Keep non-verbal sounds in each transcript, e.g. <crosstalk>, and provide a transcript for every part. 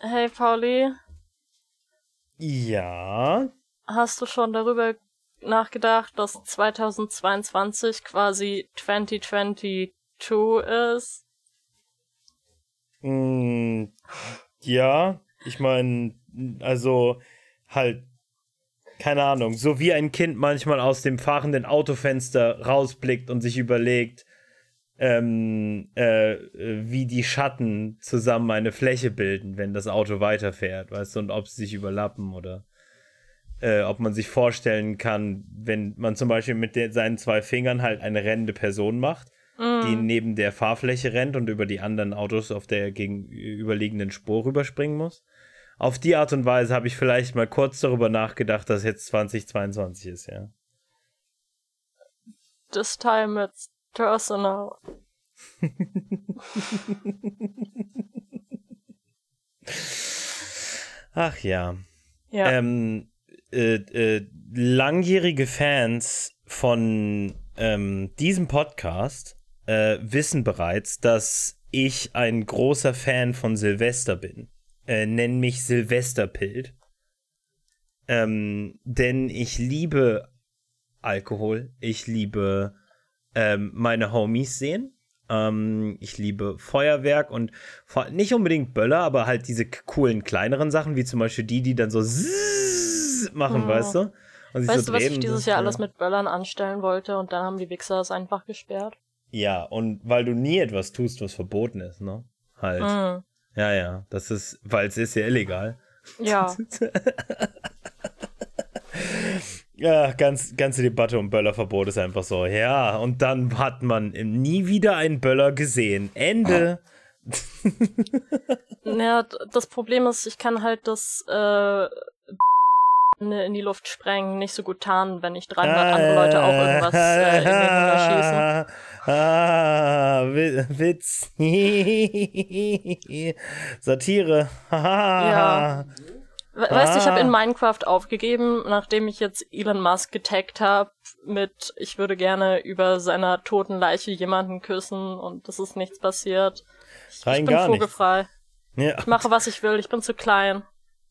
Hey Pauli, Ja. hast du schon darüber nachgedacht, dass 2022 quasi 2022 ist? Mm, ja, ich meine, also halt, keine Ahnung, so wie ein Kind manchmal aus dem fahrenden Autofenster rausblickt und sich überlegt, ähm, äh, wie die Schatten zusammen eine Fläche bilden, wenn das Auto weiterfährt, weißt du, und ob sie sich überlappen oder äh, ob man sich vorstellen kann, wenn man zum Beispiel mit den, seinen zwei Fingern halt eine rennende Person macht, die neben der Fahrfläche rennt und über die anderen Autos auf der gegenüberliegenden Spur rüberspringen muss. Auf die Art und Weise habe ich vielleicht mal kurz darüber nachgedacht, dass jetzt 2022 ist, ja. This time it's personal. Ach ja. Ja. Ähm, äh, äh, langjährige Fans von ähm, diesem Podcast äh, wissen bereits, dass ich ein großer Fan von Silvester bin. Äh, nenn mich Silvesterpild. Ähm, denn ich liebe Alkohol. Ich liebe ähm, meine Homies sehen. Ähm, ich liebe Feuerwerk und nicht unbedingt Böller, aber halt diese coolen kleineren Sachen, wie zum Beispiel die, die dann so machen, Oh. weißt du? Weißt so du, was ich dieses. Jahr Ja. alles mit Böllern anstellen wollte und dann haben die Wichser es einfach gesperrt? Ja, und weil du nie etwas tust, was verboten ist, ne? Halt. Mhm. Ja, ja. Das ist, weil es ist ja illegal. Ja, <laughs> Ja, ganz, ganze Debatte um Böllerverbot ist einfach so. Ja, und dann hat man nie wieder einen Böller gesehen. Ende. <laughs> ja, d- das Problem ist, ich kann halt das äh, in die Luft sprengen, nicht so gut tarnen, wenn ich 300 andere Leute auch irgendwas äh, in den Himmel schießen. <laughs> Ah, Wi- Witz. <laughs> Satire. Ja. We weißt du, ich habe Ah. in Minecraft aufgegeben, nachdem ich jetzt Elon Musk getaggt habe mit, ich würde gerne über seiner toten Leiche jemanden küssen und es ist nichts passiert. Ich, Rein ich bin gar vogelfrei. Ja. Ich mache, was ich will. Ich bin zu klein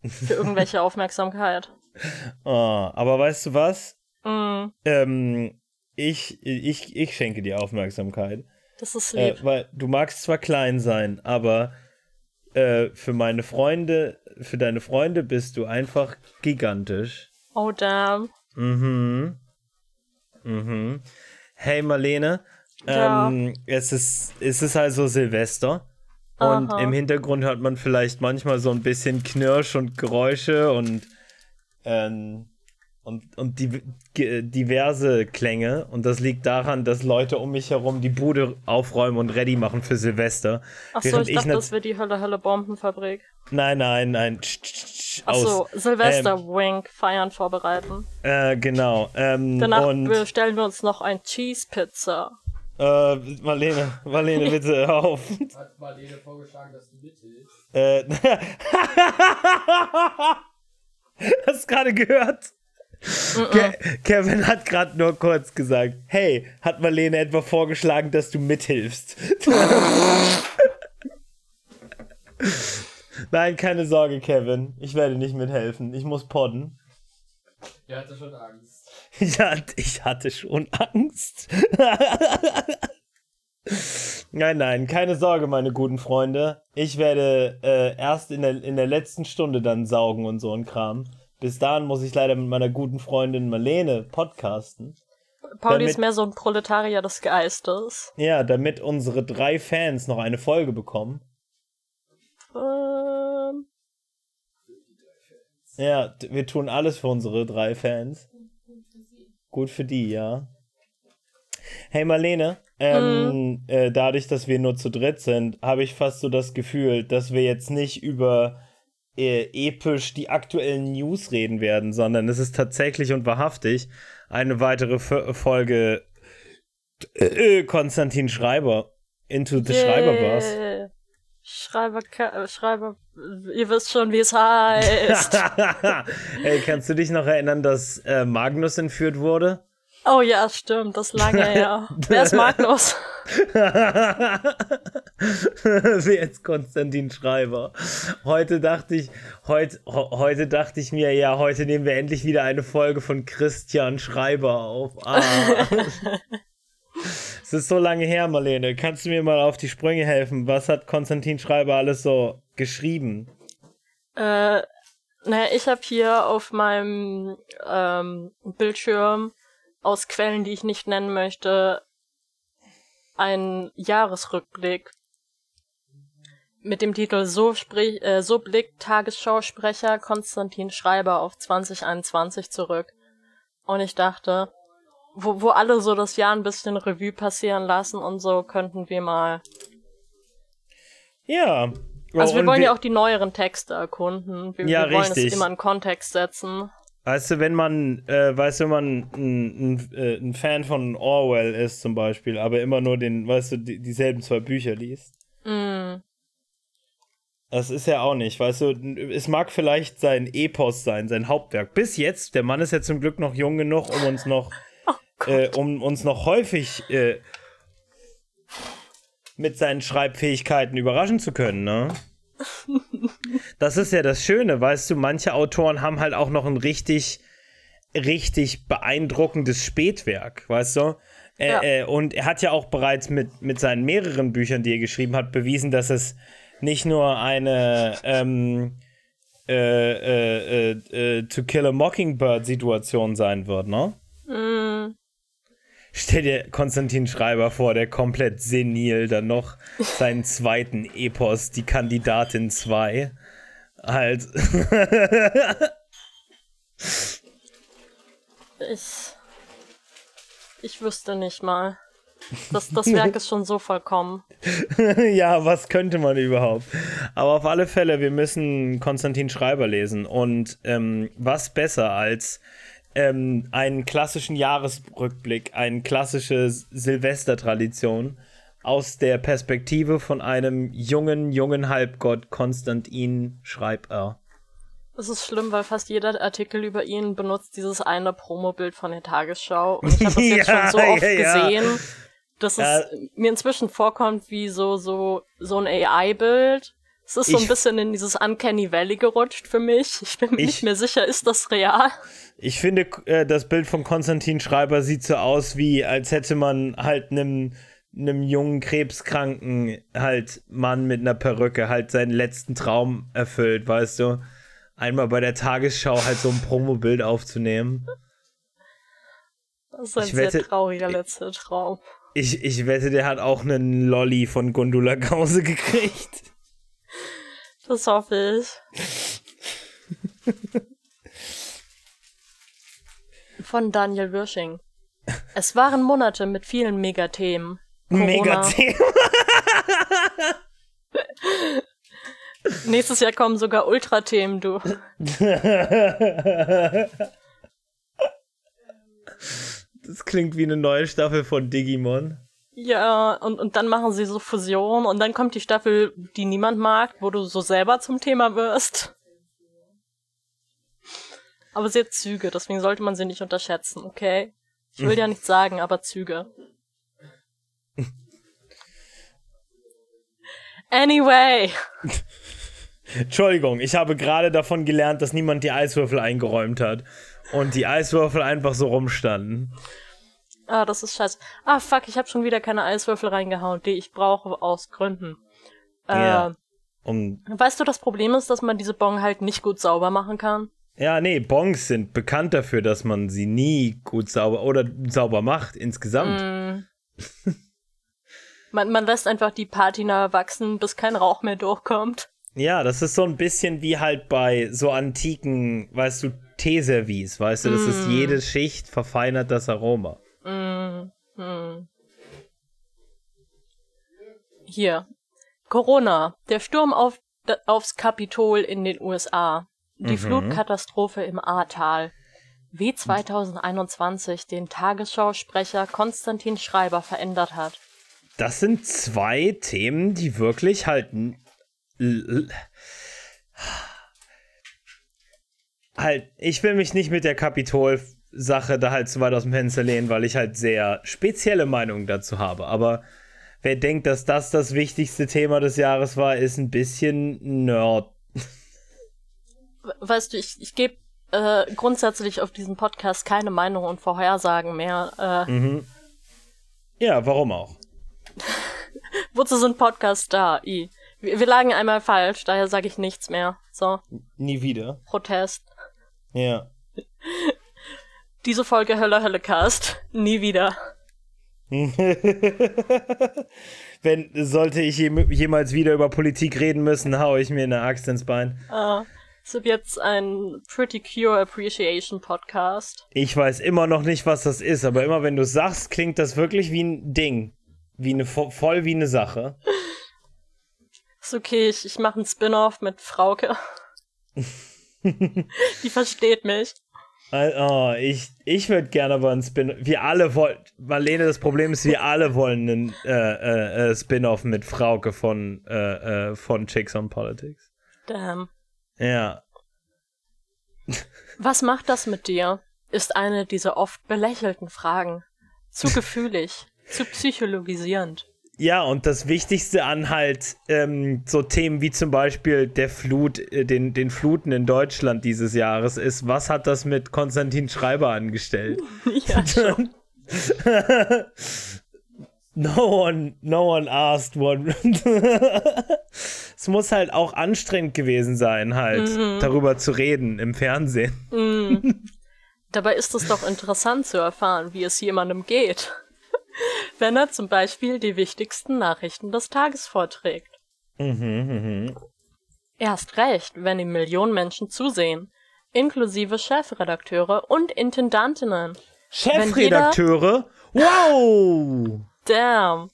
für irgendwelche <laughs> Aufmerksamkeit. Oh, aber weißt du was? Mm, Ähm, ich, ich, ich schenke dir Aufmerksamkeit. das ist Äh, lieb. weil du magst zwar klein sein, aber äh, für meine Freunde, für deine Freunde bist du einfach gigantisch. oh damn. Mhm. Mhm. Hey Marlene, Ja. ähm, es ist, es ist also Silvester. Und Aha. im Hintergrund hört man vielleicht manchmal so ein bisschen Knirsch und Geräusche und, ähm, und, und die, diverse Klänge. Und das liegt daran, dass Leute um mich herum die Bude aufräumen und ready machen für Silvester. Ach so, Während ich dachte, das wäre die Hölle, Hölle Bombenfabrik. Nein, nein, nein. Tsch, tsch, tsch, Ach aus. so, Silvester, Wink, feiern vorbereiten. Äh, genau. Ähm, Danach und bestellen wir uns noch ein Cheese Pizza. äh, Marlene, Marlene, <laughs> bitte hör auf. Hat Marlene vorgeschlagen, dass du mithilfst. Äh, <laughs> Hast du gerade gehört? Ke Kevin hat gerade nur kurz gesagt, hey, hat Marlene etwa vorgeschlagen, dass du mithilfst? <laughs> Nein, keine Sorge, Kevin. Ich werde nicht mithelfen. Ich muss podden. Er hatte schon Angst. <laughs> Ja, ich hatte schon Angst. nein, nein, keine Sorge, meine guten Freunde. Ich werde äh, erst in der, in der letzten Stunde dann saugen und so ein Kram. Bis dahin muss ich leider mit meiner guten Freundin Marlene podcasten. Pauli Damit- ist mehr so ein Proletarier des Geistes. Ja, damit unsere drei Fans noch eine Folge bekommen. Ähm, Ja, wir tun alles für unsere drei Fans. Gut für die, ja. Hey Marlene, ähm, äh, dadurch, dass wir nur zu dritt sind, habe ich fast so das Gefühl, dass wir jetzt nicht über äh, episch die aktuellen News reden werden, sondern es ist tatsächlich und wahrhaftig eine weitere F Folge äh, Konstantin Schreiber into the Schreiberverse. yeah. Schreiber, Ka- äh, Schreiber, ihr wisst schon, wie es heißt. <laughs> Ey, kannst du dich noch erinnern, dass äh, Magnus entführt wurde? oh ja, stimmt, das ist lange her. Wer ist Magnus? <laughs> Jetzt Konstantin Schreiber. Heute dachte ich, heute, heute dachte ich mir, ja, heute nehmen wir endlich wieder eine Folge von Christian Schreiber auf. Ah. <laughs> es ist so lange her, Marlene. Kannst du mir mal auf die Sprünge helfen? Was hat Konstantin Schreiber alles so geschrieben? Äh, naja, ich habe hier auf meinem ähm, Bildschirm aus Quellen, die ich nicht nennen möchte, einen Jahresrückblick mit dem Titel So, sprich, äh, so blickt Tagesschausprecher Konstantin Schreiber auf 2021 zurück. Und ich dachte, wo, wo alle so das Jahr ein bisschen Revue passieren lassen und so könnten wir mal. Ja. Also wir wollen ja auch die neueren Texte erkunden. Wir, ja, wir wollen richtig. es immer in Kontext setzen. Weißt du, wenn man, äh, weißt du, wenn man ein, ein, äh, ein, Fan von Orwell ist zum Beispiel, aber immer nur den, weißt du, die, dieselben zwei Bücher liest. Mm. Das ist ja auch nicht, weißt du, es mag vielleicht sein Epos sein, sein Hauptwerk. Bis jetzt, der Mann ist ja zum Glück noch jung genug, um uns noch, <laughs> oh äh, um uns noch häufig äh, mit seinen Schreibfähigkeiten überraschen zu können, ne? <laughs> Das ist ja das Schöne, weißt du, manche Autoren haben halt auch noch ein richtig, richtig beeindruckendes Spätwerk, weißt du? Äh, Ja. äh, und er hat ja auch bereits mit, mit seinen mehreren Büchern, die er geschrieben hat, bewiesen, dass es nicht nur eine ähm, äh, äh, äh, äh, To Kill a Mockingbird-Situation sein wird, ne? Mm. Stell dir Konstantin Schreiber vor, der komplett senil dann noch seinen <laughs> zweiten Epos, die Kandidatin 2, halt. Ich. Ich wüsste nicht mal. Das, das Werk ist schon so vollkommen. <laughs> ja, was könnte man überhaupt? Aber auf alle Fälle, wir müssen Konstantin Schreiber lesen. Und ähm, was besser als ähm, einen klassischen Jahresrückblick, eine klassische Silvestertradition aus der Perspektive von einem jungen, jungen Halbgott Konstantin Schreiber. Es ist schlimm, weil fast jeder Artikel über ihn benutzt dieses eine Promobild von der Tagesschau. Und ich habe das jetzt Ja, <laughs> schon so oft ja, ja. gesehen, dass es Ja. mir inzwischen vorkommt wie so, so, so ein AI-Bild. Es ist so ein Ich- bisschen in dieses Uncanny Valley gerutscht für mich. Ich bin mir Ich- nicht mehr sicher, ist das real? Ich finde, äh, das Bild von Konstantin Schreiber sieht so aus, wie als hätte man halt einem einem jungen krebskranken halt Mann mit einer Perücke halt seinen letzten Traum erfüllt, weißt du? Einmal bei der Tagesschau halt so ein Promobild aufzunehmen. Das ist ein Ich sehr wette- trauriger letzter Traum. Ich, ich wette, der hat auch einen Lolli von Gundula Gause gekriegt. Das hoffe ich. Von Daniel Wirsching. Es waren Monate mit vielen Megathemen. Corona. Mega Thema. <laughs> Nächstes Jahr kommen sogar Ultrathemen, du. Das klingt wie eine neue Staffel von Digimon. Ja, und, und dann machen sie so Fusion und dann kommt die Staffel, die niemand mag, wo du so selber zum Thema wirst. Aber sie hat Züge, deswegen sollte man sie nicht unterschätzen, okay? Ich will ja nichts sagen, aber Züge. Anyway. <laughs> Entschuldigung, ich habe gerade davon gelernt, dass niemand die Eiswürfel eingeräumt hat. Und die Eiswürfel einfach so rumstanden. Ah, das ist scheiße. Ah, fuck, ich habe schon wieder keine Eiswürfel reingehauen, die ich brauche aus Gründen. Äh, Ja. Und Weißt du, das Problem ist, dass man diese Bong halt nicht gut sauber machen kann? ja, nee, Bongs sind bekannt dafür, dass man sie nie gut sauber oder sauber macht insgesamt. Mm. <laughs> Man, man lässt einfach die Patina wachsen, bis kein Rauch mehr durchkommt. Ja, das ist so ein bisschen wie halt bei so antiken, weißt du, Teeservice, weißt du, das ist Mm. jede Schicht verfeinert das Aroma. Mm, mm. Hier. Corona. Der Sturm auf, aufs Kapitol in den USA. Die Mhm. Flutkatastrophe im Ahrtal. Wie 2021 den Tagesschausprecher Konstantin Schreiber verändert hat. Das sind zwei Themen, die wirklich halt n- l- l- halt, ich will mich nicht mit der Kapitol-Sache da halt zu weit aus dem Fenster lehnen, weil ich halt sehr spezielle Meinungen dazu habe. Aber wer denkt, dass das das wichtigste Thema des Jahres war, ist ein bisschen Nerd. Weißt du, ich, ich gebe äh, grundsätzlich auf diesem Podcast keine Meinung und Vorhersagen mehr. Äh, Mhm. Ja, warum auch? <laughs> Wozu sind Podcasts da? I. Wir, wir lagen einmal falsch, daher sage ich nichts mehr. So, Nie wieder. Protest. Ja. <laughs> Diese Folge Hölle Hölle Cast. Nie wieder. <laughs> Wenn sollte ich jem- jemals wieder über Politik reden müssen, hau ich mir eine Axt ins Bein. Äh, es ist jetzt ein Pretty Cure Appreciation Podcast. Ich weiß immer noch nicht, was das ist, aber immer wenn du sagst, klingt das wirklich wie ein Ding. Wie eine, vo- voll wie eine Sache. <laughs> Ist okay, ich, ich mache einen Spin-off mit Frauke. <laughs> Die versteht mich. Oh, ich ich würde gerne aber einen Spin. Wir alle wollen. Marlene, das Problem ist, wir alle wollen einen äh, äh, äh, Spin-off mit Frauke von, äh, äh, von Chicks on Politics. Damn. Ja. <laughs> Was macht das mit dir? Ist eine dieser oft belächelten Fragen. Zu gefühlig, zu psychologisierend. Ja, und das Wichtigste an halt ähm, so Themen wie zum Beispiel der Flut, äh, den, den Fluten in Deutschland dieses Jahres ist, was hat das mit Konstantin Schreiber angestellt? <laughs> Ja, schon. <laughs> No one, no one asked what. <laughs> es muss halt auch anstrengend gewesen sein, halt darüber zu reden im Fernsehen. Dabei ist es doch interessant zu erfahren, wie es jemandem geht. <laughs> Wenn er zum Beispiel die wichtigsten Nachrichten des Tages vorträgt. Erst recht, wenn ihm Millionen Menschen zusehen, inklusive Chefredakteure und Intendantinnen. Chefredakteure? Wow! <laughs> Damn.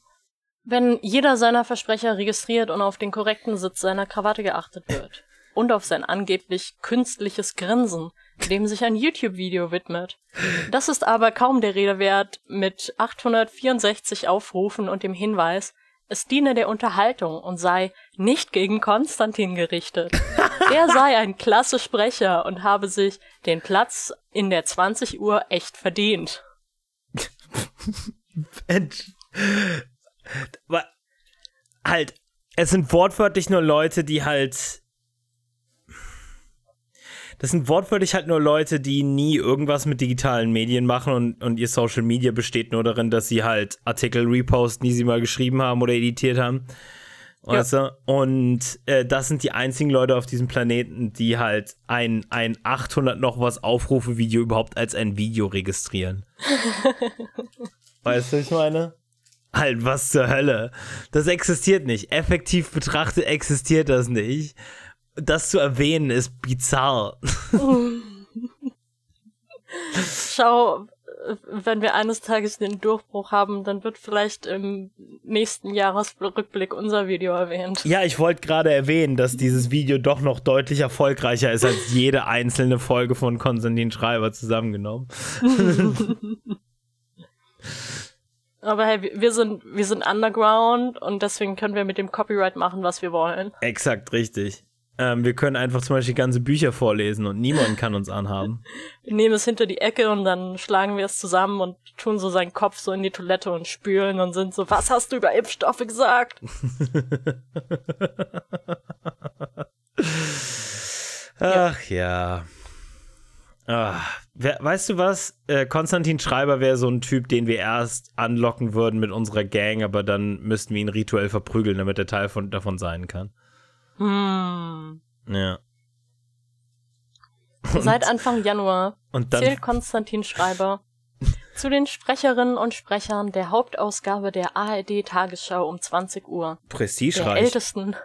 Wenn jeder seiner Versprecher registriert und auf den korrekten Sitz seiner Krawatte geachtet wird. Und auf sein angeblich künstliches Grinsen, dem sich ein YouTube-Video widmet. Das ist aber kaum der Rede wert mit 864 Aufrufen und dem Hinweis, es diene der Unterhaltung und sei nicht gegen Konstantin gerichtet. <laughs> Er sei ein klasse Sprecher und habe sich den Platz in der 20 Uhr echt verdient. <laughs> Mensch. Aber halt, es sind wortwörtlich nur Leute, die halt. Das sind wortwörtlich halt nur Leute, die nie irgendwas mit digitalen Medien machen und, und ihr Social Media besteht nur darin, dass sie halt Artikel reposten, die sie mal geschrieben haben oder editiert haben. Weißt du? Und äh, das sind die einzigen Leute auf diesem Planeten, die halt ein, ein 800 noch was Aufrufe-Video überhaupt als ein Video registrieren. <laughs> weißt du, was ich meine? Halt, was zur Hölle? Das existiert nicht. Effektiv betrachtet existiert das nicht. Das zu erwähnen ist bizarr. Schau, wenn wir eines Tages den Durchbruch haben, dann wird vielleicht im nächsten Jahresrückblick unser Video erwähnt. Ja, ich wollte gerade erwähnen, dass dieses Video doch noch deutlich erfolgreicher ist als jede einzelne Folge von Konstantin Schreiber zusammengenommen. <laughs> Aber hey, wir sind, wir sind underground und deswegen können wir mit dem Copyright machen, was wir wollen. Exakt richtig. Ähm, wir können einfach zum Beispiel ganze Bücher vorlesen und niemand kann uns anhaben. Wir nehmen es hinter die Ecke und dann schlagen wir es zusammen und tun so seinen Kopf so in die Toilette und spülen und sind so, was hast du über Impfstoffe gesagt? <laughs> Ach ja. Ah, wer, weißt du was? Äh, Konstantin Schreiber wäre so ein Typ, den wir erst anlocken würden mit unserer Gang, aber dann müssten wir ihn rituell verprügeln, damit er Teil von, davon sein kann. Hm. Ja. Seit Anfang Januar Und dann zählt Konstantin Schreiber <laughs> zu den Sprecherinnen und Sprechern der Hauptausgabe der ARD Tagesschau um 20 Uhr. Der prestigereich. ältesten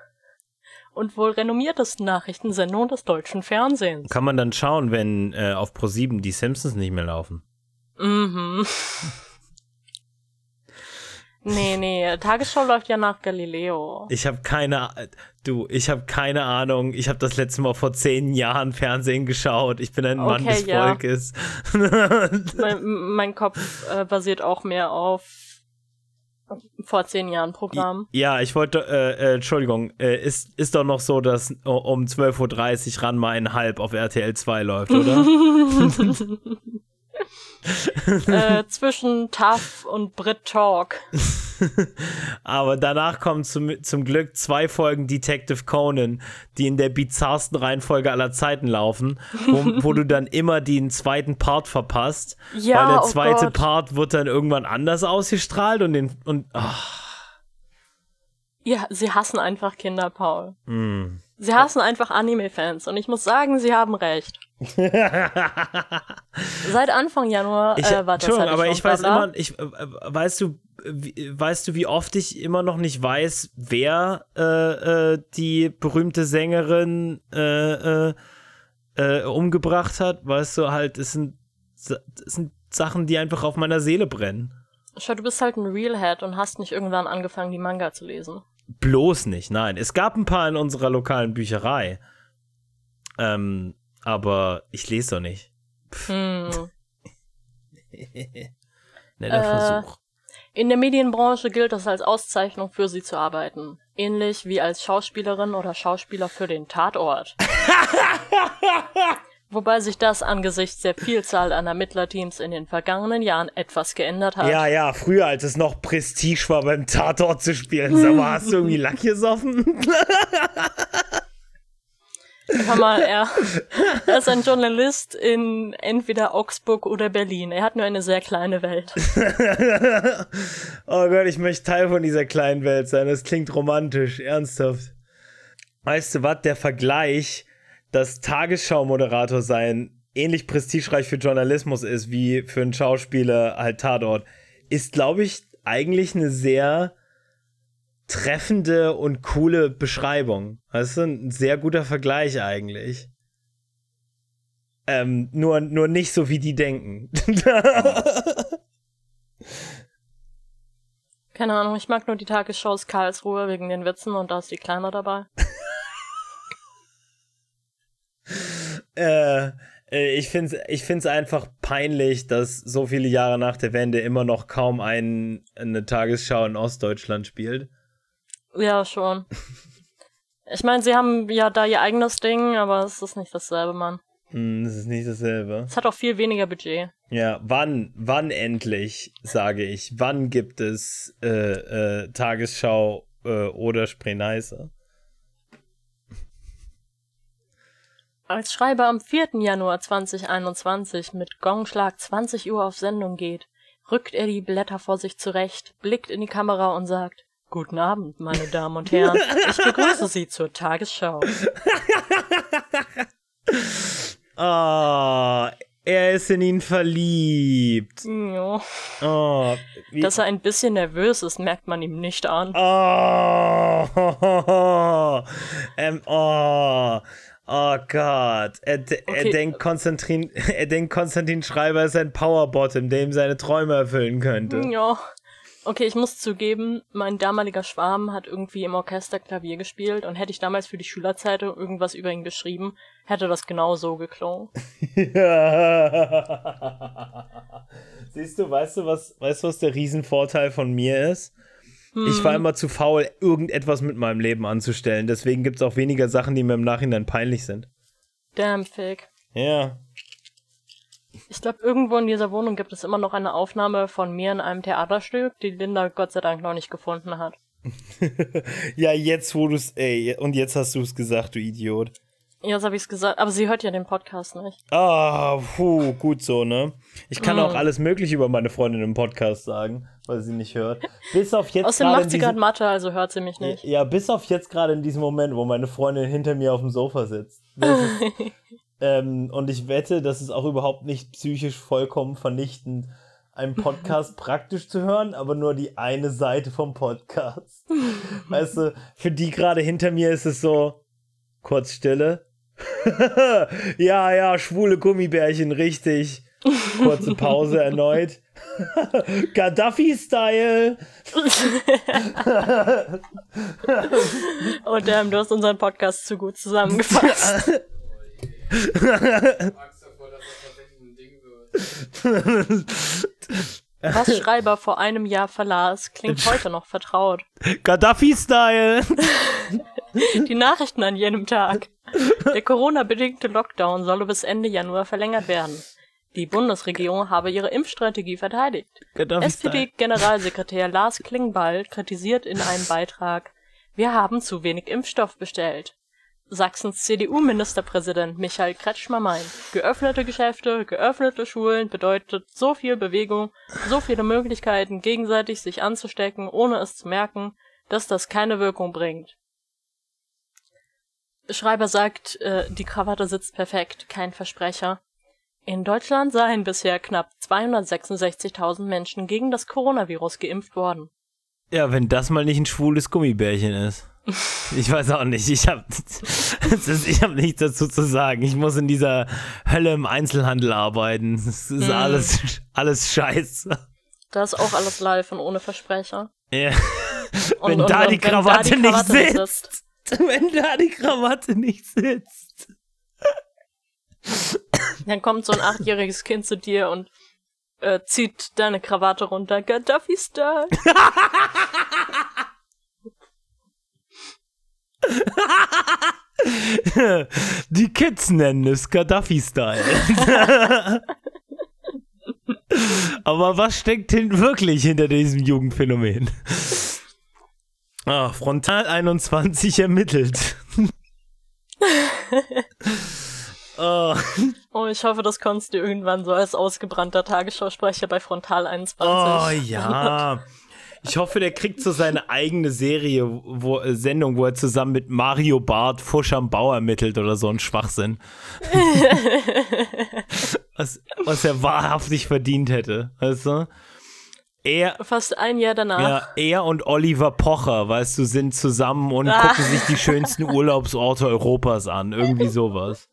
und wohl renommiertesten Nachrichtensendung des deutschen Fernsehens. Kann man dann schauen, wenn äh, auf Pro7 die Simpsons nicht mehr laufen. Mhm. <laughs> Nee, nee, Tagesschau läuft ja nach Galileo. Ich habe keine, du, ich habe keine Ahnung. Ich habe das letzte Mal vor zehn Jahren Fernsehen geschaut. Ich bin ein Mann Okay, des ja. Volkes. <laughs> mein, mein Kopf äh, basiert auch mehr auf vor zehn Jahren Programm. Ja, ich wollte, äh, äh, Entschuldigung, äh, ist, ist doch noch so, dass um 12.30 Uhr ran mal ein Halb auf RTL 2 läuft, oder? <laughs> <laughs> äh, zwischen TAF und Brit Talk. <laughs> Aber danach kommen zum, zum Glück zwei Folgen Detective Conan, die in der bizarrsten Reihenfolge aller Zeiten laufen, wo, wo du dann <laughs> immer den zweiten Part verpasst. Ja, weil der oh zweite Gott. Part wird dann irgendwann anders ausgestrahlt und den und ach, Ja, sie hassen einfach Kinder, Paul. mm. Sie hassen einfach Anime-Fans und ich muss sagen, sie haben recht. <laughs> Seit Anfang Januar Ich, äh, war das halt aber ich weiß immer, ich, äh, weißt du, wie, weißt du, wie oft ich immer noch nicht weiß, wer äh, äh, die berühmte Sängerin äh, äh, äh, umgebracht hat? Weißt du, halt, es sind, es sind Sachen, die einfach auf meiner Seele brennen. Schau, du bist halt ein Realhead und hast nicht irgendwann angefangen, die Manga zu lesen. Bloß nicht, nein. Es gab ein paar in unserer lokalen Bücherei. Ähm, aber ich lese doch nicht. Hm. <laughs> Netter Äh, Versuch. In der Medienbranche gilt es als Auszeichnung für sie zu arbeiten. Ähnlich wie als Schauspielerin oder Schauspieler für den Tatort. <laughs> Wobei sich das angesichts der Vielzahl an Ermittlerteams in den vergangenen Jahren etwas geändert hat. Ja, ja, früher, als es noch Prestige war, beim Tatort zu spielen. Sag mal, hast du irgendwie <laughs> Lack gesoffen? Hör mal, er, er ist ein Journalist in entweder Augsburg oder Berlin. Er hat nur eine sehr kleine Welt. <laughs> oh Gott, ich möchte Teil von dieser kleinen Welt sein. Das klingt romantisch, ernsthaft. Weißt du was, der Vergleich, dass Tagesschau-Moderator sein ähnlich prestigereich für Journalismus ist, wie für einen Schauspieler halt Tatort, ist, glaube ich, eigentlich eine sehr treffende und coole Beschreibung. Das ist ein sehr guter Vergleich eigentlich. Ähm, nur, nur nicht so, wie die denken. <laughs> Keine Ahnung, ich mag nur die Tagesshows Karlsruhe wegen den Witzen und da ist die Kleine dabei. <laughs> äh, äh, ich finde es ich find's einfach peinlich, dass so viele Jahre nach der Wende immer noch kaum ein, eine Tagesschau in Ostdeutschland spielt. Ja, schon. <laughs> Ich meine, sie haben ja da ihr eigenes Ding, aber es ist nicht dasselbe, Mann. Hm, das ist nicht dasselbe. Es hat auch viel weniger Budget. Ja, wann, wann endlich, sage ich, wann gibt es äh, äh, Tagesschau äh, oder Spreneise? Als Schreiber am 4. Januar 2021 mit Gongschlag 20 Uhr auf Sendung geht, rückt er die Blätter vor sich zurecht, blickt in die Kamera und sagt, Guten Abend, meine Damen und Herren. Ich begrüße Sie zur Tagesschau. <laughs> Ah, er ist in ihn verliebt. Ja. Oh, Dass er ein bisschen nervös ist, merkt man ihm nicht an. Oh, <laughs> ähm, oh, oh Gott. Er, er, Okay. denkt Konstantin, <laughs> er denkt Konstantin Schreiber ist ein Powerbottom, der ihm seine Träume erfüllen könnte. Ja. Okay, ich muss zugeben, mein damaliger Schwarm hat irgendwie im Orchester Klavier gespielt und hätte ich damals für die Schülerzeitung irgendwas über ihn geschrieben, hätte das genau so geklungen. <laughs> Siehst du, weißt du, was, weißt du, was der Riesenvorteil von mir ist? Ich war immer zu faul, irgendetwas mit meinem Leben anzustellen. Deswegen gibt es auch weniger Sachen, die mir im Nachhinein peinlich sind. Damn fake. Ja. Ich glaube, irgendwo in dieser Wohnung gibt es immer noch eine Aufnahme von mir in einem Theaterstück, die Linda Gott sei Dank noch nicht gefunden hat. <laughs> Ja, jetzt, wo du es, ey, und jetzt hast du es gesagt, du Idiot. Jetzt habe ich es gesagt, aber sie hört ja den Podcast nicht. Ah, puh, gut so, ne? Ich kann Mm. auch alles Mögliche über meine Freundin im Podcast sagen, weil sie nicht hört. Bis auf jetzt Außerdem macht sie gerade Mathe, also hört sie mich nicht. Ja, bis auf jetzt gerade in diesem Moment, wo meine Freundin hinter mir auf dem Sofa sitzt. <laughs> Ähm, und ich wette, das ist auch überhaupt nicht psychisch vollkommen vernichtend, einen Podcast <laughs> praktisch zu hören, aber nur die eine Seite vom Podcast. Weißt du, für die gerade hinter mir ist es so, kurz Stille. <laughs> ja, ja, schwule Gummibärchen, richtig. Kurze Pause erneut. <laughs> Gaddafi-Style. Oh damn, du hast unseren Podcast zu gut zusammengefasst. Angst davor, dass <laughs> das tatsächlich ein Ding wird. Was Schreiber vor einem Jahr verlas, klingt heute noch vertraut. Gaddafi-Style. Die Nachrichten an jenem Tag. Der Corona-bedingte Lockdown solle bis Ende Januar verlängert werden. Die Bundesregierung habe ihre Impfstrategie verteidigt. SPD-Generalsekretär Lars Klingbeil kritisiert in einem Beitrag, wir haben zu wenig Impfstoff bestellt. Sachsens CDU-Ministerpräsident Michael Kretschmer meint, geöffnete Geschäfte, geöffnete Schulen bedeutet so viel Bewegung, so viele Möglichkeiten, gegenseitig sich anzustecken, ohne es zu merken, dass das keine Wirkung bringt. Schreiber sagt, äh, die Krawatte sitzt perfekt, kein Versprecher. In Deutschland seien bisher knapp 266.000 Menschen gegen das Coronavirus geimpft worden. Ja, wenn das mal nicht ein schwules Gummibärchen ist. <laughs> Ich weiß auch nicht. Ich habe ich hab nichts dazu zu sagen. Ich muss in dieser Hölle im Einzelhandel arbeiten. Es ist Mhm. alles, alles scheiße. Da ist auch alles live und ohne Versprecher. Ja. Und, Wenn und, da und die Krawatte nicht Krawatte sitzt. <laughs> Wenn da die Krawatte nicht sitzt. Dann kommt so ein achtjähriges Kind zu dir und äh, zieht deine Krawatte runter. Gaddafi-Style. <laughs> Die Kids nennen es Gaddafi-Style. <laughs> Aber was steckt hin wirklich hinter diesem Jugendphänomen? Ah, Frontal 21 ermittelt. oh, <laughs> Oh, ich hoffe, das konntest du irgendwann so als ausgebrannter Tagesschausprecher bei Frontal 21. oh ja. Ich hoffe, der kriegt so seine eigene Serie, wo, äh, Sendung, wo er zusammen mit Mario Barth Fusch am Bau ermittelt oder so ein Schwachsinn. <laughs> was, was er wahrhaftig verdient hätte, weißt du? Er, Fast ein Jahr danach. ja, er und Oliver Pocher, weißt du, sind zusammen und Ah. gucken sich die schönsten Urlaubsorte Europas an. Irgendwie sowas.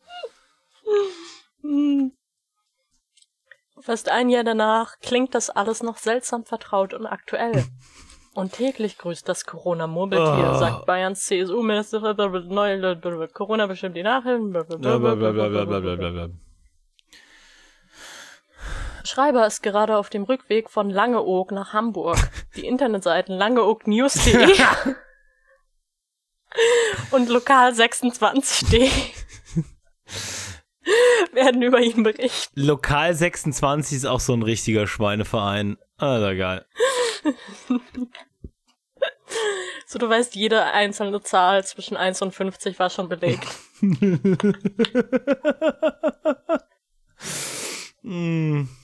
Fast ein Jahr danach klingt das alles noch seltsam vertraut und aktuell. Und täglich grüßt das Corona-Murmeltier, Oh. sagt Bayerns CSU-Minister, Corona bestimmt die Nachhilfen. Blablabla. Schreiber ist gerade auf dem Rückweg von Langeoog nach Hamburg. Die Internetseiten langeoognews.de <laughs> und lokal26.de <laughs> werden über ihn berichten. Lokal 26 ist auch so ein richtiger Schweineverein. Also geil. So, du weißt, jede einzelne Zahl zwischen 1 und 50 war schon belegt. Hm. <laughs>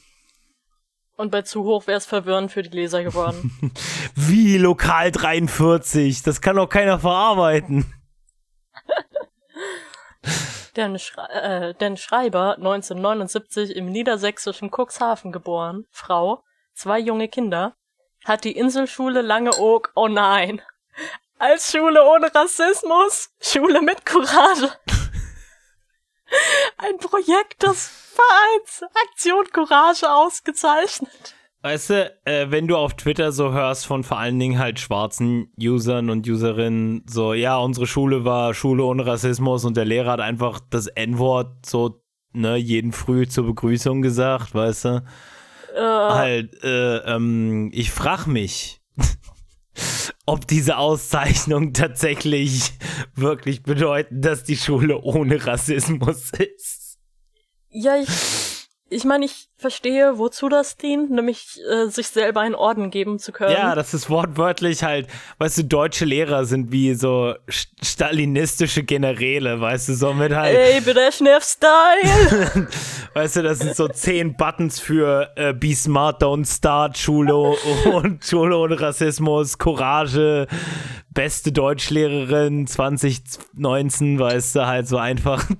Und bei zu hoch wäre es verwirrend für die Leser geworden. <laughs> Wie Lokal 43? Das kann doch keiner verarbeiten. <laughs> denn, Schrei äh, denn Schreiber, 1979 im niedersächsischen Cuxhaven geboren, Frau, zwei junge Kinder, hat die Inselschule Langeoog, oh nein, als Schule ohne Rassismus, Schule mit Courage. Ein Projekt des Vereins Aktion Courage ausgezeichnet. Weißt du, äh, wenn du auf Twitter so hörst von vor allen Dingen halt schwarzen Usern und Userinnen, so, ja, unsere Schule war Schule ohne Rassismus und der Lehrer hat einfach das N-Wort so, ne, jeden Früh zur Begrüßung gesagt, weißt du? Äh, Halt, äh, ähm, ich frag mich, ob diese Auszeichnung tatsächlich wirklich bedeuten, dass die Schule ohne Rassismus ist. ja, ich, ich meine, ich verstehe, wozu das dient, nämlich äh, sich selber einen Orden geben zu können. Ja, das ist wortwörtlich halt, weißt du, deutsche Lehrer sind wie so st- stalinistische Generäle, weißt du, so mit halt, Ey, Brezhnev-Style! <laughs> weißt du, das sind so zehn Buttons für äh, Be Smart, Don't Start, Schule <laughs> und Schule ohne Rassismus, Courage, beste Deutschlehrerin 2019, weißt du, halt so einfach <laughs>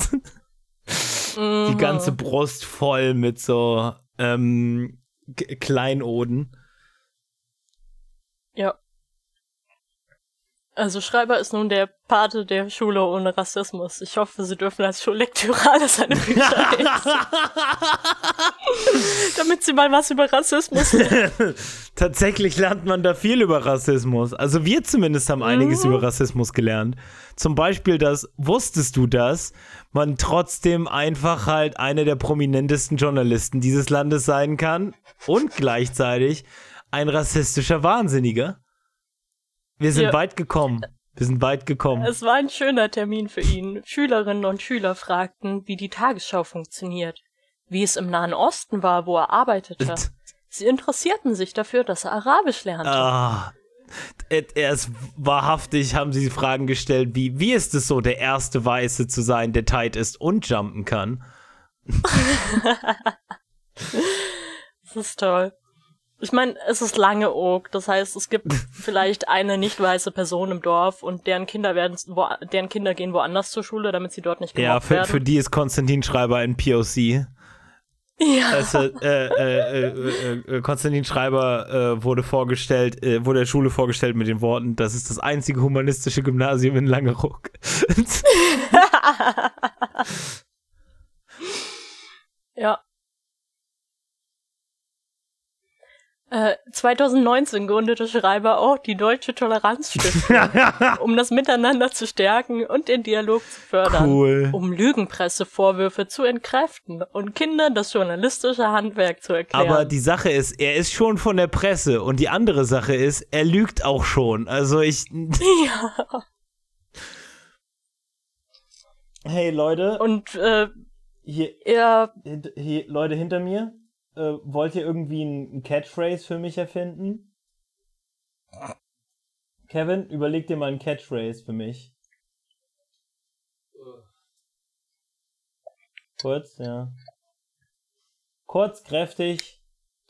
die ganze Brust voll mit so ähm, Kleinoden. ja. Also Schreiber ist nun der Pate der Schule ohne Rassismus. Ich hoffe, Sie dürfen als Schullektüre seine Bücher lesen, <laughs> damit Sie mal was über Rassismus lernen. <laughs> Tatsächlich lernt man da viel über Rassismus. Also wir zumindest haben einiges über Rassismus gelernt. Zum Beispiel das, wusstest du das, man trotzdem einfach halt einer der prominentesten Journalisten dieses Landes sein kann und gleichzeitig ein rassistischer Wahnsinniger? Wir sind Ja. weit gekommen. Wir sind weit gekommen. Es war ein schöner Termin für ihn. Schülerinnen und Schüler fragten, wie die Tagesschau funktioniert. wie es im Nahen Osten war, wo er arbeitete. <laughs> Sie interessierten sich dafür, dass er Arabisch lernte. Ah. Er ist wahrhaftig, haben sie Fragen gestellt, wie, wie ist es so, der erste Weiße zu sein, der tight ist und jumpen kann? <laughs> das ist toll. Ich meine, es ist lange Oak, das heißt, es gibt <laughs> vielleicht eine nicht weiße Person im Dorf und deren Kinder werden, wo, deren Kinder gehen woanders zur Schule, damit sie dort nicht gemobbt ja, für, werden. für die ist Konstantin Schreiber ein POC. Ja. Also, äh, äh, äh, Konstantin Schreiber wurde vorgestellt, wurde der Schule vorgestellt mit den Worten, das ist das einzige humanistische Gymnasium in Langeruck. <laughs> ja. 2019 gründete Schreiber auch die Deutsche Toleranzstiftung, <laughs> um das Miteinander zu stärken und den Dialog zu fördern, cool. um Lügenpressevorwürfe zu entkräften und Kindern das journalistische Handwerk zu erklären. Aber die Sache ist, er ist schon von der Presse und die andere Sache ist, er lügt auch schon. Also ich. <laughs> Ja. Hey Leute. Und äh, hier, er. Hier, Leute hinter mir äh, wollt ihr irgendwie ein, Catchphrase für mich erfinden? Kevin, überleg dir mal ein Catchphrase für mich. Kurz, ja. Kurz, kräftig,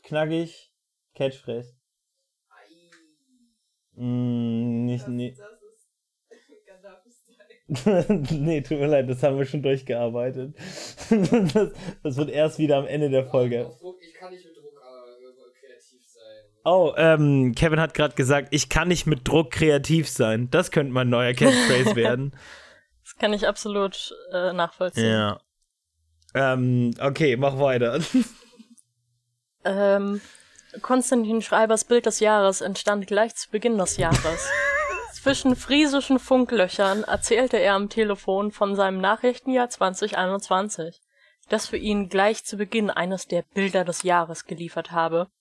knackig, Catchphrase. Mm, nicht, nee. <laughs> nee, tut mir leid, das haben wir schon durchgearbeitet. <laughs> das, das, wird erst wieder am Ende der Folge. Ich kann nicht mit Druck kreativ sein. Oh, ähm, Kevin hat gerade gesagt, ich kann nicht mit Druck kreativ sein. Das könnte mein neuer Catchphrase <laughs> werden. Das kann ich absolut äh, nachvollziehen. Ja. Ähm, okay, mach weiter. ähm, Konstantin Schreibers Bild des Jahres entstand gleich zu Beginn des Jahres. Zwischen friesischen Funklöchern erzählte er am Telefon von seinem Nachrichtenjahr 2021, das für ihn gleich zu Beginn eines der Bilder des Jahres geliefert habe.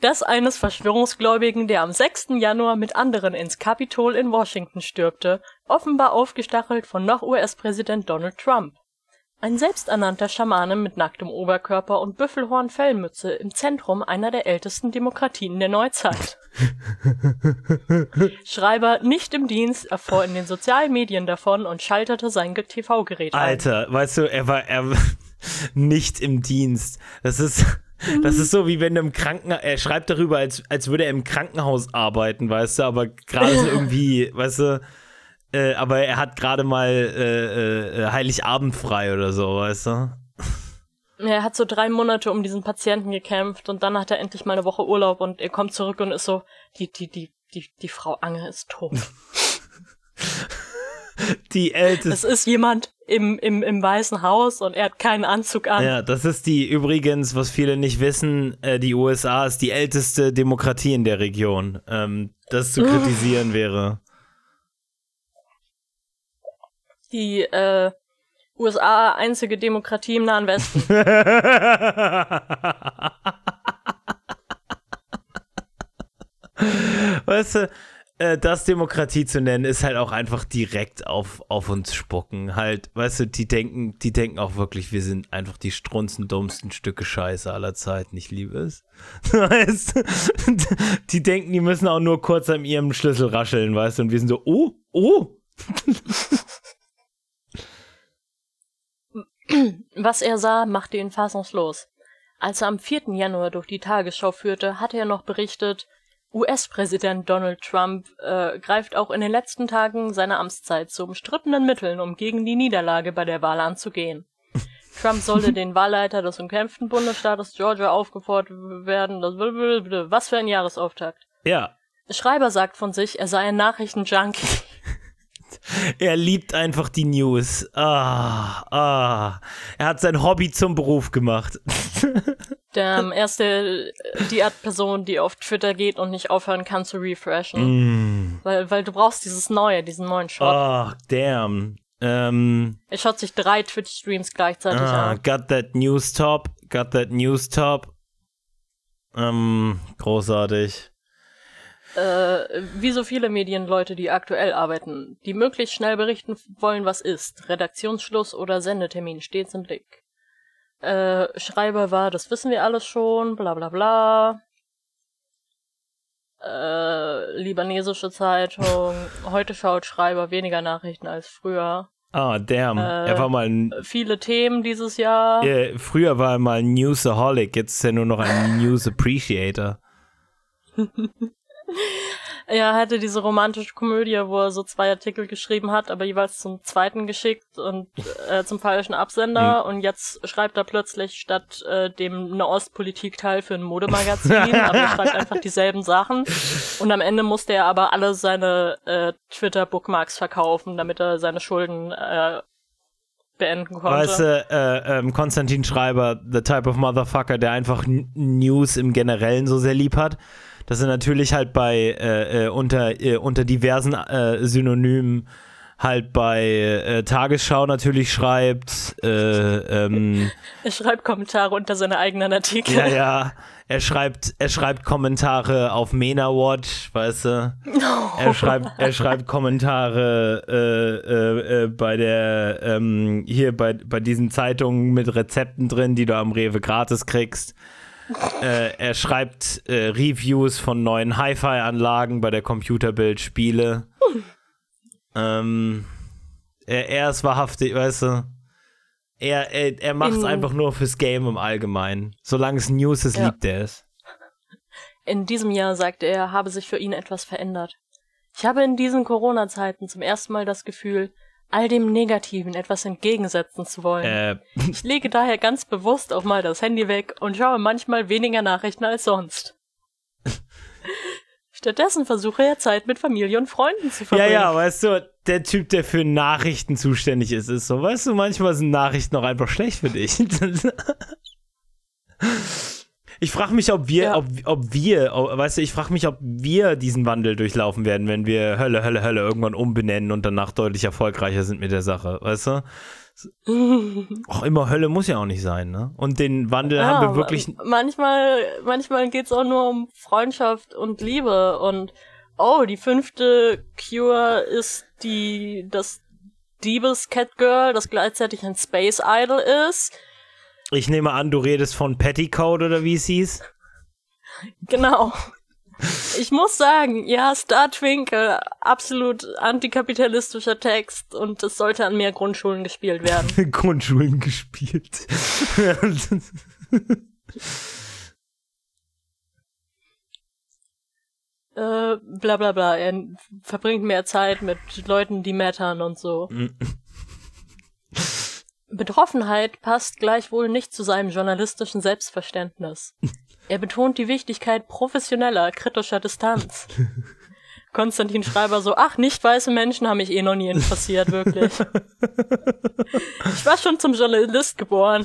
Das eines Verschwörungsgläubigen, der am 6. Januar mit anderen ins Kapitol in Washington stürmte, offenbar aufgestachelt von noch US-Präsident Donald Trump. Ein selbsternannter Schamane mit nacktem Oberkörper und Büffelhorn-Fellmütze im Zentrum einer der ältesten Demokratien der Neuzeit. <laughs> Schreiber nicht im Dienst erfuhr in den sozialen Medien davon und schaltete sein TV-Gerät ein. Alter, weißt du, er war er <laughs> nicht im Dienst. Das ist das ist so wie wenn du im Krankenhaus, er schreibt darüber, als, als würde er im Krankenhaus arbeiten, weißt du, aber gerade so <laughs> irgendwie, weißt du, äh, aber er hat gerade mal äh, äh, Heiligabend frei oder so, weißt du? Er hat so drei Monate um diesen Patienten gekämpft und dann hat er endlich mal eine Woche Urlaub und er kommt zurück und ist so, die, die, die, die, die Frau Ange ist tot. <laughs> die älteste. Es ist jemand im, im, im Weißen Haus und er hat keinen Anzug an. Ja, das ist die übrigens, was viele nicht wissen, äh, die USA ist die älteste Demokratie in der Region. Ähm, das zu <laughs> kritisieren wäre. Die äh, USA einzige Demokratie im Nahen Westen. <laughs> weißt du, äh, das Demokratie zu nennen, ist halt auch einfach direkt auf, auf uns spucken. Halt, weißt du, die denken, die denken auch wirklich, wir sind einfach die strunzendummsten Stücke Scheiße aller Zeiten. Ich liebe es. <laughs> Weißt du, die denken, die müssen auch nur kurz an ihrem Schlüssel rascheln, weißt du, und wir sind so, oh, oh. <laughs> Was er sah, machte ihn fassungslos. Als er am 4. Januar durch die Tagesschau führte, hatte er noch berichtet, US-Präsident Donald Trump äh, greift auch in den letzten Tagen seiner Amtszeit zu umstrittenen Mitteln, um gegen die Niederlage bei der Wahl anzugehen. <laughs> Trump sollte den Wahlleiter des umkämpften Bundesstaates Georgia aufgefordert werden. Das was für ein Jahresauftakt. Ja. Schreiber sagt von sich, er sei ein Nachrichtenjunkie. <laughs> Er liebt einfach die News. Ah, ah. Er hat sein Hobby zum Beruf gemacht. <laughs> Der, ähm, er ist der, die Art Person, die auf Twitter geht und nicht aufhören kann zu refreshen. Mm. Weil, weil du brauchst dieses Neue, diesen neuen Shot. Ah, damn. Ähm, er schaut sich drei Twitch-Streams gleichzeitig ah, an. Got that news top, got that news top. Ähm, großartig. Äh, wie so viele Medienleute, die aktuell arbeiten, die möglichst schnell berichten wollen, was ist. Redaktionsschluss oder Sendetermin stets im Blick. Äh, Schreiber war, das wissen wir alles schon, bla bla bla. Äh, libanesische Zeitung. Heute schaut Schreiber weniger Nachrichten als früher. Ah, damn. Äh, er war mal ein, Viele Themen dieses Jahr. äh, früher war er mal ein Newsaholic, jetzt ist er nur noch ein News Appreciator. <laughs> <laughs> Er hatte diese romantische Komödie, wo er so zwei Artikel geschrieben hat, aber jeweils zum zweiten geschickt und äh, zum falschen Absender. Und jetzt schreibt er plötzlich statt äh, dem Nahostpolitik-Teil für ein Modemagazin, <laughs> aber er schreibt einfach dieselben Sachen. Und am Ende musste er aber alle seine äh, Twitter-Bookmarks verkaufen, damit er seine Schulden äh, beenden konnte. Weißt du, äh, ähm, Konstantin Schreiber, the type of motherfucker, der einfach News im Generellen so sehr lieb hat, dass er natürlich halt bei, äh, äh, unter, äh, unter diversen äh, Synonymen halt bei äh, Tagesschau natürlich schreibt, äh, ähm, <laughs> er schreibt Kommentare unter seine eigenen Artikel. ja, ja, er schreibt, er schreibt Kommentare auf MENA Watch, weißt du, er schreibt, er schreibt Kommentare äh, äh, äh, bei der, ähm, hier bei, bei diesen Zeitungen mit Rezepten drin, die du am Rewe gratis kriegst. Äh, er schreibt äh, Reviews von neuen Hi-Fi-Anlagen bei der Computerbild Spiele. ähm, er, er ist wahrhaftig, weißt du. Er, er, er macht es In- einfach nur fürs Game im Allgemeinen. Solange es News ist, Ja. liebt er es. In diesem Jahr sagte er, habe sich für ihn etwas verändert. Ich habe in diesen Corona-Zeiten zum ersten Mal das Gefühl, all dem Negativen etwas entgegensetzen zu wollen. Äh, Ich lege daher ganz bewusst auch mal das Handy weg und schaue manchmal weniger Nachrichten als sonst. <laughs> Stattdessen versuche er Zeit mit Familie und Freunden zu ja, verbringen. ja, weißt du, der Typ, der für Nachrichten zuständig ist, ist so, weißt du, manchmal sind Nachrichten auch einfach schlecht für dich. <laughs> Ich frage mich, ob wir, Ja. ob, ob wir, ob, weißt du, ich frage mich, ob wir diesen Wandel durchlaufen werden, wenn wir Hölle, Hölle, Hölle irgendwann umbenennen und danach deutlich erfolgreicher sind mit der Sache, weißt du? <laughs> Auch immer Hölle muss ja auch nicht sein, ne? Und den Wandel Ja, haben wir wirklich. ma- Manchmal, manchmal geht's auch nur um Freundschaft und Liebe und oh, die fünfte Cure ist die das Diebes Catgirl, das gleichzeitig ein Space Idol ist. Ich nehme an, du redest von Petticoat oder wie es hieß. Genau. Ich muss sagen, ja, Star Twinkle, absolut antikapitalistischer Text und es sollte an mehr Grundschulen gespielt werden. <laughs> Grundschulen gespielt. <laughs> äh, bla bla bla. Er verbringt mehr Zeit mit Leuten, die mattern und so. Betroffenheit passt gleichwohl nicht zu seinem journalistischen Selbstverständnis. <laughs> Er betont die Wichtigkeit professioneller, kritischer Distanz. <laughs> Konstantin Schreiber so, ach, nicht weiße Menschen haben mich eh noch nie interessiert, wirklich. <laughs> Ich war schon zum Journalist geboren.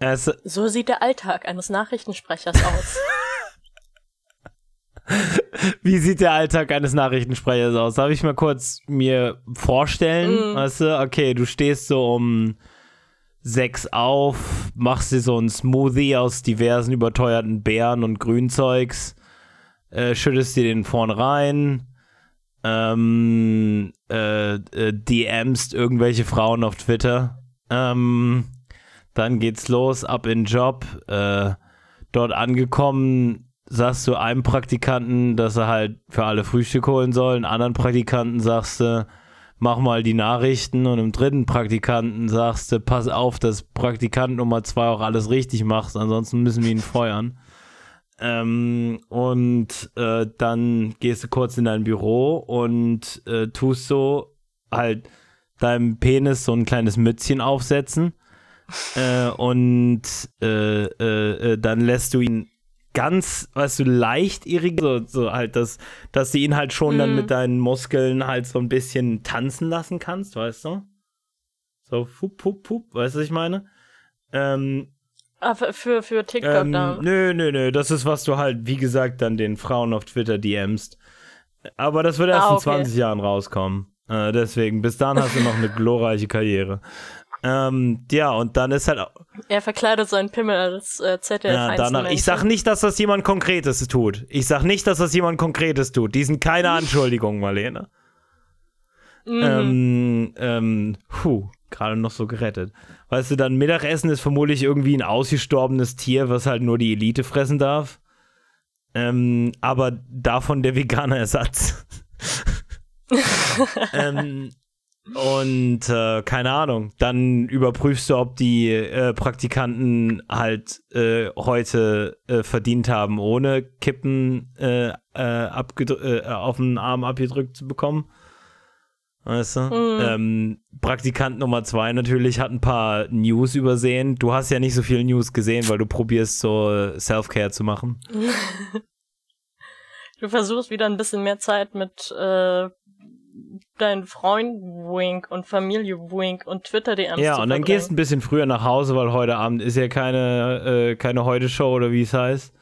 Also, So sieht der Alltag eines Nachrichtensprechers aus. <laughs> wie sieht der Alltag eines Nachrichtensprechers aus? Darf ich mal kurz mir vorstellen? Mm. Weißt du, okay, du stehst so um sechs auf, machst dir so einen Smoothie aus diversen überteuerten Beeren und Grünzeugs, äh, schüttest dir den vorn rein, ähm, äh, äh, DMst irgendwelche Frauen auf Twitter, ähm, dann geht's los, ab in den Job, äh, dort angekommen, sagst du einem Praktikanten, dass er halt für alle Frühstück holen soll, einem anderen Praktikanten sagst du, mach mal die Nachrichten und im dritten Praktikanten sagst du, pass auf, dass Praktikant Nummer zwei auch alles richtig macht, ansonsten müssen wir ihn feuern. <laughs> Ähm, und äh, dann gehst du kurz in dein Büro und äh, tust so halt deinem Penis so ein kleines Mützchen aufsetzen äh, und äh, äh, äh, dann lässt du ihn ganz, weißt du, leicht irrigieren, so, so halt, dass, dass du ihn halt schon dann Mhm. mit deinen Muskeln halt so ein bisschen tanzen lassen kannst, weißt du? So, fup, fup, fup, weißt du, was ich meine? Ähm, Ah, für, für, TikTok ähm, dann. nö, nö, nö, das ist, was du halt, wie gesagt, dann den Frauen auf Twitter DMst. Aber das wird erst Ah, in okay. 20 Jahren rauskommen. Äh, deswegen, bis dahin hast du noch eine glorreiche Karriere. Ähm, ja, und dann ist halt. auch- Er verkleidet seinen Pimmel als äh, ZDF Ja, danach, ich sag nicht, dass das jemand Konkretes tut. Ich sag nicht, dass das jemand Konkretes tut. Die sind keine <laughs> Anschuldigungen, Marlene. Mhm. Ähm, ähm, puh, gerade noch so gerettet. Weißt du, dann Mittagessen ist vermutlich irgendwie ein ausgestorbenes Tier, was halt nur die Elite fressen darf. Ähm, aber davon der vegane Ersatz. <laughs> <laughs> ähm, und äh, keine Ahnung, dann überprüfst du, ob die äh, Praktikanten halt äh, heute äh, verdient haben, ohne Kippen äh, äh, äh, auf den Arm abgedrückt zu bekommen. Weißt du? Mhm. Ähm, Praktikant Nummer zwei natürlich hat ein paar News übersehen. Du hast ja nicht so viel News gesehen, weil du probierst so Self-Care zu machen. <laughs> Du versuchst wieder ein bisschen mehr Zeit mit äh, deinen Freunden Wink und Familie Wink und Twitter-DMs Ja, zu und dann gehst du ein bisschen früher nach Hause, weil heute Abend ist ja keine, äh, keine Heute-Show oder wie es heißt.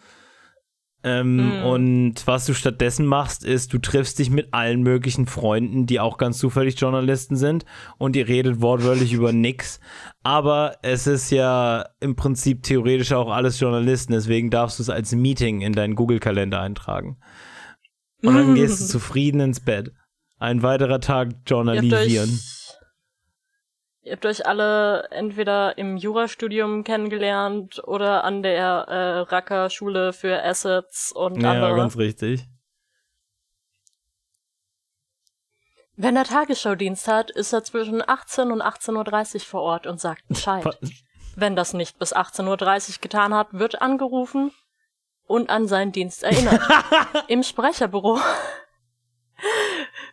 Ähm, Mhm. Und was du stattdessen machst, ist, du triffst dich mit allen möglichen Freunden, die auch ganz zufällig Journalisten sind und ihr redet wortwörtlich über nix. Aber es ist ja im Prinzip theoretisch auch alles Journalisten, deswegen darfst du es als Meeting in deinen Google-Kalender eintragen. Und dann gehst du <laughs> zufrieden ins Bett. Ein weiterer Tag journalisieren. ihr habt euch alle entweder im Jurastudium kennengelernt oder an der äh, Racker Schule für Assets und Ja, andere. ganz richtig. Wenn er Tagesschaudienst hat, ist er zwischen 18 und 18.30 Uhr vor Ort und sagt <laughs> Bescheid. Wenn das nicht bis 18.30 Uhr getan hat, wird angerufen und an seinen Dienst erinnert. <laughs> Im Sprecherbüro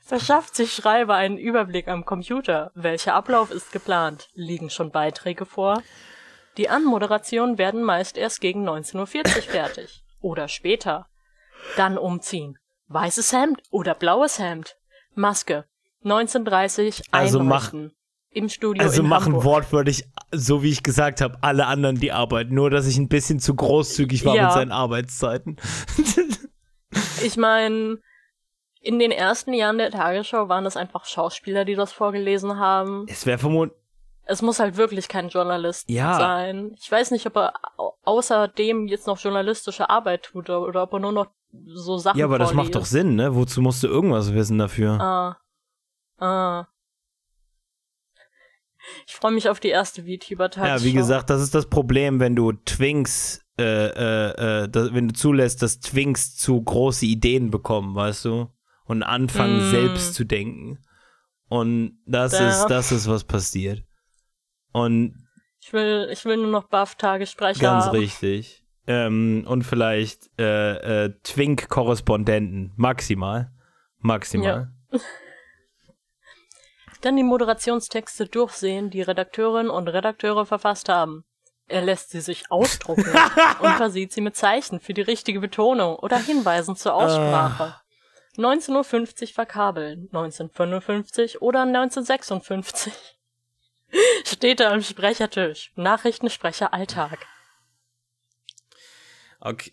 verschafft sich Schreiber einen Überblick am Computer. Welcher Ablauf ist geplant? Liegen schon Beiträge vor? Die Anmoderationen werden meist erst gegen 19.40 Uhr fertig. Oder später. Dann umziehen. Weißes Hemd oder blaues Hemd. Maske. 1930 Also mach- einrichten. Im Studio Also machen Hamburg. wortwörtlich, so wie ich gesagt habe, alle anderen die Arbeit. Nur, dass ich ein bisschen zu großzügig war Ja. mit seinen Arbeitszeiten. <laughs> Ich meine, in den ersten Jahren der Tagesschau waren es einfach Schauspieler, die das vorgelesen haben. es wäre vermutlich. Es muss halt wirklich kein Journalist Ja. sein. Ich weiß nicht, ob er au- außerdem jetzt noch journalistische Arbeit tut oder- ob er nur noch so Sachen Ja, aber das macht vorliest. doch Sinn, ne? Wozu musst du irgendwas wissen dafür? Ah. Ah. Ich freue mich auf die erste VTuber-Tagesschau. ja, wie gesagt, das ist das Problem, wenn du Twinks, äh, äh, äh, das, wenn du zulässt, dass Twinks zu große Ideen bekommen, weißt du? Und anfangen, Mm. selbst zu denken. Und das Ja. ist, das ist, was passiert. Und Ich will, ich will nur noch Buff-Tagessprecher Ganz haben. richtig. Ähm, und vielleicht äh, äh, Twink-Korrespondenten. Maximal. Maximal. <laughs> Dann die Moderationstexte durchsehen, die Redakteurinnen und Redakteure verfasst haben. Er lässt sie sich ausdrucken <laughs> und versieht sie mit Zeichen für die richtige Betonung oder Hinweisen zur Aussprache. 19.50 Uhr verkabeln, 1955 oder 1956. <laughs> Steht er am Sprechertisch. Nachrichtensprecher Alltag. Okay.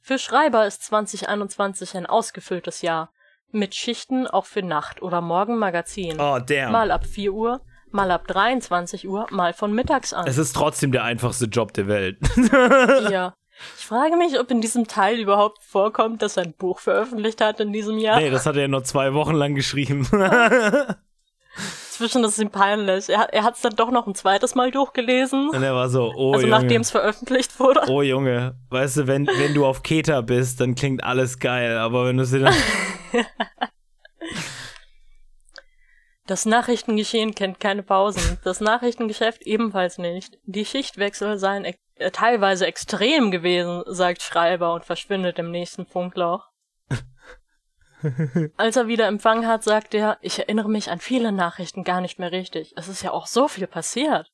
Für Schreiber ist 2021 ein ausgefülltes Jahr. Mit Schichten auch für Nacht- oder Morgenmagazin. Oh, damn. Mal ab 4 Uhr, mal ab 23 Uhr, mal von mittags an. Es ist trotzdem der einfachste Job der Welt. <laughs> ja. Ich frage mich, ob in diesem Teil überhaupt vorkommt, dass er ein Buch veröffentlicht hat in diesem Jahr. nee, das hat er nur zwei Wochen lang geschrieben. <laughs> Zwischen das ist ihm peinlich. Er, hat- er hat es dann doch noch ein zweites Mal durchgelesen. und er war so, oh also nachdem es veröffentlicht wurde. Oh Junge, weißt du, wenn, wenn du auf Keta bist, dann klingt alles geil, aber wenn du sie dann. <laughs> Das Nachrichtengeschehen kennt keine Pausen. Das Nachrichtengeschäft ebenfalls nicht. Die Schichtwechsel seien teilweise extrem gewesen, sagt Schreiber und verschwindet im nächsten Funkloch. <laughs> Als er wieder Empfang hat, sagt er, ich erinnere mich an viele Nachrichten gar nicht mehr richtig. Es ist ja auch so viel passiert.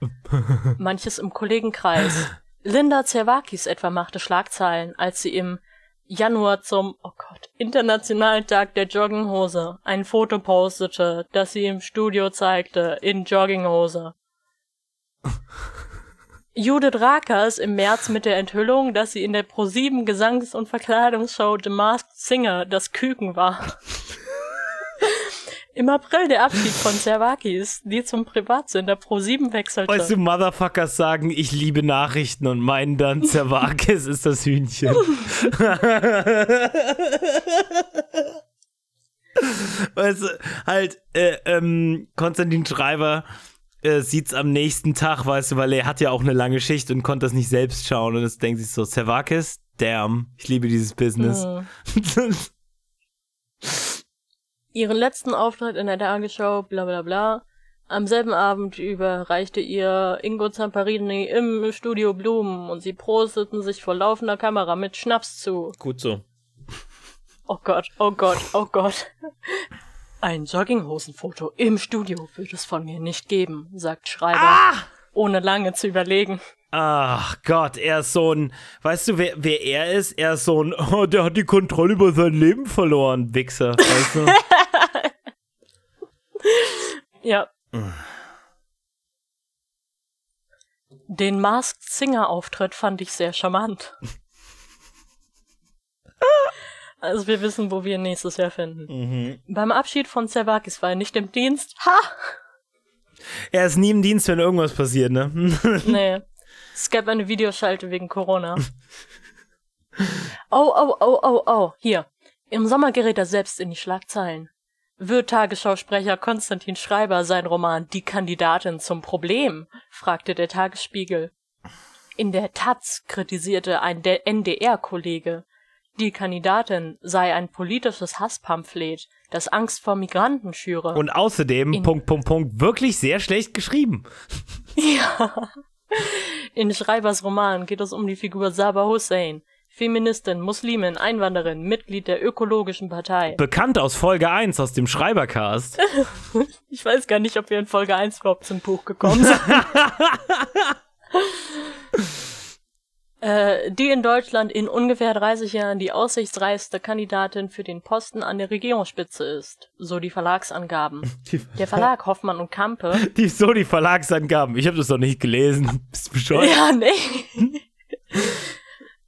<laughs> Manches im Kollegenkreis. Linda Zerwakis etwa machte Schlagzeilen, als sie im Januar zum, oh Gott, Internationalen Tag der Jogginghose ein Foto postete, das sie im Studio zeigte, in Jogginghose. <laughs> Judith Rakers im März mit der Enthüllung, dass sie in der ProSieben Gesangs- und Verkleidungsshow The Masked Singer das Küken war. <laughs> Im April der Abschied von Servakis, die zum Privatsender Pro7 wechselte. Weißt du, Motherfuckers sagen, ich liebe Nachrichten und meinen dann, Zerwakis ist das Hühnchen. <laughs> weißt du, halt, äh, ähm, Konstantin Schreiber äh, sieht's am nächsten Tag, weißt du, weil er hat ja auch eine lange Schicht und konnte das nicht selbst schauen und es denkt sich so, Zerwakis, damn, ich liebe dieses Business. Mhm. <laughs> Ihren letzten Auftritt in der Tagesschau, bla bla bla. Am selben Abend überreichte ihr Ingo Zamparini im Studio Blumen und sie prosteten sich vor laufender Kamera mit Schnaps zu. Gut so. Oh Gott, oh Gott, oh Gott. Ein Jogginghosenfoto im Studio wird es von mir nicht geben, sagt Schreiber, ohne lange zu überlegen. Ach Gott, er ist so ein, weißt du, wer, wer er ist? Er ist so ein, <laughs> oh, der hat die Kontrolle über sein Leben verloren, Wichser, weißt du? <laughs> Ja. Den Masked Singer Auftritt fand ich sehr charmant. Also wir wissen, wo wir ihn nächstes Jahr finden. Beim Abschied von Servakis war er nicht im Dienst. Ha! er ist nie im Dienst, wenn irgendwas passiert, ne? <laughs> Nee. Es gab eine Videoschalte wegen Corona. Oh, oh, oh, oh, oh. Hier. Im Sommer gerät er selbst in die Schlagzeilen. Wird Tagesschausprecher Konstantin Schreiber sein Roman Die Kandidatin zum Problem? fragte der Tagesspiegel. In der Taz kritisierte ein der NDR-Kollege. Die Kandidatin sei ein politisches Hasspamphlet, das Angst vor Migranten schüre. Und außerdem, In- Punkt, Punkt, Punkt, wirklich sehr schlecht geschrieben. <laughs> Ja. In Schreibers Roman geht es um die Figur Saba Hussein, Feministin, Muslimin, Einwanderin, Mitglied der Ökologischen Partei. Bekannt aus Folge 1 aus dem Schreibercast. <laughs> Ich weiß gar nicht, ob wir in Folge 1 überhaupt zum Buch gekommen sind. <laughs> äh, die in Deutschland in ungefähr 30 Jahren die aussichtsreichste Kandidatin für den Posten an der Regierungsspitze ist, so die Verlagsangaben. <laughs> Die, Der Verlag Hoffmann und Kampe. <laughs> die so die Verlagsangaben. Ich habe das doch nicht gelesen. <laughs> Bist du bescheuert? Ja, nee.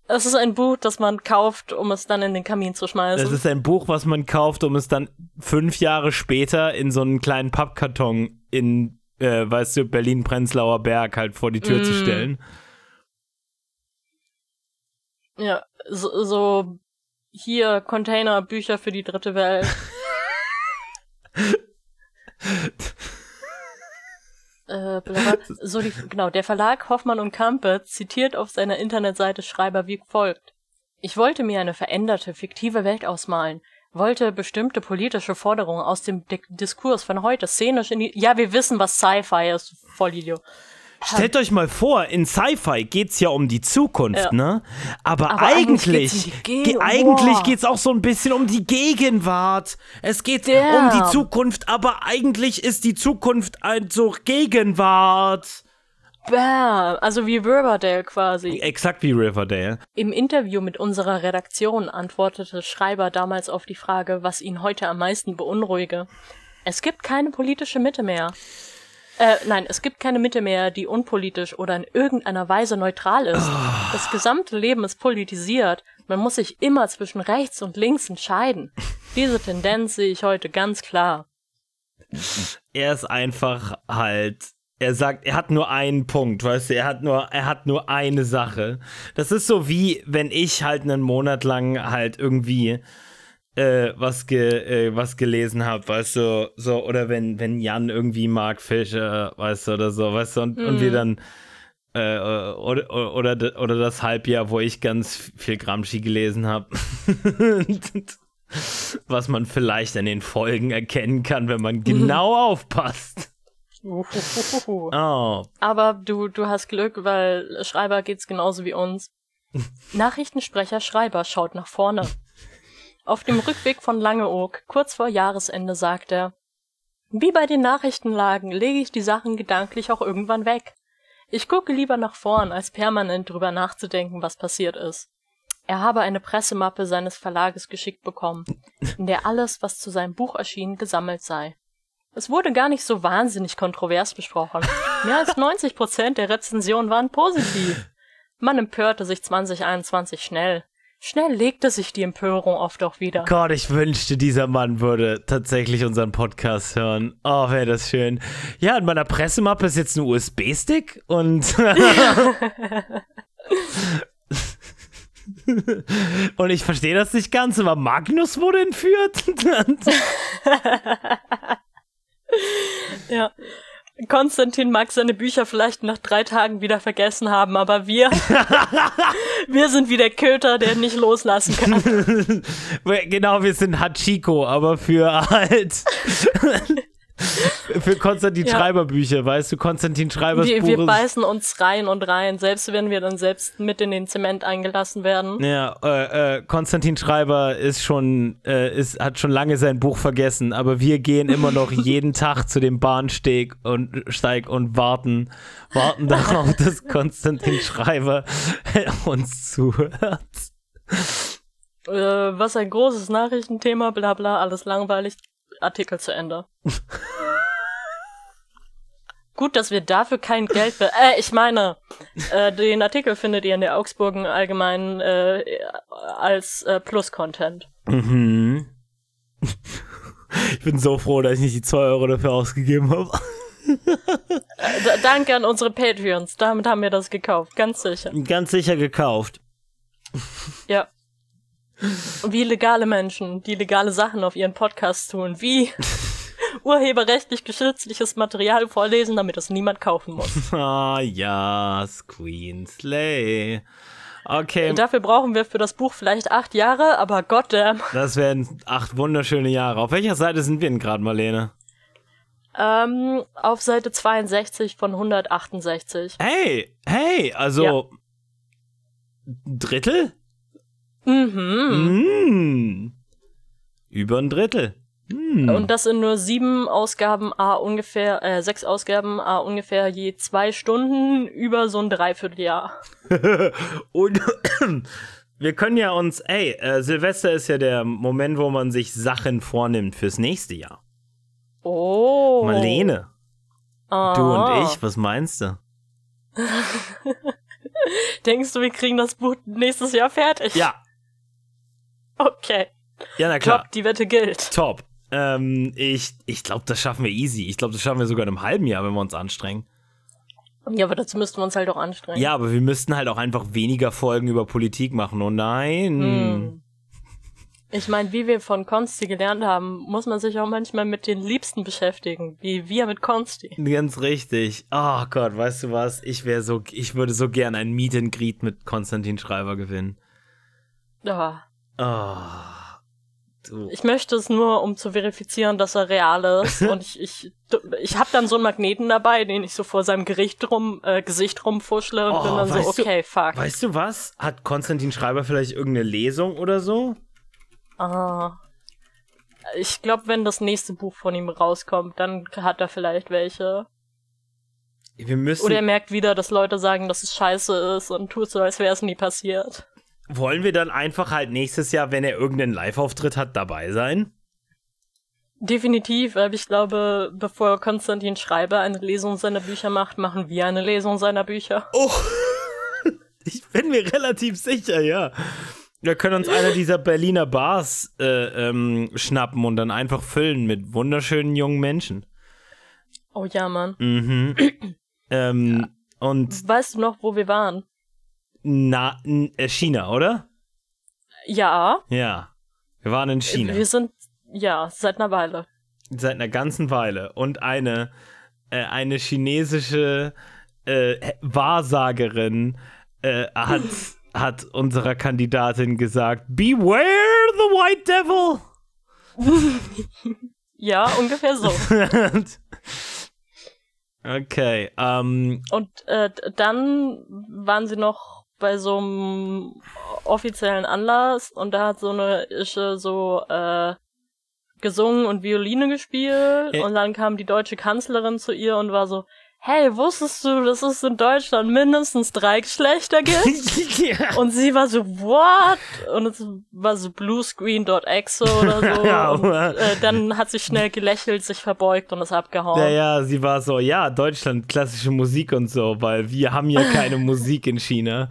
Es ist ein Buch, das man kauft, um es dann in den Kamin zu schmeißen. Das ist ein Buch, was man kauft, um es dann fünf Jahre später in so einen kleinen Pappkarton in, äh, weißt du, Berlin-Prenzlauer Berg halt vor die Tür Mm. zu stellen. Ja, so, so hier Containerbücher für die dritte Welt. <laughs> äh, so die, genau, der Verlag Hoffmann und Kampe zitiert auf seiner Internetseite Schreiber wie folgt. Ich wollte mir eine veränderte, fiktive Welt ausmalen, wollte bestimmte politische Forderungen aus dem Di Diskurs von heute szenisch in die, ja, wir wissen, was Sci-Fi ist, Vollidiot. Stellt euch mal vor, in Sci-Fi geht's ja um die Zukunft, Ja. ne? Aber, Aber eigentlich eigentlich, geht's um die Geg- ge eigentlich Boah. geht's auch so ein bisschen um die Gegenwart. Es geht Damn. um die Zukunft, aber eigentlich ist die Zukunft also Gegenwart. Bam, also wie Riverdale quasi. Exakt wie Riverdale. Im Interview mit unserer Redaktion antwortete Schreiber damals auf die Frage, was ihn heute am meisten beunruhige. Es gibt keine politische Mitte mehr. Äh, nein, es gibt keine Mitte mehr, die unpolitisch oder in irgendeiner Weise neutral ist. Das gesamte Leben ist politisiert. Man muss sich immer zwischen rechts und links entscheiden. Diese Tendenz sehe ich heute ganz klar. er ist einfach halt. Er sagt, er hat nur einen Punkt, weißt du, er hat nur, er hat nur eine Sache. Das ist so wie, wenn ich halt einen Monat lang halt irgendwie äh, was, ge, äh, was gelesen habe, weißt du, so, oder wenn, wenn Jan irgendwie Mark Fischer, weißt du, oder so, weißt du, und, und wir dann äh, oder, oder, oder das Halbjahr, wo ich ganz viel Gramsci gelesen habe. <laughs> was man vielleicht an den Folgen erkennen kann, wenn man <laughs> genau aufpasst. Uhuhuhu. Oh, Aber du, du hast Glück, weil Schreiber geht's genauso wie uns. <laughs> Nachrichtensprecher Schreiber schaut nach vorne. Auf dem Rückweg von Langeoog, kurz vor Jahresende, sagt er, wie bei den Nachrichtenlagen lege ich die Sachen gedanklich auch irgendwann weg. Ich gucke lieber nach vorn, als permanent drüber nachzudenken, was passiert ist. Er habe eine Pressemappe seines Verlages geschickt bekommen, in der alles, was zu seinem Buch erschien, gesammelt sei. Es wurde gar nicht so wahnsinnig kontrovers besprochen. Mehr als 90 Prozent der Rezensionen waren positiv. Man empörte sich 2021 schnell. Schnell legte sich die Empörung oft auch wieder. Gott, ich wünschte, dieser Mann würde tatsächlich unseren Podcast hören. Oh, wäre das schön. Ja, in meiner Pressemappe ist jetzt ein USB-Stick und. <laughs> und ich verstehe das nicht ganz, aber Magnus wurde entführt. <laughs> <laughs> Ja. Konstantin mag seine Bücher vielleicht nach drei Tagen wieder vergessen haben, aber wir, <laughs> wir sind wie der Köter, der nicht loslassen kann. <laughs> genau, wir sind Hachiko, aber für halt. <laughs> <laughs> für Konstantin Ja. Schreiber Bücher, weißt du, Konstantin Schreibers Wir, Buch wir beißen uns rein und rein, selbst wenn wir dann selbst mit in den Zement eingelassen werden. Ja, äh, äh, Konstantin Schreiber ist schon, äh, ist, hat schon lange sein Buch vergessen, aber wir gehen immer noch <laughs> jeden Tag zu dem Bahnsteig und Steig und warten, warten <laughs> darauf, dass Konstantin Schreiber uns zuhört. Äh, was ein großes Nachrichtenthema, bla bla, alles langweilig. Artikel zu Ende. Gut, dass wir dafür kein Geld be Äh, ich meine, äh, den Artikel findet ihr in der Augsburgen allgemein äh, als äh, Plus-Content. Mhm. Ich bin so froh, dass ich nicht die 2 Euro dafür ausgegeben habe. D danke an unsere Patreons, damit haben wir das gekauft, ganz sicher. Ganz sicher gekauft. Ja. Und wie legale Menschen, die legale Sachen auf ihren Podcasts tun, wie <laughs> urheberrechtlich geschützliches Material vorlesen, damit es niemand kaufen muss. <laughs> Ah ja, Queen Slay. Okay, Dafür brauchen wir für das Buch vielleicht acht Jahre, aber goddamn. das werden acht wunderschöne Jahre. Auf welcher Seite sind wir denn gerade, Marlene? Ähm, auf Seite 62 von 168. Hey, hey, also Ja. Drittel? Mhm. Mm. Über ein Drittel. Mm. Und das sind nur sieben Ausgaben, a ungefähr, äh, sechs Ausgaben, a ungefähr je zwei Stunden über so ein Dreivierteljahr. <laughs> Und <clears throat> wir können ja uns, ey, äh, Silvester ist ja der Moment, wo man sich Sachen vornimmt fürs nächste Jahr. Oh. Marlene, Ah. du und ich, was meinst du? <laughs> Denkst du, wir kriegen das Buch nächstes Jahr fertig? Ja, Okay. ja, na klar. Top, die Wette gilt. Top. Ähm, ich ich glaube, das schaffen wir easy. Ich glaube, das schaffen wir sogar in einem halben Jahr, wenn wir uns anstrengen. Ja, aber dazu müssten wir uns halt auch anstrengen. Ja, aber wir müssten halt auch einfach weniger Folgen über Politik machen. Oh nein. Hm. Ich meine, wie wir von Konsti gelernt haben, muss man sich auch manchmal mit den Liebsten beschäftigen, wie wir mit Konsti. Ganz richtig. Oh Gott, weißt du was? Ich wäre so, ich würde so gern ein Meet and Greet mit Konstantin Schreiber gewinnen. Ja. Oh. Du. Ich möchte es nur, um zu verifizieren, dass er real ist. <laughs> Und ich, ich, ich habe dann so einen Magneten dabei, den ich so vor seinem Gericht rum, äh, Gesicht rumfuschle und Oh, bin dann so, weißt du- okay, fuck. Weißt du was? Hat Konstantin Schreiber vielleicht irgendeine Lesung oder so? Ah. Ich glaube, wenn das nächste Buch von ihm rauskommt, dann hat er vielleicht welche. Wir müssen. Oder er merkt wieder, dass Leute sagen, dass es scheiße ist und tut so, als wäre es nie passiert. Wollen wir dann einfach halt nächstes Jahr, wenn er irgendeinen Live-Auftritt hat, dabei sein? Definitiv, aber ich glaube, bevor Konstantin Schreiber eine Lesung seiner Bücher macht, machen wir eine Lesung seiner Bücher. Oh. <laughs> ich bin mir relativ sicher, ja. Wir können uns eine dieser Berliner Bars äh, ähm, schnappen und dann einfach füllen mit wunderschönen jungen Menschen. Oh ja, Mann. Mhm. <clears throat> ähm, Und Weißt du noch, wo wir waren? Na, äh, China, oder? Ja. Ja. Wir waren in China. Wir sind, ja, seit einer Weile. seit einer ganzen Weile und eine äh, eine chinesische äh, Wahrsagerin äh, hat <laughs> hat unserer Kandidatin gesagt Beware the White Devil. <laughs> Ja, ungefähr so. <laughs> okay, ähm, Und äh, dann waren sie noch bei so einem offiziellen Anlass und da hat so eine Ische so äh, gesungen und Violine gespielt Ä- und dann kam die deutsche Kanzlerin zu ihr und war so, hey, wusstest du, dass es in Deutschland mindestens drei Geschlechter <laughs> gibt? ja. Und sie war so, what? Und es war so bluescreen.exe oder so. <laughs> Ja, und, äh, dann hat sie schnell gelächelt, sich verbeugt und ist abgehauen. Ja, ja, sie war so, ja, Deutschland, klassische Musik und so, weil wir haben ja keine <laughs> Musik in China.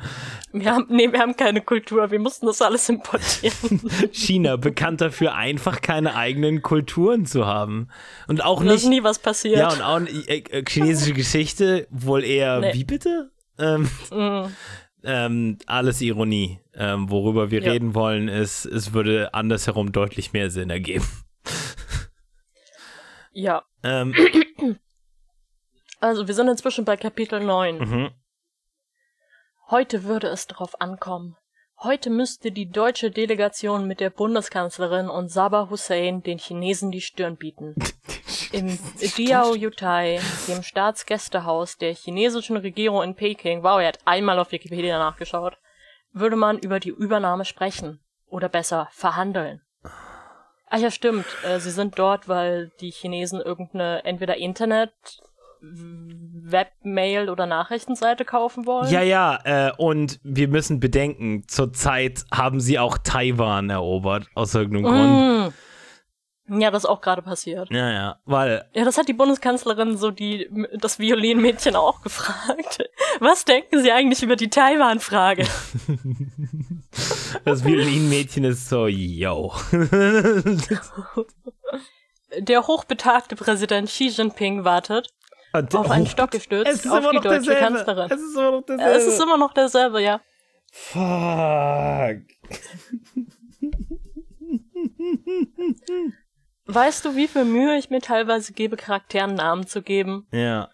Wir haben, nee, wir haben keine Kultur, wir mussten das alles importieren. China, bekannt dafür, einfach keine eigenen Kulturen zu haben. Und auch Da ist nicht, nie was passiert. ja, und auch äh, äh, chinesische Geschichte, wohl eher, Nee. wie bitte? Ähm, Mm, ähm, alles Ironie. Ähm, worüber wir Ja. reden wollen, ist, es würde andersherum deutlich mehr Sinn ergeben. ja, Ähm, also wir sind inzwischen bei Kapitel 9. mhm. Heute würde es darauf ankommen. Heute müsste die deutsche Delegation mit der Bundeskanzlerin und Sabah Hussein den Chinesen die Stirn bieten. <laughs> Im Diao Yutai, dem Staatsgästehaus der chinesischen Regierung in Peking, wow, er hat einmal auf Wikipedia nachgeschaut, würde man über die Übernahme sprechen. Oder besser, verhandeln. Ah ja, stimmt. Äh, sie sind dort, weil die Chinesen irgendeine entweder Internet, Webmail oder Nachrichtenseite kaufen wollen. Ja, ja, äh, und wir müssen bedenken, zurzeit haben sie auch Taiwan erobert, aus irgendeinem Grund. Mm. Ja, das ist auch gerade passiert. Ja, ja, weil Ja, das hat die Bundeskanzlerin so die das Violinmädchen auch <laughs> gefragt. Was denken Sie eigentlich über die Taiwan-Frage? <laughs> das Violinmädchen ist so, yo. <laughs> Der hochbetagte Präsident Xi Jinping wartet, Und- auf einen oh, Stock gestützt, es ist auf immer die noch deutsche derselbe. Kanzlerin. Es ist immer noch derselbe. Es ist immer noch derselbe, ja. Fuck. Weißt du, wie viel Mühe ich mir teilweise gebe, Charakteren Namen zu geben? Ja.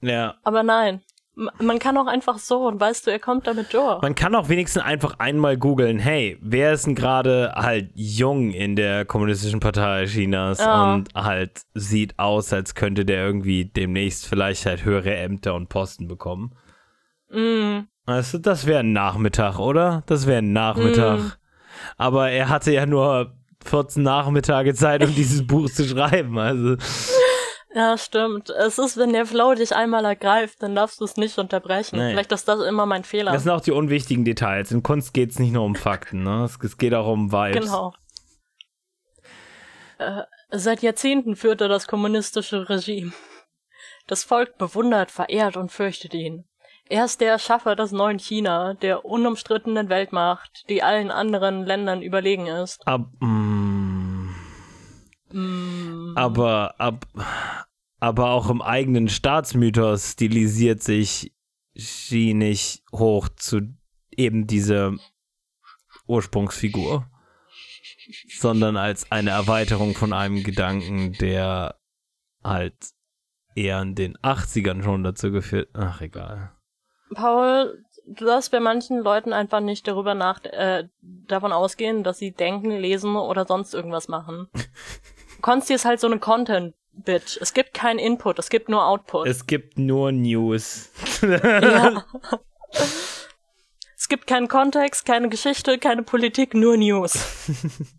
Ja. Aber nein. Man kann auch einfach so und weißt du, er kommt damit durch. Man kann auch wenigstens einfach einmal googeln, hey, wer ist denn gerade halt jung in der Kommunistischen Partei Chinas Ja. und halt sieht aus, als könnte der irgendwie demnächst vielleicht halt höhere Ämter und Posten bekommen. Mm. Weißt du, das wäre ein Nachmittag, oder? Das wäre ein Nachmittag. Mm. Aber er hatte ja nur 14 Nachmittage Zeit, um <laughs> dieses Buch zu schreiben. Also, Ja, stimmt. Es ist, wenn der Flow dich einmal ergreift, dann darfst du es nicht unterbrechen. Nee. Vielleicht ist das immer mein Fehler. das sind auch die unwichtigen Details. In Kunst geht es nicht nur um Fakten, ne? Es, es geht auch um Vibes. Genau. Äh, seit Jahrzehnten führte das kommunistische Regime. Das Volk bewundert, verehrt und fürchtet ihn. Er ist der Erschaffer des neuen China, der unumstrittenen Weltmacht, die allen anderen Ländern überlegen ist. Ab, mm, Mm, aber, ab, aber auch im eigenen Staatsmythos stilisiert sich nicht hoch zu eben dieser Ursprungsfigur, sondern als eine Erweiterung von einem Gedanken, der halt eher in den 80ern schon dazu geführt. Ach, egal. Paul, du darfst bei manchen Leuten einfach nicht darüber nach, äh, davon ausgehen, dass sie denken, lesen oder sonst irgendwas machen. <laughs> Konsti ist halt so eine Content-Bitch. Es gibt keinen Input, es gibt nur Output. Es gibt nur News. ja. <laughs> es gibt keinen Kontext, keine Geschichte, keine Politik, nur News. <laughs>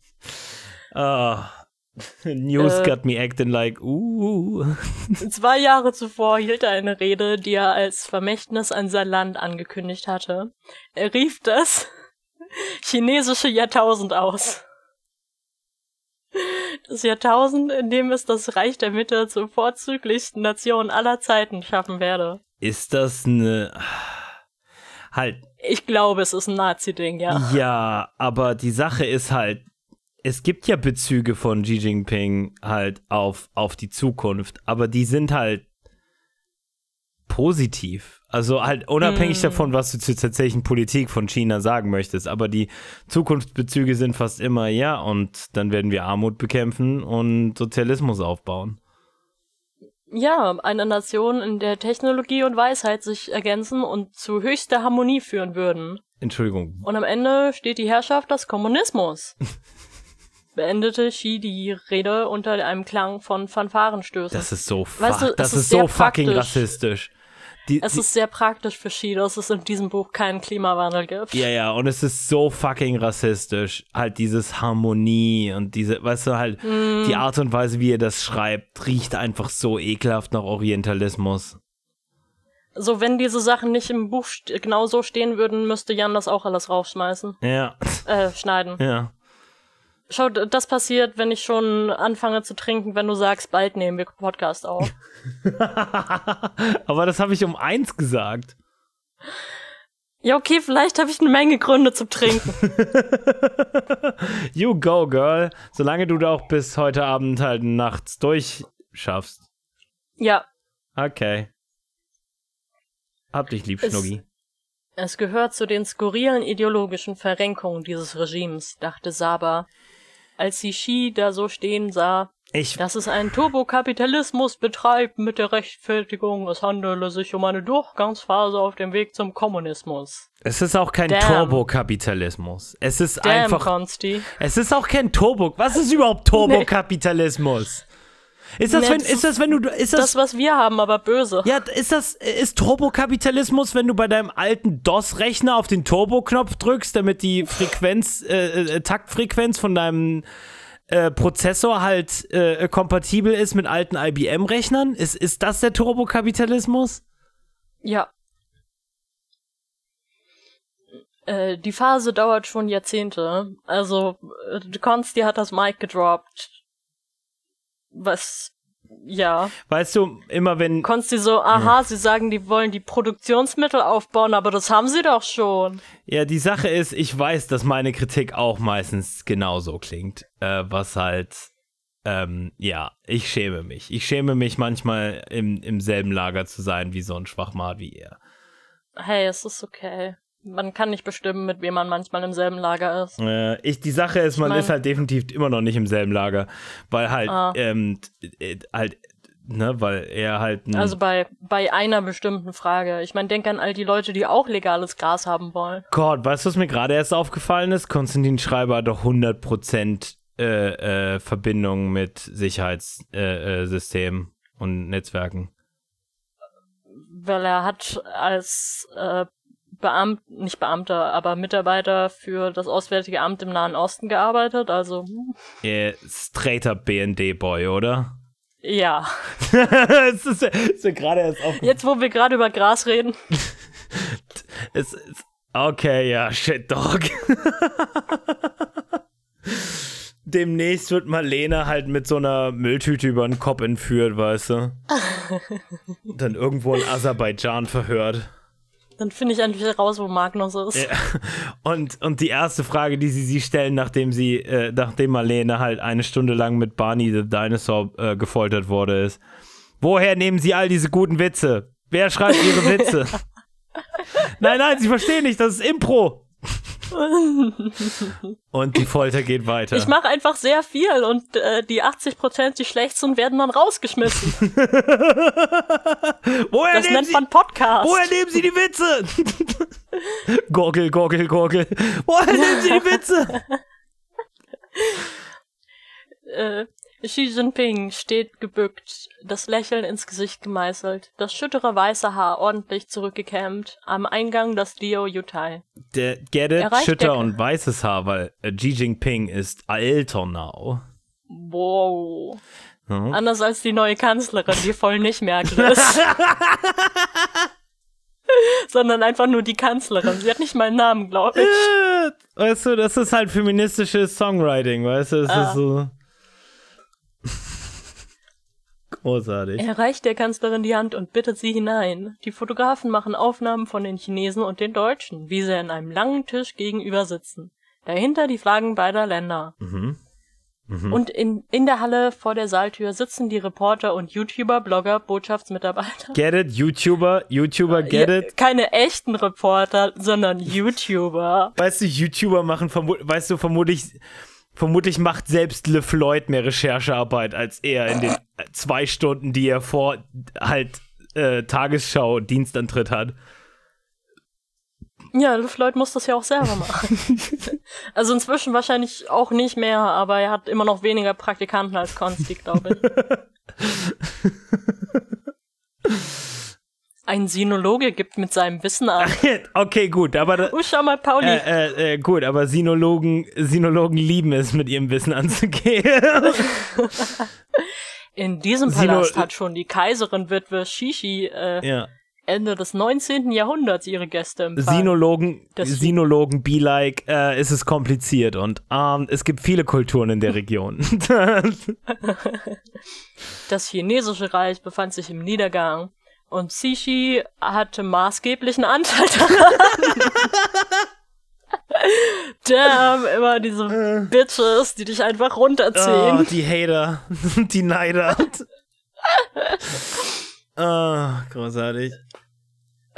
Ah, News Äh. got me acting like, uh. <laughs> Zwei Jahre zuvor hielt er eine Rede, die er als Vermächtnis an sein Land angekündigt hatte. Er rief das chinesische Jahrtausend aus. Das Jahrtausend, in dem es das Reich der Mitte zur vorzüglichsten Nation aller Zeiten schaffen werde. Ist das eine. Halt, Ich glaube, es ist ein Nazi-Ding, ja. ja, aber die Sache ist halt, es gibt ja Bezüge von Xi Jinping halt auf, auf die Zukunft, aber die sind halt positiv. Also halt unabhängig Mm. davon, was du zur tatsächlichen Politik von China sagen möchtest, aber die Zukunftsbezüge sind fast immer, ja, und dann werden wir Armut bekämpfen und Sozialismus aufbauen. Ja, eine Nation, in der Technologie und Weisheit sich ergänzen und zu höchster Harmonie führen würden. Entschuldigung, Und am Ende steht die Herrschaft des Kommunismus. <laughs> Beendete Xi die Rede unter einem Klang von Fanfarenstößen. Das ist so, Weißt du, das ist ist so fucking rassistisch. Die, Es die, ist sehr praktisch für Ski, dass es in diesem Buch keinen Klimawandel gibt. ja, ja, und es ist so fucking rassistisch. Halt dieses Harmonie und diese, weißt du, halt Mm. die Art und Weise, wie er das schreibt, riecht einfach so ekelhaft nach Orientalismus. So, wenn diese Sachen nicht im Buch genau so stehen würden, müsste Jan das auch alles rausschmeißen. Ja, Äh, schneiden. ja. Schau, das passiert, wenn ich schon anfange zu trinken, wenn du sagst, bald nehmen wir Podcast auf. <laughs> Aber das habe ich um eins gesagt. ja, okay, vielleicht habe ich eine Menge Gründe zum Trinken. <laughs> You go, girl. Solange du da auch bis heute Abend halt nachts durchschaffst. ja, Okay. Hab dich lieb, Es- Schnuggi. es gehört zu den skurrilen ideologischen Verrenkungen dieses Regimes, dachte Saba, als sie Shi da so stehen sah, Ich, dass es einen Turbokapitalismus betreibt mit der Rechtfertigung, es handele sich um eine Durchgangsphase auf dem Weg zum Kommunismus. es ist auch kein. Turbokapitalismus. Es ist Damn, einfach. Konsti. Es ist auch kein Turbo. Was ist überhaupt Turbokapitalismus? Ist das, Nee, wenn, das ist das, wenn du, ist das, Das, was wir haben, aber böse. ja, ist das, ist Turbokapitalismus, wenn du bei deinem alten DOS-Rechner auf den Turbo-Knopf drückst, damit die Frequenz, äh, äh, Taktfrequenz von deinem äh, Prozessor halt äh, kompatibel ist mit alten IBM-Rechnern? Ist, ist das der Turbokapitalismus? Ja. Äh, die Phase dauert schon Jahrzehnte. Also, äh, Konsti hat das Mic gedroppt. Was, ja. Weißt du, immer wenn, Konsti so, aha, sie sagen, die wollen die Produktionsmittel aufbauen, aber das haben sie doch schon. Ja, die Sache ist, ich weiß, dass meine Kritik auch meistens genauso klingt. Äh, was halt, ähm, ja, ich schäme mich. Ich schäme mich manchmal im, im selben Lager zu sein wie so ein Schwachmat wie er. Hey, es ist okay. Man kann nicht bestimmen, mit wem man manchmal im selben Lager ist. Äh, ich, die Sache ist, man mein- ist halt definitiv immer noch nicht im selben Lager. Weil halt, Ah. ähm, äh, halt, ne, weil er halt Also bei, bei einer bestimmten Frage. Ich meine, denk an all die Leute, die auch legales Gras haben wollen. Gott, weißt du, was mir gerade erst aufgefallen ist? Konstantin Schreiber hat doch 100% äh, äh, Verbindung mit Sicherheitssystemen äh, äh, und Netzwerken. weil er hat als äh, Beamt, nicht Beamter, aber Mitarbeiter für das Auswärtige Amt im Nahen Osten gearbeitet. Also hm, Äh, straighter BND-Boy, oder? ja. <laughs> es ist, ist mir gerade erst aufgefallen. Jetzt, wo wir gerade über Gras reden, <laughs> Es, es, okay, ja, shit, dog. <laughs> Demnächst wird Marlene halt mit so einer Mülltüte über den Kopf entführt, weißt du? Und dann irgendwo in Aserbaidschan verhört. Dann finde ich endlich raus, wo Magnus ist. Ja. Und, und die erste Frage, die sie sie stellen, nachdem sie, äh, nachdem Marlene halt eine Stunde lang mit Barney the Dinosaur äh, gefoltert wurde, ist: Woher nehmen sie all diese guten Witze? Wer schreibt ihre Witze? <laughs> nein, nein, sie verstehen nicht, das ist Impro. <laughs> und die Folter geht weiter. Ich mache einfach sehr viel und äh, die 80%, die schlecht sind, werden dann rausgeschmissen. <laughs> woher, Das nennt sie, man Podcast. woher nehmen sie die Witze? <laughs> gurgel, gurgel, gurgel. Woher nehmen sie die Witze? äh, Xi Jinping steht gebückt, das Lächeln ins Gesicht gemeißelt, das schüttere weiße Haar ordentlich zurückgekämmt, am Eingang das Dio Yutai. Der Get it, Erreicht Schütter und weißes Haar, weil äh, Xi Jinping ist alter now. Wow. Mhm. Anders als die neue Kanzlerin, die voll nicht Merkel ist. <laughs> Sondern einfach nur die Kanzlerin. Sie hat nicht mal einen Namen, glaube ich. Äh, Weißt du, das ist halt feministisches Songwriting, weißt du, es Ah. ist so <laughs> großartig. Er reicht der Kanzlerin die Hand und bittet sie hinein. Die Fotografen machen Aufnahmen von den Chinesen und den Deutschen, wie sie an einem langen Tisch gegenüber sitzen. Dahinter die Flaggen beider Länder. Mhm. Und in, in der Halle vor der Saaltür sitzen die Reporter und YouTuber, Blogger, Botschaftsmitarbeiter. Get it, YouTuber, YouTuber, get Ja, it. Keine echten Reporter, sondern YouTuber. Weißt du, YouTuber machen, vermu weißt du, vermutlich, vermutlich macht selbst LeFloid mehr Recherchearbeit als er in den zwei Stunden, die er vor halt äh, Tagesschau-Dienstantritt hat. Ja, Floyd muss das ja auch selber machen. <laughs> also inzwischen wahrscheinlich auch nicht mehr, aber er hat immer noch weniger Praktikanten als Konsti, glaube ich. <laughs> Ein Sinologe gibt mit seinem Wissen an. <laughs> okay, gut, aber da, Oh, schau mal, Pauli. äh, äh, äh, gut, aber Sinologen, Sinologen lieben es, mit ihrem Wissen anzugehen. <laughs> In diesem Sino- Palast hat schon die Kaiserin Witwe Shishi äh, ja. Ende des 19. Jahrhunderts ihre Gäste empfangen. Sinologen, Das- Sinologen be like, äh, ist es kompliziert und ähm, es gibt viele Kulturen in der Region. <laughs> Das chinesische Reich befand sich im Niedergang und Cixi hatte maßgeblichen Anteil daran. <laughs> Damn, immer diese Bitches, die dich einfach oh, runterziehen. die Hater, <laughs> die Neider. <laughs> Ah, großartig.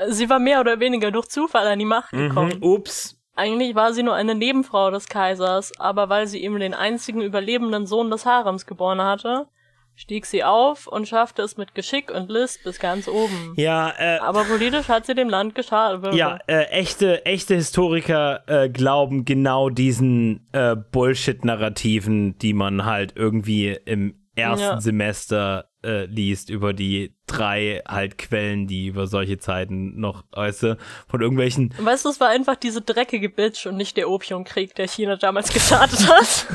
Sie war mehr oder weniger durch Zufall an die Macht gekommen. Mhm. Ups. Eigentlich war sie nur eine Nebenfrau des Kaisers, aber weil sie ihm den einzigen überlebenden Sohn des Harems geboren hatte, stieg sie auf und schaffte es mit Geschick und List bis ganz oben. Ja, äh, Aber politisch hat sie dem Land geschadet. Ja, äh, echte, echte Historiker äh, glauben genau diesen äh, Bullshit-Narrativen, die man halt irgendwie im ersten Ja. Semester äh, liest, über die drei halt Quellen, die über solche Zeiten noch, weißt du, von irgendwelchen. Weißt du, es war einfach diese dreckige Bitch und nicht der Opiumkrieg, der China damals gestartet hat.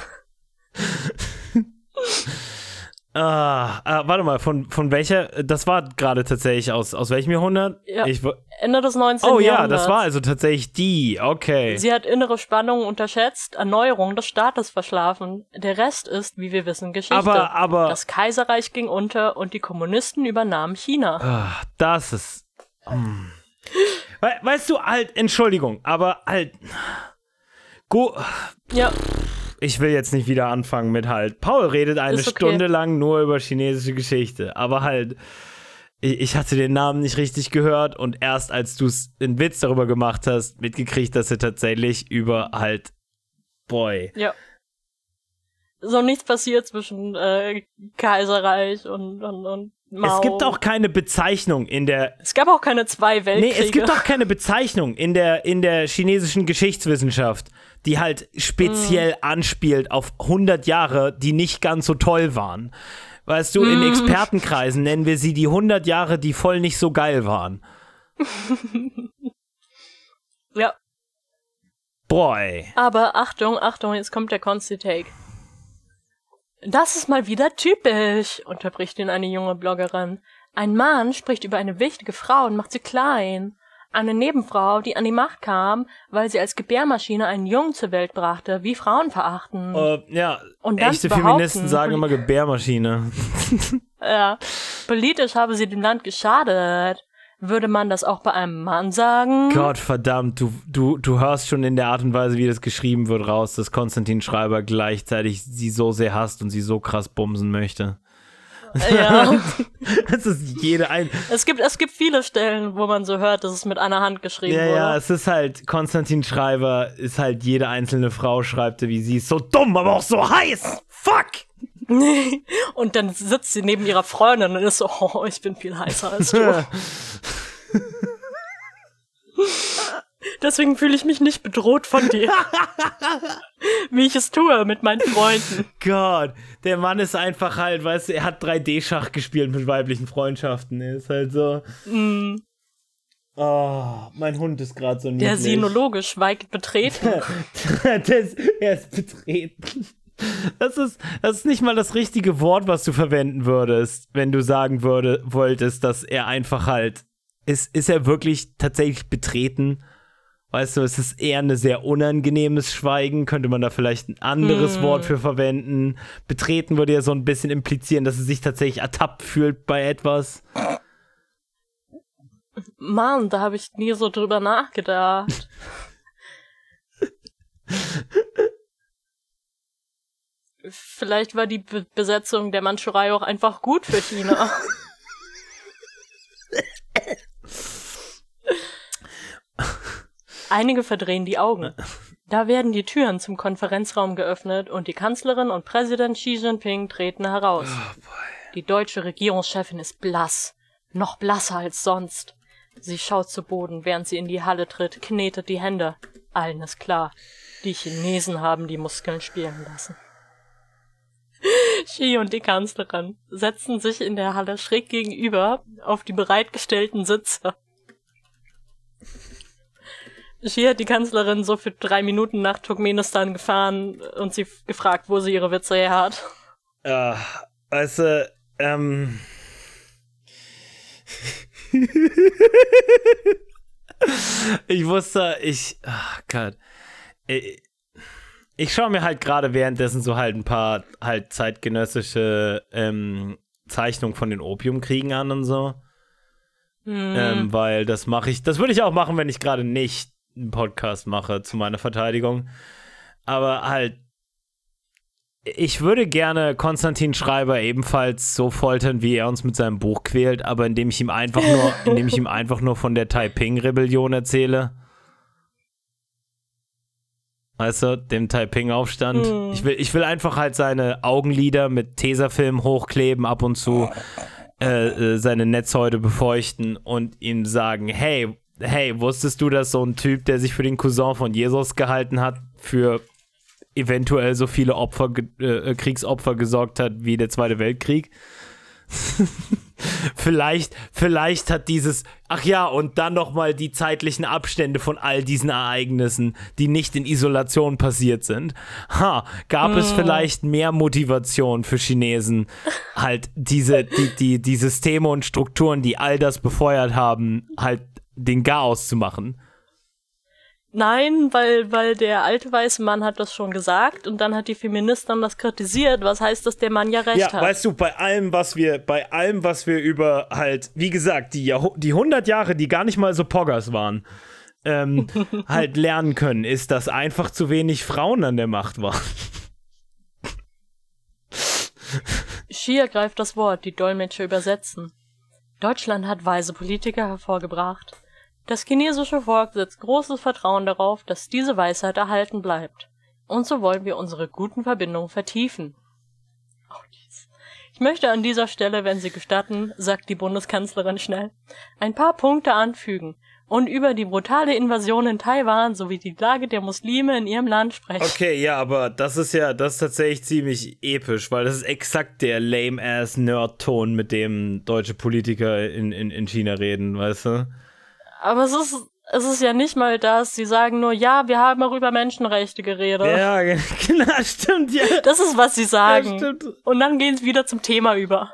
<laughs> <laughs> Ah, ah, warte mal, von, von welcher? Das war gerade tatsächlich aus, aus welchem Jahrhundert? Ja. Ich, Ende des 19. oh ja, Jahrhunderts. das war also tatsächlich die, okay. Sie hat innere Spannungen unterschätzt, Erneuerung des Staates verschlafen. Der Rest ist, wie wir wissen, Geschichte. Aber, aber. Das Kaiserreich ging unter und die Kommunisten übernahmen China. Ah, das ist. Hm. We weißt du, halt, Entschuldigung, aber halt. Go Ja, ich will jetzt nicht wieder anfangen mit halt. Paul redet eine okay. Stunde lang nur über chinesische Geschichte, aber halt. Ich ich hatte den Namen nicht richtig gehört und erst als du einen Witz darüber gemacht hast, mitgekriegt, dass er tatsächlich über halt. Boy. ja. So nichts passiert zwischen äh, Kaiserreich und, und, und Mao. Es gibt auch keine Bezeichnung in der Es gab auch keine zwei Weltkriege. Nee, es gibt auch keine Bezeichnung in der, in der chinesischen Geschichtswissenschaft, die halt speziell anspielt auf 100 Jahre, die nicht ganz so toll waren. Weißt du, in Expertenkreisen nennen wir sie die 100 Jahre, die voll nicht so geil waren. <laughs> Ja, Boy. aber Achtung, Achtung, jetzt kommt der Consti Take. Das ist mal wieder typisch, unterbricht ihn eine junge Bloggerin. Ein Mann spricht über eine wichtige Frau und macht sie klein. Eine Nebenfrau, die an die Macht kam, weil sie als Gebärmaschine einen Jungen zur Welt brachte, wie Frauen verachten. Äh, ja, Und dann echte Feministen sagen immer Gebärmaschine. <laughs> Ja. Politisch habe sie dem Land geschadet. Würde man das auch bei einem Mann sagen? Gott verdammt, du, du, du hörst schon in der Art und Weise, wie das geschrieben wird, raus, dass Konstantin Schreiber gleichzeitig sie so sehr hasst und sie so krass bumsen möchte. Ja. <laughs> Das ist jede ein. Es gibt, es gibt viele Stellen, wo man so hört, dass es mit einer Hand geschrieben Ja, wurde. ja, es ist halt, Konstantin Schreiber ist halt, jede einzelne Frau schreibt, wie sie ist so dumm, aber auch so heiß. Fuck! <laughs> Und dann sitzt sie neben ihrer Freundin und ist so, oh, ich bin viel heißer als du. <laughs> Deswegen fühle ich mich nicht bedroht von dir. <laughs> Wie ich es tue mit meinen Freunden. Gott, der Mann ist einfach halt, weißt du, er hat 3D-Schach gespielt mit weiblichen Freundschaften. Er ist halt so. Oh, mein Hund ist gerade so niedlich. Der Sinologe schweigt betreten. das, er ist betreten. Das ist, das ist nicht mal das richtige Wort, was du verwenden würdest, wenn du sagen würde, wolltest, dass er einfach halt. Ist, ist er wirklich tatsächlich betreten? Weißt du, es ist eher ein sehr unangenehmes Schweigen. Könnte man da vielleicht ein anderes Wort für verwenden? Betreten würde ja so ein bisschen implizieren, dass er sich tatsächlich ertappt fühlt bei etwas. Mann, da habe ich nie so drüber nachgedacht. <laughs> Vielleicht war die Be Besetzung der Mandschurei auch einfach gut für China. <laughs> Einige verdrehen die Augen. Da werden die Türen zum Konferenzraum geöffnet und die Kanzlerin und Präsident Xi Jinping treten heraus. Die deutsche Regierungschefin ist blass, noch blasser als sonst. Sie schaut zu Boden, während sie in die Halle tritt, knetet die Hände. Allen ist klar, die Chinesen haben die Muskeln spielen lassen. <laughs> Xi und die Kanzlerin setzen sich in der Halle schräg gegenüber auf die bereitgestellten Sitze. Xi hat die Kanzlerin so für drei Minuten nach Turkmenistan gefahren und sie gefragt, wo sie ihre Witze her hat. Äh, du, ähm. <laughs> ich wusste, ich. Ach Gott. Ich, ich schaue mir halt gerade währenddessen so halt ein paar halt zeitgenössische ähm, Zeichnungen von den Opiumkriegen an und so. Hm. Ähm, weil das mache ich, das würde ich auch machen, wenn ich gerade nicht einen Podcast mache zu meiner Verteidigung. Aber halt, ich würde gerne Konstantin Schreiber ebenfalls so foltern, wie er uns mit seinem Buch quält, aber indem ich ihm einfach nur, indem ich ihm <laughs> einfach nur von der Taiping-Rebellion erzähle. Weißt du, dem Taiping-Aufstand. Hm. Ich, will, ich will einfach halt seine Augenlider mit Tesafilm hochkleben ab und zu, äh, äh, seine Netzhäute befeuchten und ihm sagen, hey, hey, wusstest du, dass so ein Typ, der sich für den Cousin von Jesus gehalten hat, für eventuell so viele Opfer, äh, Kriegsopfer gesorgt hat wie der Zweite Weltkrieg? <laughs> vielleicht, vielleicht hat dieses, ach ja, und dann noch mal die zeitlichen Abstände von all diesen Ereignissen, die nicht in Isolation passiert sind. Ha, gab es vielleicht mehr Motivation für Chinesen, halt diese, die, die, die Systeme und Strukturen, die all das befeuert haben, halt den Chaos zu machen. Nein, weil, weil der alte weiße Mann hat das schon gesagt und dann hat die Feministin das kritisiert. Was heißt, dass der Mann ja recht Ja, hat? weißt du, bei allem, was wir, bei allem, was wir über halt, wie gesagt, die, Jahrhu die 100 Jahre, die gar nicht mal so Poggers waren, ähm, <laughs> halt lernen können, ist, dass einfach zu wenig Frauen an der Macht waren. Xi ergreift das Wort, die Dolmetscher übersetzen. Deutschland hat weise Politiker hervorgebracht. Das chinesische Volk setzt großes Vertrauen darauf, dass diese Weisheit erhalten bleibt. Und so wollen wir unsere guten Verbindungen vertiefen. Oh. Ich möchte an dieser Stelle, wenn Sie gestatten, sagt die Bundeskanzlerin schnell, ein paar Punkte anfügen und über die brutale Invasion in Taiwan sowie die Lage der Muslime in ihrem Land sprechen. Okay, ja, aber das ist ja, das ist tatsächlich ziemlich episch, weil das ist exakt der lame-ass-Nerd-Ton, mit dem deutsche Politiker in, in, in China reden, weißt du? Aber es ist, es ist ja nicht mal das. Sie sagen nur, ja, wir haben auch über Menschenrechte geredet. Ja, <laughs> genau, stimmt, ja. Das ist, was sie sagen. Ja, stimmt. Und dann gehen sie wieder zum Thema über.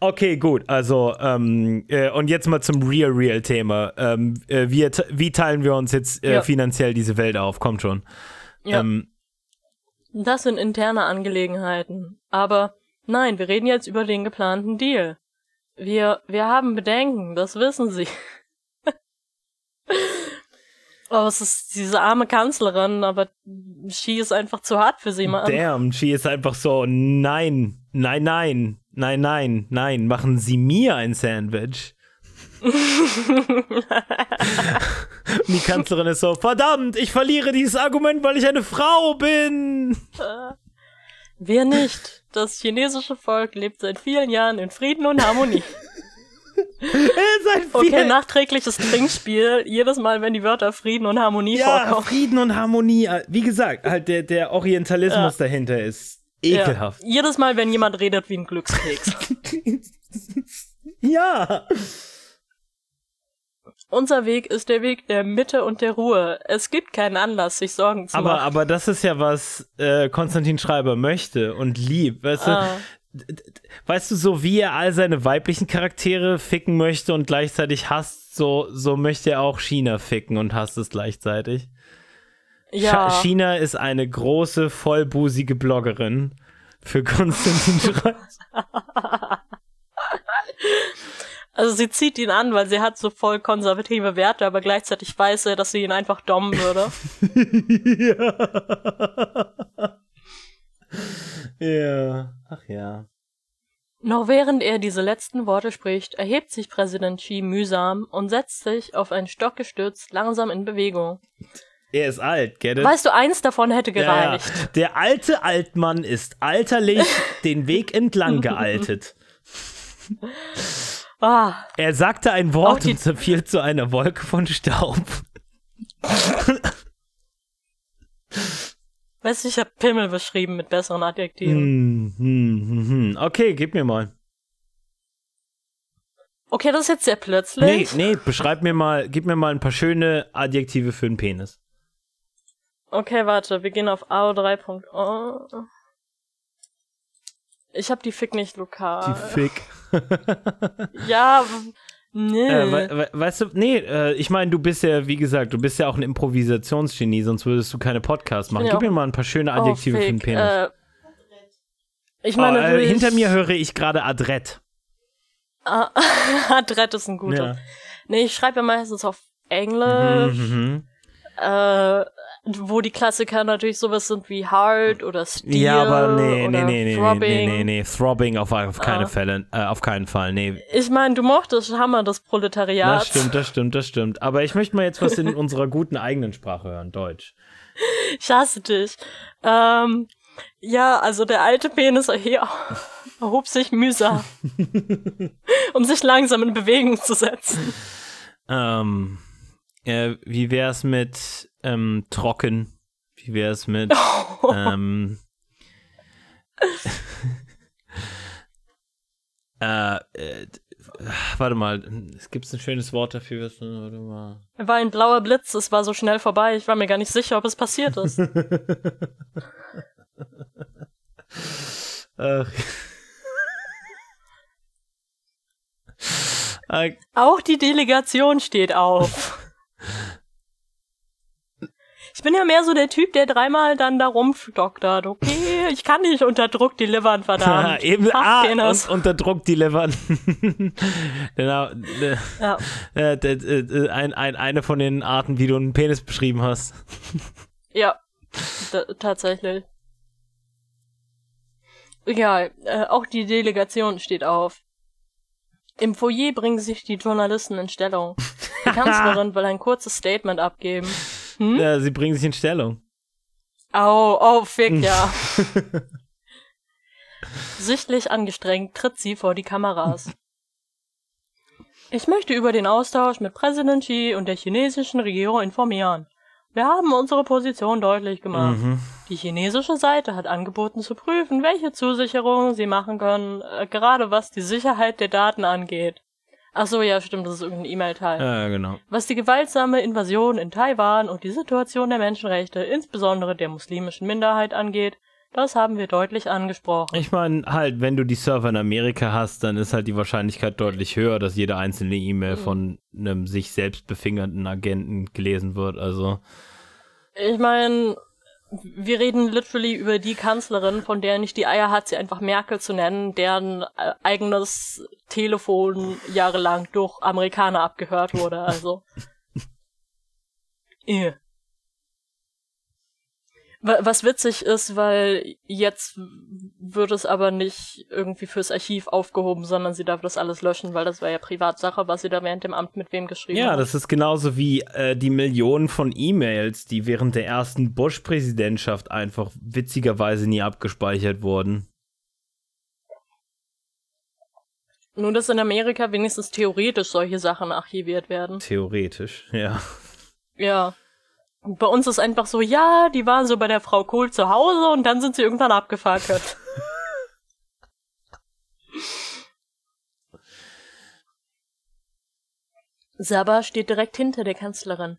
Okay, gut. Also, ähm, äh, und jetzt mal zum Real-Real-Thema. Ähm, äh, wir, te- wie teilen wir uns jetzt äh, Ja. finanziell diese Welt auf? Kommt schon. Ja. Ähm, Das sind interne Angelegenheiten. Aber nein, wir reden jetzt über den geplanten Deal. Wir, wir haben Bedenken, das wissen Sie. Oh, es ist diese arme Kanzlerin, aber Xi ist einfach zu hart für sie, Mann. damn, she ist einfach so, nein, nein, nein, nein, nein, nein, machen Sie mir ein Sandwich. <laughs> Die Kanzlerin ist so, verdammt, ich verliere dieses Argument, weil ich eine Frau bin. Wir nicht. Das chinesische Volk lebt seit vielen Jahren in Frieden und Harmonie. Okay, nachträgliches Trinkspiel. Jedes Mal, wenn die Wörter Frieden und Harmonie ja, vorkommen. Frieden und Harmonie. Wie gesagt, halt der, der Orientalismus dahinter ist ekelhaft. Ja. Jedes Mal, wenn jemand redet wie ein Glückskeks. <laughs> Ja. Unser Weg ist der Weg der Mitte und der Ruhe. Es gibt keinen Anlass, sich Sorgen zu Aber, machen. aber das ist ja, was äh, Konstantin Schreiber möchte und liebt. Weißt, Ah. du, weißt du, so wie er all seine weiblichen Charaktere ficken möchte und gleichzeitig hasst, so, so möchte er auch China ficken und hasst es gleichzeitig. ja. China ist eine große, vollbusige Bloggerin für Konstantin Schreiber. <laughs> Also sie zieht ihn an, weil sie hat so voll konservative Werte, aber gleichzeitig weiß er, dass sie ihn einfach dommen würde. <laughs> ja. Ach ja. Noch während er diese letzten Worte spricht, erhebt sich Präsident Xi mühsam und setzt sich auf einen Stock gestützt langsam in Bewegung. Er ist alt, get it? Weißt du, eins davon hätte Ja, gereicht. ja. Der alte Altmann ist alterlich <laughs> den Weg entlang gealtet. Ah, Er sagte ein Wort und zerfiel zu einer Wolke von Staub. <laughs> Weißt du, ich habe Pimmel beschrieben mit besseren Adjektiven. Hm, hm, hm, hm. Okay, gib mir mal. Okay, das ist jetzt sehr Nee, plötzlich. nee, beschreib mir mal, gib mir mal ein paar schöne Adjektive für einen Penis. Okay, warte, wir gehen auf AO3.0. Ich habe die Fick nicht lokal. Die Fick. ja, nee. Äh, we we weißt du, nee, äh, ich meine, du bist ja, wie gesagt, du bist ja auch ein Improvisationsgenie, sonst würdest du keine Podcasts machen. Gib mir mal ein paar schöne Oh, Adjektive für einen Fick, Penis. Äh, ich oh, meine, äh, hinter mir höre ich gerade Adrett. Ah, <laughs> Adrett ist ein guter. Ja. Nee, ich schreibe ja meistens auf Englisch. Mhm. äh, wo die Klassiker natürlich sowas sind wie Hard oder Steel Ja, aber nee, nee, oder nee, nee, Throbbing. nee, nee, nee, Throbbing auf, auf keine Ah. Fälle, äh, auf keinen Fall, nee. Ich meine, du mochtest Hammer des Proletariats. Das stimmt, das stimmt, das stimmt. Aber ich möchte mal jetzt was in unserer guten eigenen Sprache hören, Deutsch. Ich hasse dich. Ähm, ja, also der alte Penis erhe- erhob sich mühsam, <laughs> um sich langsam in Bewegung zu setzen. Ähm, äh, wie wär's mit ähm, trocken? Wie wär's mit <laughs> ähm, <laughs> äh, äh, warte mal, es gibt ein schönes Wort dafür. Was, warte mal. War ein blauer Blitz, es war so schnell vorbei, ich war mir gar nicht sicher, ob es passiert ist. <laughs> Ach. Auch die Delegation steht auf. Ich bin ja mehr so der Typ, der dreimal dann da rumdoktert. Okay, ich kann nicht unter Druck delivern, verdammt. <laughs> eben, Fuck, ah, und, unter Druck die Levern. <laughs> genau. äh, Ja. Äh, d- ein, ein, eine von den Arten, wie du einen Penis beschrieben hast. <laughs> Ja, tatsächlich. Egal, äh, auch die Delegation steht auf. Im Foyer bringen sich die Journalisten in Stellung. Die Kanzlerin will ein kurzes Statement abgeben. Hm? Ja, sie bringen sich in Stellung. Au, oh, fick, ja. <laughs> Sichtlich angestrengt tritt sie vor die Kameras. Ich möchte über den Austausch mit Präsident Xi und der chinesischen Regierung informieren. Wir haben unsere Position deutlich gemacht. Mhm. Die chinesische Seite hat angeboten zu prüfen, welche Zusicherungen sie machen können, äh, gerade was die Sicherheit der Daten angeht. Ach so, ja, stimmt, das ist irgendein E-Mail-Teil. Ja, genau. Was die gewaltsame Invasion in Taiwan und die Situation der Menschenrechte, insbesondere der muslimischen Minderheit angeht, das haben wir deutlich angesprochen. Ich meine, halt, wenn du die Server in Amerika hast, dann ist halt die Wahrscheinlichkeit deutlich höher, dass jede einzelne E-Mail von einem sich selbst befingernden Agenten gelesen wird. Also, Ich meine, wir reden literally über die Kanzlerin, von der nicht die Eier hat, sie einfach Merkel zu nennen, deren äh, eigenes Telefon jahrelang durch Amerikaner abgehört wurde, also. <laughs> Ehe. Wa- Was witzig ist, weil jetzt wird es aber nicht irgendwie fürs Archiv aufgehoben, sondern sie darf das alles löschen, weil das war ja Privatsache, was sie da während dem Amt mit wem geschrieben ja, hat. das ist genauso wie äh, die Millionen von E-Mails, die während der ersten Bush-Präsidentschaft einfach witzigerweise nie abgespeichert wurden. Nur, dass in Amerika wenigstens theoretisch solche Sachen archiviert werden. Theoretisch, ja. Ja. Und bei uns ist einfach so, ja, die waren so bei der Frau Kohl zu Hause und dann sind sie irgendwann abgefackelt. <laughs> Saba steht direkt hinter der Kanzlerin.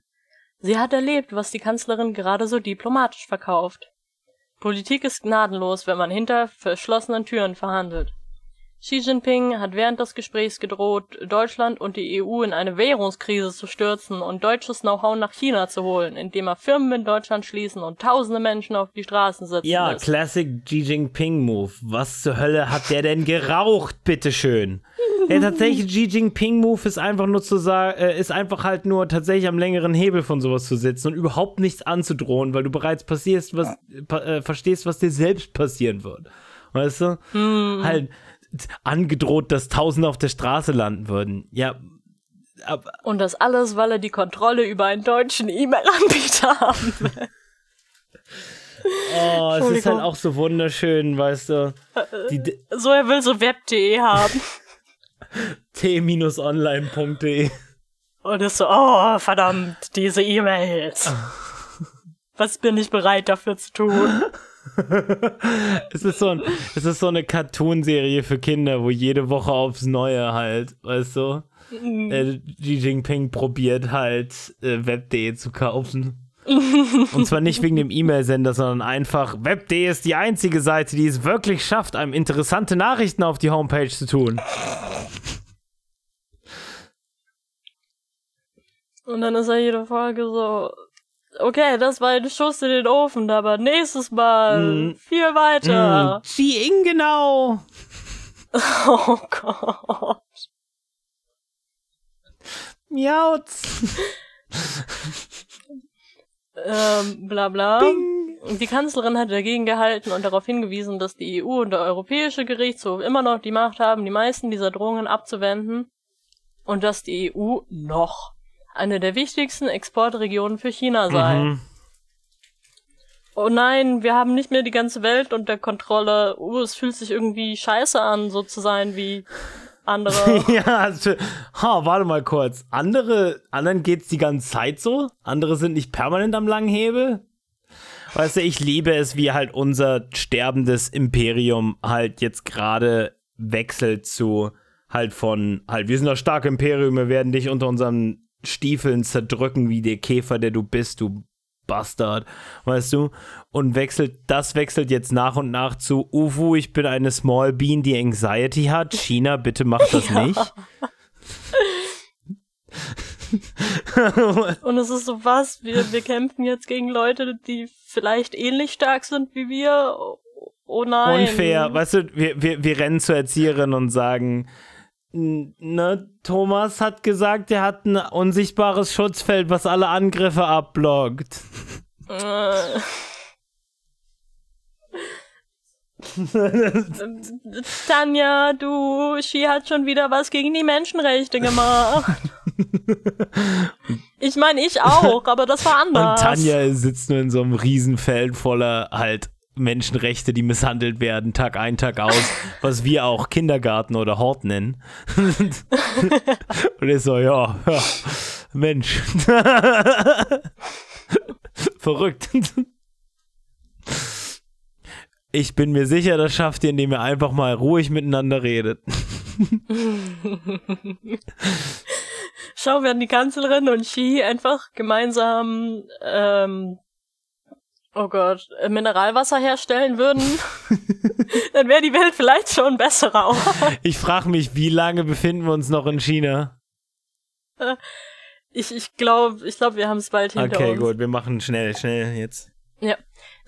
Sie hat erlebt, was die Kanzlerin gerade so diplomatisch verkauft. Politik ist gnadenlos, wenn man hinter verschlossenen Türen verhandelt. Xi Jinping hat während des Gesprächs gedroht, Deutschland und die EU in eine Währungskrise zu stürzen und deutsches Know-how nach China zu holen, indem er Firmen in Deutschland schließen und tausende Menschen auf die Straßen setzen Ja, lässt. Classic Xi Jinping Move. Was zur Hölle hat der denn geraucht, bitteschön? Der tatsächliche Xi Jinping Move ist einfach nur zu sagen, äh, ist einfach halt nur tatsächlich am längeren Hebel von sowas zu sitzen und überhaupt nichts anzudrohen, weil du bereits passierst, was, äh, verstehst, was dir selbst passieren wird. Weißt du? Halt angedroht, dass Tausende auf der Straße landen würden. Ja, aber Und das alles, weil er die Kontrolle über einen deutschen E-Mail-Anbieter <laughs> haben will. oh, es ist halt auch so wunderschön, weißt du. Die D- So, er will so web.de haben. <laughs> <laughs> t-online.de Und ist so, oh, verdammt, diese E-Mails. Was bin ich bereit dafür zu tun? <laughs> Es ist so, ein, es ist so eine Cartoonserie für Kinder, wo jede Woche aufs Neue halt, weißt du, äh, Xi Jinping probiert halt äh, Web.de zu kaufen. <laughs> Und zwar nicht wegen dem E-Mail-Sender, sondern einfach, Web.de ist die einzige Seite, die es wirklich schafft, einem interessante Nachrichten auf die Homepage zu tun. Und dann ist er jede Folge so, okay, das war ein Schuss in den Ofen, aber nächstes Mal Mm. viel weiter. Xi Ing genau. <laughs> Oh Gott. Miauz. Ähm, bla bla. Bing. Die Kanzlerin hat dagegen gehalten und darauf hingewiesen, dass die EU und der Europäische Gerichtshof immer noch die Macht haben, die meisten dieser Drohungen abzuwenden und dass die EU noch eine der wichtigsten Exportregionen für China sei. Mhm. Oh nein, wir haben nicht mehr die ganze Welt unter Kontrolle. Oh, es fühlt sich irgendwie scheiße an, so zu sein wie andere. <laughs> Ja, also, ha, warte mal kurz. Andere, anderen geht's die ganze Zeit so? Andere sind nicht permanent am langen Hebel? Weißt du, ich liebe es, wie halt unser sterbendes Imperium halt jetzt gerade wechselt zu halt von halt, wir sind das starke Imperium, wir werden dich unter unseren Stiefeln zerdrücken, wie der Käfer, der du bist, du Bastard, weißt du? Und wechselt, das wechselt jetzt nach und nach zu Ufu, ich bin eine Small Bean, die Anxiety hat. China, bitte mach das <laughs> nicht. <laughs> Und es ist so was, wir, wir kämpfen jetzt gegen Leute, die vielleicht ähnlich stark sind wie wir. Oh, oh nein. Unfair, weißt du, wir, wir, wir rennen zur Erzieherin und sagen, "N- ne, Thomas hat gesagt, er hat ein unsichtbares Schutzfeld, was alle Angriffe abblockt. Äh. <laughs> Tanja, du, Shi hat schon wieder was gegen die Menschenrechte gemacht. <laughs> Ich meine, ich auch, aber das war Und anders. Tanja sitzt nur in so einem Riesenfeld voller halt Menschenrechte, die misshandelt werden, Tag ein, Tag aus, <laughs> was wir auch Kindergarten oder Hort nennen. <laughs> Und ist so, ja, ja Mensch. <laughs> Verrückt. Ich bin mir sicher, das schafft ihr, indem ihr einfach mal ruhig miteinander redet. Schau, werden die Kanzlerin und Xi einfach gemeinsam, ähm, oh Gott, äh, Mineralwasser herstellen würden, <laughs> dann wäre die Welt vielleicht schon besserer Ort. <laughs> Ich frage mich, wie lange befinden wir uns noch in China? Ich, ich glaube, ich glaube, wir haben es bald hinter Okay, uns. gut, wir machen schnell, schnell jetzt. Ja.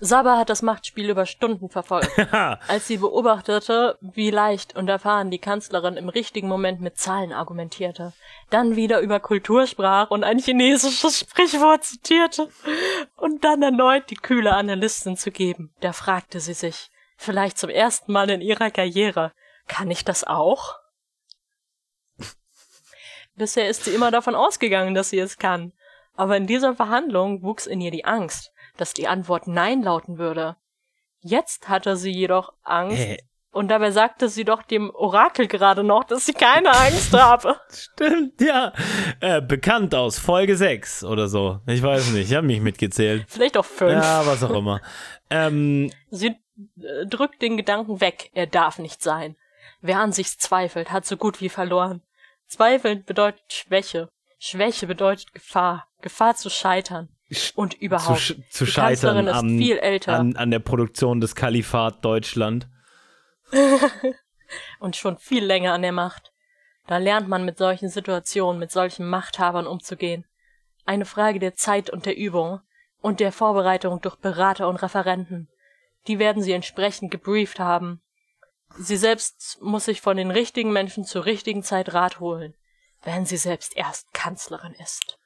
Saba hat das Machtspiel über Stunden verfolgt. <laughs> Als sie beobachtete, wie leicht und erfahren die Kanzlerin im richtigen Moment mit Zahlen argumentierte, dann wieder über Kultur sprach und ein chinesisches Sprichwort zitierte und dann erneut die kühle Analystin zu geben, da fragte sie sich, vielleicht zum ersten Mal in ihrer Karriere, kann ich das auch? <laughs> Bisher ist sie immer davon ausgegangen, dass sie es kann. Aber in dieser Verhandlung wuchs in ihr die Angst, dass die Antwort Nein lauten würde. Jetzt hatte sie jedoch Angst, Äh, und dabei sagte sie doch dem Orakel gerade noch, dass sie keine Angst habe. <laughs> stimmt, ja. Äh, bekannt aus Folge 6 oder so. Ich weiß nicht, ich habe mich mitgezählt. Vielleicht auch fünf. Ja, was auch immer. Ähm, Sie äh, drückt den Gedanken weg, er darf nicht sein. Wer an sich zweifelt, hat so gut wie verloren. Zweifeln bedeutet Schwäche. Schwäche bedeutet Gefahr. Gefahr zu scheitern. Und zu, überhaupt. sch zu die scheitern Kanzlerin ist an, viel älter an, an der Produktion des Kalifat Deutschland. <laughs> und schon viel länger an der Macht. Da lernt man mit solchen Situationen, mit solchen Machthabern umzugehen. Eine Frage der Zeit und der Übung und der Vorbereitung durch Berater und Referenten. Die werden sie entsprechend gebrieft haben. Sie selbst muss sich von den richtigen Menschen zur richtigen Zeit Rat holen, wenn sie selbst erst Kanzlerin ist.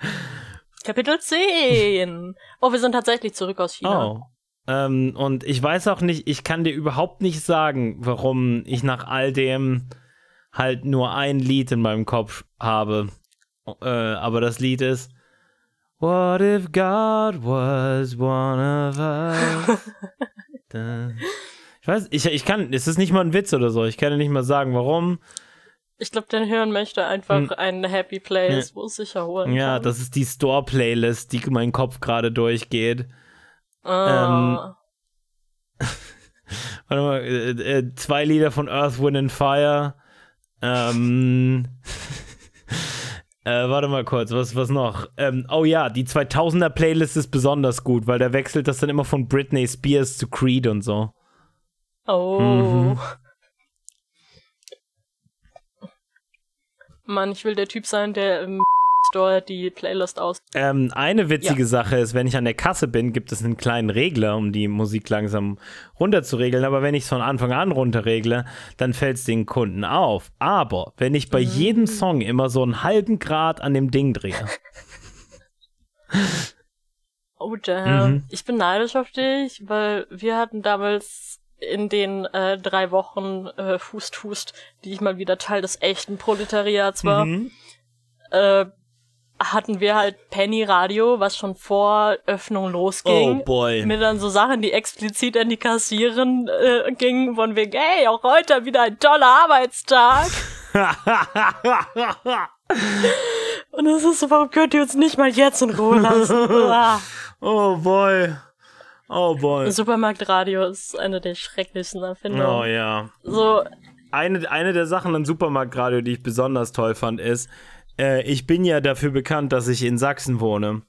<laughs> Kapitel 10. Oh, wir sind tatsächlich zurück aus China. Oh. Ähm, und ich weiß auch nicht, ich kann dir überhaupt nicht sagen, warum ich nach all dem halt nur ein Lied in meinem Kopf habe. Äh, aber das Lied ist What if God was one of us? <laughs> Ich weiß, ich, ich kann, es ist nicht mal ein Witz oder so, ich kann dir nicht mal sagen, warum. Ich glaube, der hören möchte einfach hm. eine Happy Place, wo es sich erholen Ja, kann. das ist die Store-Playlist, die mein Kopf gerade durchgeht. Ah. Ähm, <laughs> warte mal, äh, äh, zwei Lieder von Earth, Wind and Fire. Ähm, <laughs> äh, warte mal kurz, was, was noch? Ähm, oh ja, die 2000er Playlist ist besonders gut, weil da wechselt das dann immer von Britney Spears zu Creed und so. Oh. Mhm. Mann, ich will der Typ sein, der im <laughs> Store die Playlist aus. Ähm, eine witzige ja. Sache ist, wenn ich an der Kasse bin, gibt es einen kleinen Regler, um die Musik langsam runterzuregeln. Aber wenn ich es von Anfang an runterregle, dann fällt es den Kunden auf. Aber wenn ich bei mhm. jedem Song immer so einen halben Grad an dem Ding drehe. oh damn. Mhm. Ich bin neidisch auf dich, weil wir hatten damals in den äh, drei Wochen äh, Hust Hust, die ich mal wieder Teil des echten Proletariats war, mhm. äh, hatten wir halt Penny Radio, was schon vor Öffnung losging. Oh boy. Mit dann so Sachen, die explizit an die Kassieren äh, gingen, von wegen, hey, auch heute wieder ein toller Arbeitstag. <laughs> Und es ist so, warum könnt ihr uns nicht mal jetzt in Ruhe lassen? <laughs> oh boy. Oh boy. Supermarktradio ist eine der schrecklichsten Erfindungen. Oh ja. So. Eine, eine der Sachen an Supermarktradio, die ich besonders toll fand, ist, äh, ich bin ja dafür bekannt, dass ich in Sachsen wohne.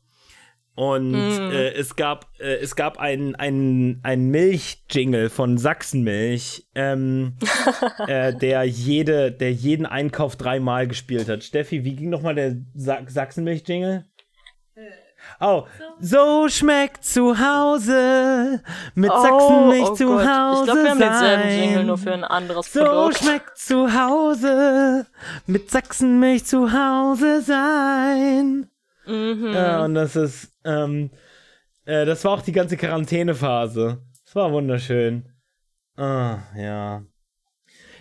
Und mm. äh, es gab, äh, es gab einen ein Milchjingle von Sachsenmilch, ähm, <laughs> äh, der, jede, der jeden Einkauf dreimal gespielt hat. Steffi, wie ging nochmal der Sa Sachsenmilch-Jingle? Oh, so schmeckt zu Hause mit oh, Sachsenmilch oh zu Gott. Hause. Ich glaube, wir haben denselben Jingle nur für ein anderes so Produkt. So schmeckt zu Hause mit Sachsenmilch zu Hause sein. Mhm. Ja, und das ist, ähm, äh, das war auch die ganze Quarantänephase. Das war wunderschön. Ah, ja.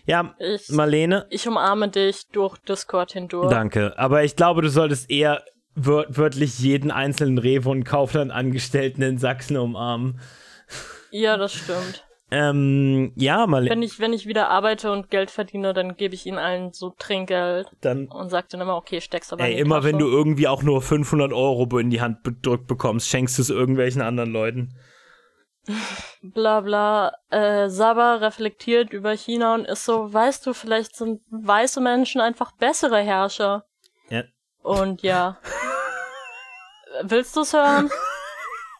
Ja, ich, Marlene. Ich umarme dich durch Discord hindurch. Danke. Aber ich glaube, du solltest eher wörtlich jeden einzelnen Rewe und Kaufland-Angestellten in Sachsen umarmen. Ja, das stimmt. Ähm, ja, mal. Wenn ich, wenn ich wieder arbeite und Geld verdiene, dann gebe ich ihnen allen so Trinkgeld. Dann, und sag dann immer, okay, steck's aber ey, immer Tasche. wenn du irgendwie auch nur 500 Euro in die Hand gedrückt bekommst, schenkst du es irgendwelchen anderen Leuten. <laughs> Bla bla. Äh, Saba reflektiert über China und ist so, weißt du, vielleicht sind weiße Menschen einfach bessere Herrscher. Und ja. Willst du's hören?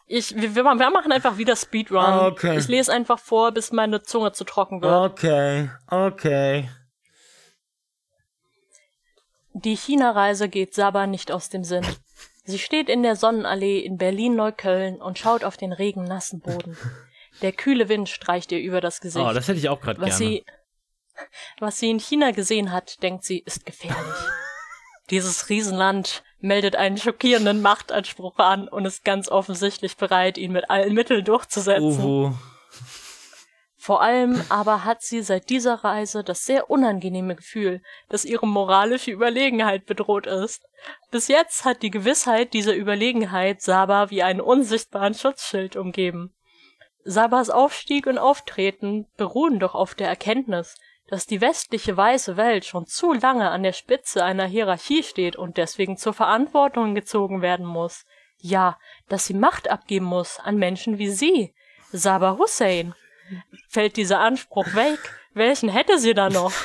Ich, wir, wir machen einfach wieder Speedrun. Okay. Ich lese einfach vor, bis meine Zunge zu trocken wird. Okay, okay. Die China-Reise geht Saba nicht aus dem Sinn. Sie steht in der Sonnenallee in Berlin-Neukölln und schaut auf den regennassen Boden. Der kühle Wind streicht ihr über das Gesicht. Oh, das hätte ich auch gerade gerne. Sie, was sie in China gesehen hat, denkt sie, ist gefährlich. Dieses Riesenland meldet einen schockierenden Machtanspruch an und ist ganz offensichtlich bereit, ihn mit allen Mitteln durchzusetzen. Uhu. Vor allem aber hat sie seit dieser Reise das sehr unangenehme Gefühl, dass ihre moralische Überlegenheit bedroht ist. Bis jetzt hat die Gewissheit dieser Überlegenheit Saba wie einen unsichtbaren Schutzschild umgeben. Sabas Aufstieg und Auftreten beruhen doch auf der Erkenntnis, dass die westliche weiße Welt schon zu lange an der Spitze einer Hierarchie steht und deswegen zur Verantwortung gezogen werden muss. Ja, dass sie Macht abgeben muss an Menschen wie sie. Saba Hussein. Fällt dieser Anspruch weg? Welchen hätte sie da noch? <laughs>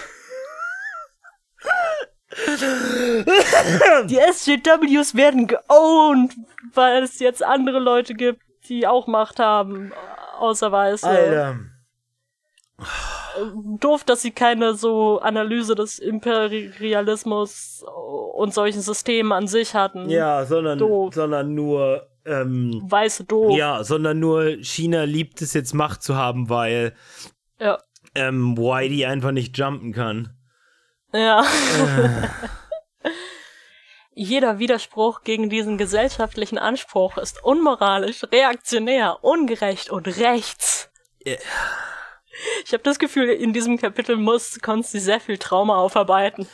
Die SJWs werden geowned, weil es jetzt andere Leute gibt, die auch Macht haben, außer Weiße. Alter doof, dass sie keine so Analyse des Imperialismus und solchen Systemen an sich hatten. Ja, sondern, doof. sondern nur ähm, weiße doof. Ja, sondern nur China liebt es jetzt Macht zu haben, weil ja. ähm, Whitey einfach nicht jumpen kann. Ja. Äh. <laughs> Jeder Widerspruch gegen diesen gesellschaftlichen Anspruch ist unmoralisch, reaktionär, ungerecht und rechts. Yeah. Ich habe das Gefühl, in diesem Kapitel muss Konsti sehr viel Trauma aufarbeiten.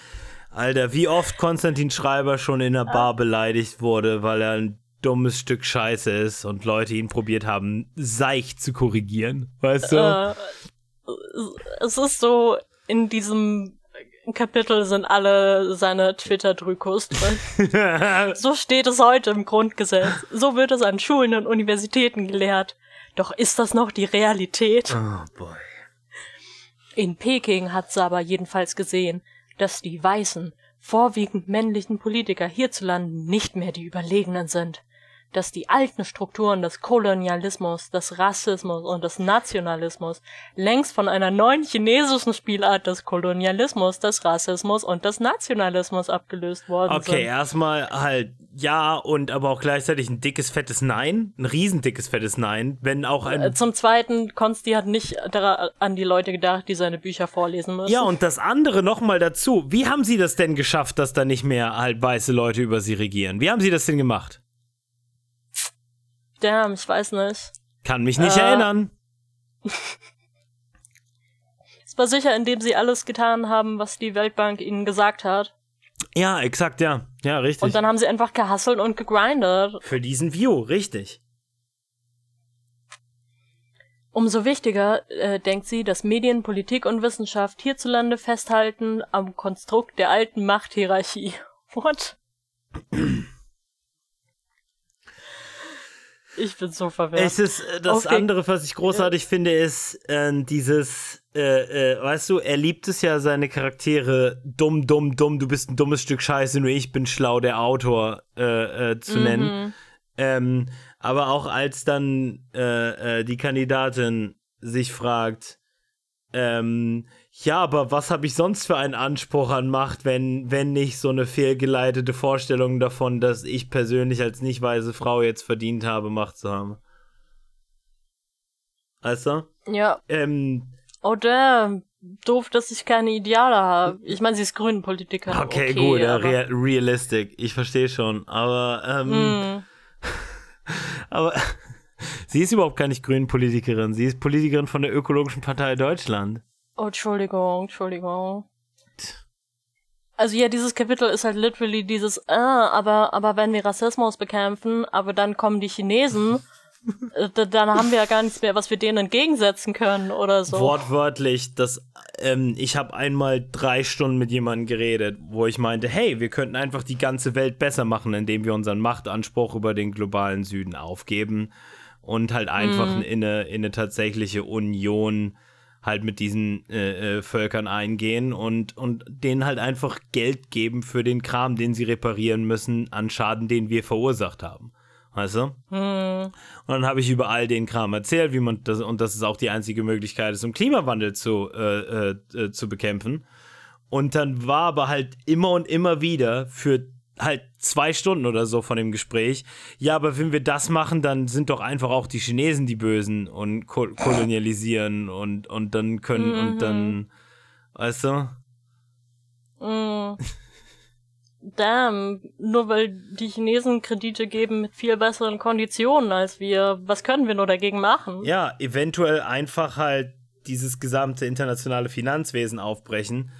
Alter, wie oft Konstantin Schreiber schon in der Bar beleidigt wurde, weil er ein dummes Stück Scheiße ist und Leute ihn probiert haben, seicht zu korrigieren. Weißt du? Äh, es ist so in diesem Kapitel sind alle seine Twitter-Drykos drin. <laughs> so steht es heute im Grundgesetz. So wird es an Schulen und Universitäten gelehrt. Doch ist das noch die Realität? oh boy. In Peking hat aber jedenfalls gesehen, dass die weißen, vorwiegend männlichen Politiker hierzulande nicht mehr die Überlegenen sind, dass die alten Strukturen des Kolonialismus, des Rassismus und des Nationalismus längst von einer neuen chinesischen Spielart des Kolonialismus, des Rassismus und des Nationalismus abgelöst worden Okay, sind. erstmal halt ja und aber auch gleichzeitig ein dickes, fettes Nein. Ein riesendickes, fettes Nein. Wenn auch ein. Äh, Zum Zweiten, Konsti hat nicht an die Leute gedacht, die seine Bücher vorlesen müssen. ja, und das andere nochmal dazu. Wie haben sie das denn geschafft, dass da nicht mehr halt weiße Leute über sie regieren? Wie haben sie das denn gemacht? Damn, ich weiß nicht. Kann mich nicht Äh, erinnern. <laughs> Es war sicher, indem sie alles getan haben, was die Weltbank ihnen gesagt hat. Ja, exakt, ja. Ja, richtig. Und dann haben sie einfach gehustelt und gegrindet. Für diesen View, richtig. Umso wichtiger, äh, denkt sie, dass Medien, Politik und Wissenschaft hierzulande festhalten am Konstrukt der alten Machthierarchie. <laughs> What? <clears throat> Ich bin so verwirrt. Es ist äh, das Okay. andere, was ich großartig finde, ist äh, dieses, äh, äh, weißt du, er liebt es ja, seine Charaktere dumm, dumm, dumm, du bist ein dummes Stück Scheiße, nur ich bin schlau, der Autor äh, äh, zu nennen. Ähm, aber auch als dann die Kandidatin sich fragt, ähm, ja, aber was habe ich sonst für einen Anspruch an Macht, wenn, wenn nicht so eine fehlgeleitete Vorstellung davon, dass ich persönlich als nicht weise Frau jetzt verdient habe, Macht zu haben? Weißt du? ja. Ähm, Oh damn. Doof, dass ich keine Ideale habe. Ich meine, sie ist Grünen-Politikerin. okay, gut, ja, rea realistic. Ich verstehe schon. Aber, ähm, Hm. <laughs> aber <laughs> sie ist überhaupt gar nicht Grünen-Politikerin. Sie ist Politikerin von der Ökologischen Partei Deutschland. Oh, Entschuldigung, Entschuldigung. Also ja, dieses Kapitel ist halt literally dieses, ah, aber, aber wenn wir Rassismus bekämpfen, aber dann kommen die Chinesen, <laughs> äh, dann haben wir ja gar nichts mehr, was wir denen entgegensetzen können oder so. Wortwörtlich, das, ähm, ich habe einmal drei Stunden mit jemandem geredet, wo ich meinte, hey, wir könnten einfach die ganze Welt besser machen, indem wir unseren Machtanspruch über den globalen Süden aufgeben und halt einfach in, eine, in eine tatsächliche Union halt mit diesen äh, äh, Völkern eingehen und, und denen halt einfach Geld geben für den Kram, den sie reparieren müssen, an Schaden, den wir verursacht haben. Weißt du? Und dann habe ich über all den Kram erzählt, wie man das, und dass es auch die einzige Möglichkeit ist, um Klimawandel zu, äh, äh, äh, zu bekämpfen. Und dann war aber halt immer und immer wieder für halt zwei Stunden oder so von dem Gespräch, ja, aber wenn wir das machen, dann sind doch einfach auch die Chinesen die Bösen und ko kolonialisieren und, und dann können, und dann, weißt du? Mm. Damn, nur weil die Chinesen Kredite geben mit viel besseren Konditionen als wir, was können wir nur dagegen machen? Ja, eventuell einfach halt dieses gesamte internationale Finanzwesen aufbrechen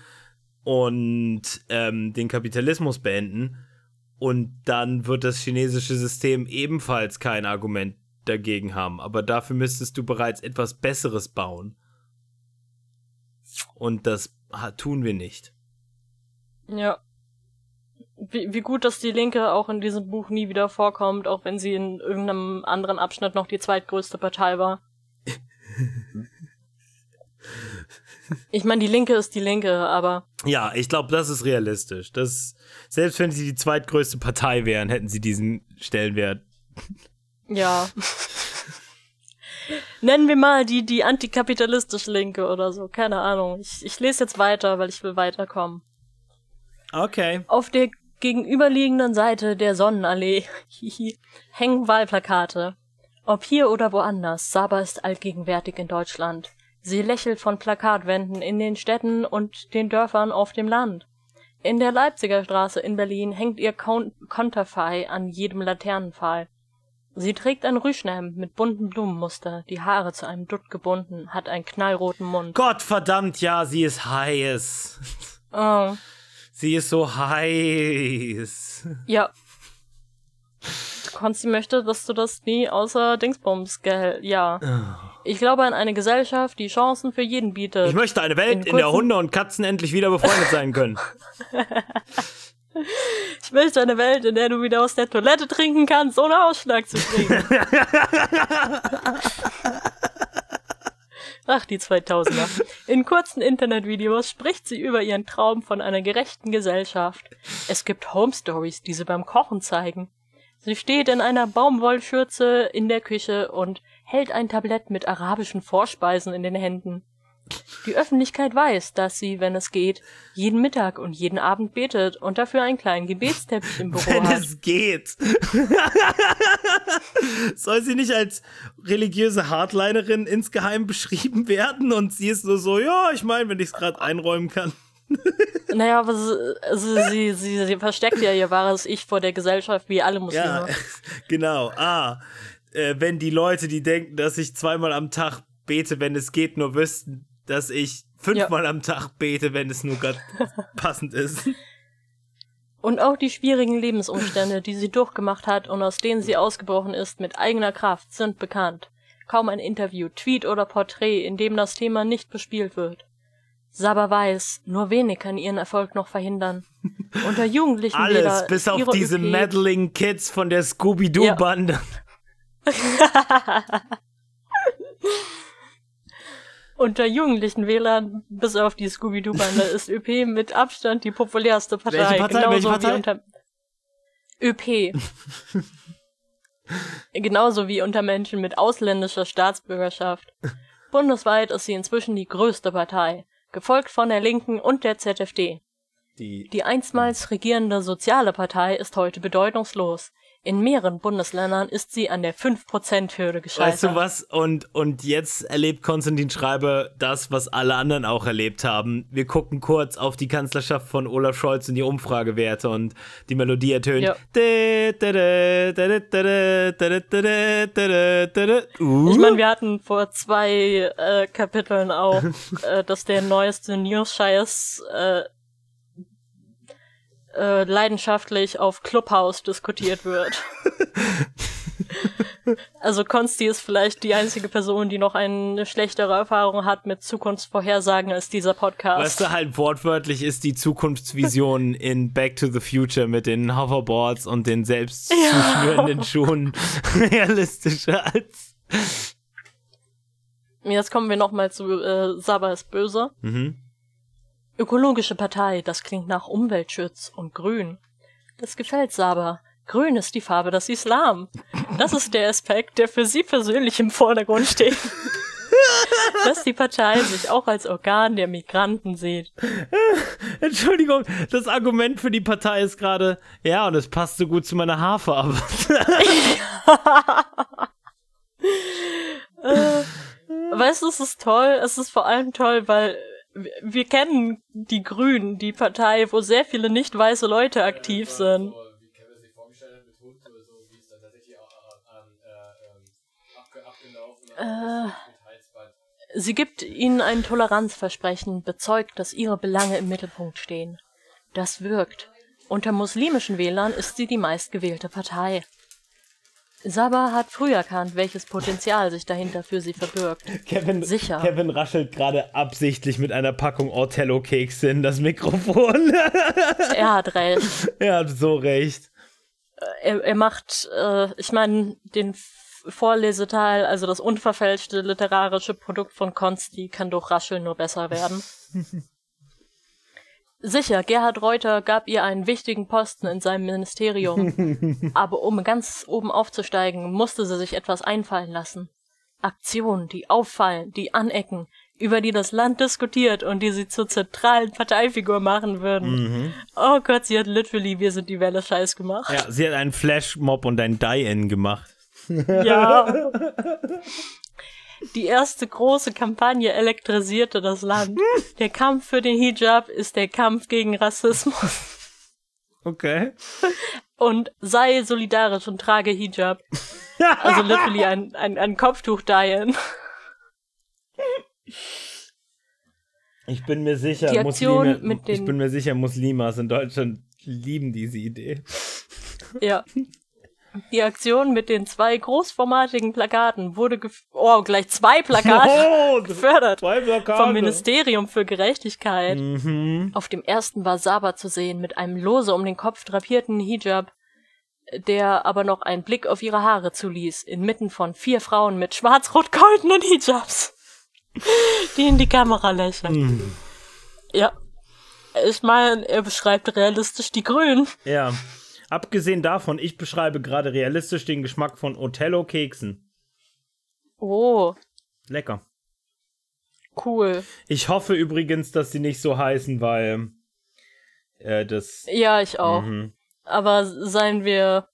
und ähm, den Kapitalismus beenden. Und dann wird das chinesische System ebenfalls kein Argument dagegen haben. Aber dafür müsstest du bereits etwas Besseres bauen. Und das ha- tun wir nicht. Ja. Wie, wie gut, dass die Linke auch in diesem Buch nie wieder vorkommt, auch wenn sie in irgendeinem anderen Abschnitt noch die zweitgrößte Partei war. <laughs> Ich meine, die Linke ist die Linke, aber Ja, ich glaube, das ist realistisch. Das, selbst wenn sie die zweitgrößte Partei wären, hätten sie diesen Stellenwert. ja. Nennen wir mal die, die antikapitalistisch Linke oder so. Keine Ahnung. Ich, ich lese jetzt weiter, weil ich will weiterkommen. Okay. Auf der gegenüberliegenden Seite der Sonnenallee hängen Wahlplakate. Ob hier oder woanders, Saba ist allgegenwärtig in Deutschland. Sie lächelt von Plakatwänden in den Städten und den Dörfern auf dem Land. In der Leipziger Straße in Berlin hängt ihr Kon Konterfei an jedem Laternenpfahl. Sie trägt ein Rüschenhemd mit bunten Blumenmuster, die Haare zu einem Dutt gebunden, hat einen knallroten Mund. Gott verdammt, ja, sie ist heiß. <laughs> Oh, Sie ist so heiß. ja. Konsti möchte, dass du das nie außer Dingsbums gehält. Ja. Ich glaube an eine Gesellschaft, die Chancen für jeden bietet. Ich möchte eine Welt, In in, der Hunde und Katzen endlich wieder befreundet sein können. <laughs> Ich möchte eine Welt, in der du wieder aus der Toilette trinken kannst, ohne Ausschlag zu kriegen. <laughs> Ach, die 2000er. In kurzen Internetvideos spricht sie über ihren Traum von einer gerechten Gesellschaft. Es gibt Home Stories, die sie beim Kochen zeigen. Sie steht in einer Baumwollschürze in der Küche und hält ein Tablett mit arabischen Vorspeisen in den Händen. Die Öffentlichkeit weiß, dass sie, wenn es geht, jeden Mittag und jeden Abend betet und dafür einen kleinen Gebetsteppich im Büro Wenn hat. es geht. <laughs> Soll sie nicht als religiöse Hardlinerin insgeheim beschrieben werden und sie ist nur so, ja, ich meine, wenn ich es gerade einräumen kann. <laughs> Naja, aber sie, also sie, sie, sie versteckt ja ihr wahres Ich vor der Gesellschaft wie alle Muslime. Ja, <laughs> genau. Ah, äh, wenn die Leute, die denken, dass ich zweimal am Tag bete, wenn es geht, nur wüssten, dass ich fünfmal am Tag bete, wenn es nur gerade <laughs> passend ist. Und auch die schwierigen Lebensumstände, die sie durchgemacht hat und aus denen sie ausgebrochen ist mit eigener Kraft, sind bekannt. Kaum ein Interview, Tweet oder Porträt, in dem das Thema nicht bespielt wird. Saba weiß, nur wenig kann ihren Erfolg noch verhindern. Unter Jugendlichen Alles, bis auf diese ÖP meddling Kids von der Scooby-Doo-Bande. <laughs> Unter jugendlichen Wählern, bis auf die Scooby-Doo-Bande, ist ÖP mit Abstand die populärste Partei. Welche Partei? Genauso Welche Partei? Wie unter ÖP. Genauso wie unter Menschen mit ausländischer Staatsbürgerschaft. Bundesweit ist sie inzwischen die größte Partei, gefolgt von der Linken und der ZFD. Die, Die einstmals regierende Soziale Partei ist heute bedeutungslos. In mehreren Bundesländern ist sie an der 5%-Hürde gescheitert. weißt du was? Und, und jetzt erlebt Konstantin Schreiber das, was alle anderen auch erlebt haben. Wir gucken kurz auf die Kanzlerschaft von Olaf Scholz und die Umfragewerte und die Melodie ertönt. Ja. Uh. Ich meine, wir hatten vor zwei äh, Kapiteln auch, äh, dass der neueste News-Scheiß äh, äh, leidenschaftlich auf Clubhouse diskutiert wird. <laughs> also Konsti ist vielleicht die einzige Person, die noch eine schlechtere Erfahrung hat mit Zukunftsvorhersagen als dieser Podcast. Weißt du, halt wortwörtlich ist die Zukunftsvision in Back to the Future mit den Hoverboards und den selbst zuschnürenden Schuhen <laughs> realistischer als. Jetzt kommen wir nochmal zu äh, Saba ist böse. Mhm. Ökologische Partei, das klingt nach Umweltschutz und Grün. Das gefällt Saba. Grün ist die Farbe des Islam. Das ist der Aspekt, der für sie persönlich im Vordergrund steht. <laughs> Dass die Partei sich auch als Organ der Migranten sieht. Entschuldigung, das Argument für die Partei ist gerade, ja, und es passt so gut zu meiner Haarfarbe. <laughs> <laughs> Weißt du, es ist toll. Es ist vor allem toll, weil wir- kennen die Grünen, die Partei, wo sehr viele nicht weiße Leute aktiv sind. So, wie Kevin sich vorgestellt hat mit Hund oder so, wie es dann tatsächlich auch an, äh, ähm, abge, abgelaufen Äh. Sie gibt ihnen ein Toleranzversprechen, bezeugt, dass ihre Belange im Mittelpunkt stehen. Das wirkt. Unter muslimischen Wählern ist sie die meistgewählte Partei. Saba hat früh erkannt, welches Potenzial sich dahinter für sie verbirgt. Kevin, Sicher. Kevin raschelt gerade absichtlich mit einer Packung Ortello-Kekse in das Mikrofon. <laughs> Er hat recht. er hat so recht. Er, er macht, äh, ich meine, den Vorleseteil, also das unverfälschte literarische Produkt von Konsti, kann durch Rascheln nur besser werden. <laughs> Sicher, Gerhard Reuter gab ihr einen wichtigen Posten in seinem Ministerium. <laughs> Aber um ganz oben aufzusteigen, musste sie sich etwas einfallen lassen. Aktionen, die auffallen, die anecken, über die das Land diskutiert und die sie zur zentralen Parteifigur machen würden. Oh Gott, sie hat literally Wir sind die Welle Scheiß gemacht. Ja, sie hat einen Flashmob und ein Die-In gemacht. Ja. <laughs> Die erste große Kampagne elektrisierte das Land. <laughs> Der Kampf für den Hijab ist der Kampf gegen Rassismus. Okay. Und sei solidarisch und trage Hijab. Also literally ein, ein, ein Kopftuch dyeing. Ich bin mir sicher, Die Aktion Muslime, mit ich den- bin mir sicher, Muslimas in Deutschland lieben diese Idee. Ja. Die Aktion mit den zwei großformatigen Plakaten wurde gef oh, gleich zwei Plakate <laughs> Oh, <laughs> gefördert zwei Plakate. vom Ministerium für Gerechtigkeit. Mhm. Auf dem ersten war Saba zu sehen mit einem lose um den Kopf drapierten Hijab, der aber noch einen Blick auf ihre Haare zuließ, inmitten von vier Frauen mit schwarz-rot-goldenen Hijabs, <laughs> die in die Kamera lächeln. Ja. Ich meine, er beschreibt realistisch die Grünen. Ja. Abgesehen davon, ich beschreibe gerade realistisch den Geschmack von Othello-Keksen. Oh, Lecker. cool. Ich hoffe übrigens, dass sie nicht so heißen, weil äh, das. Ja, ich auch. Mhm. Aber seien wir.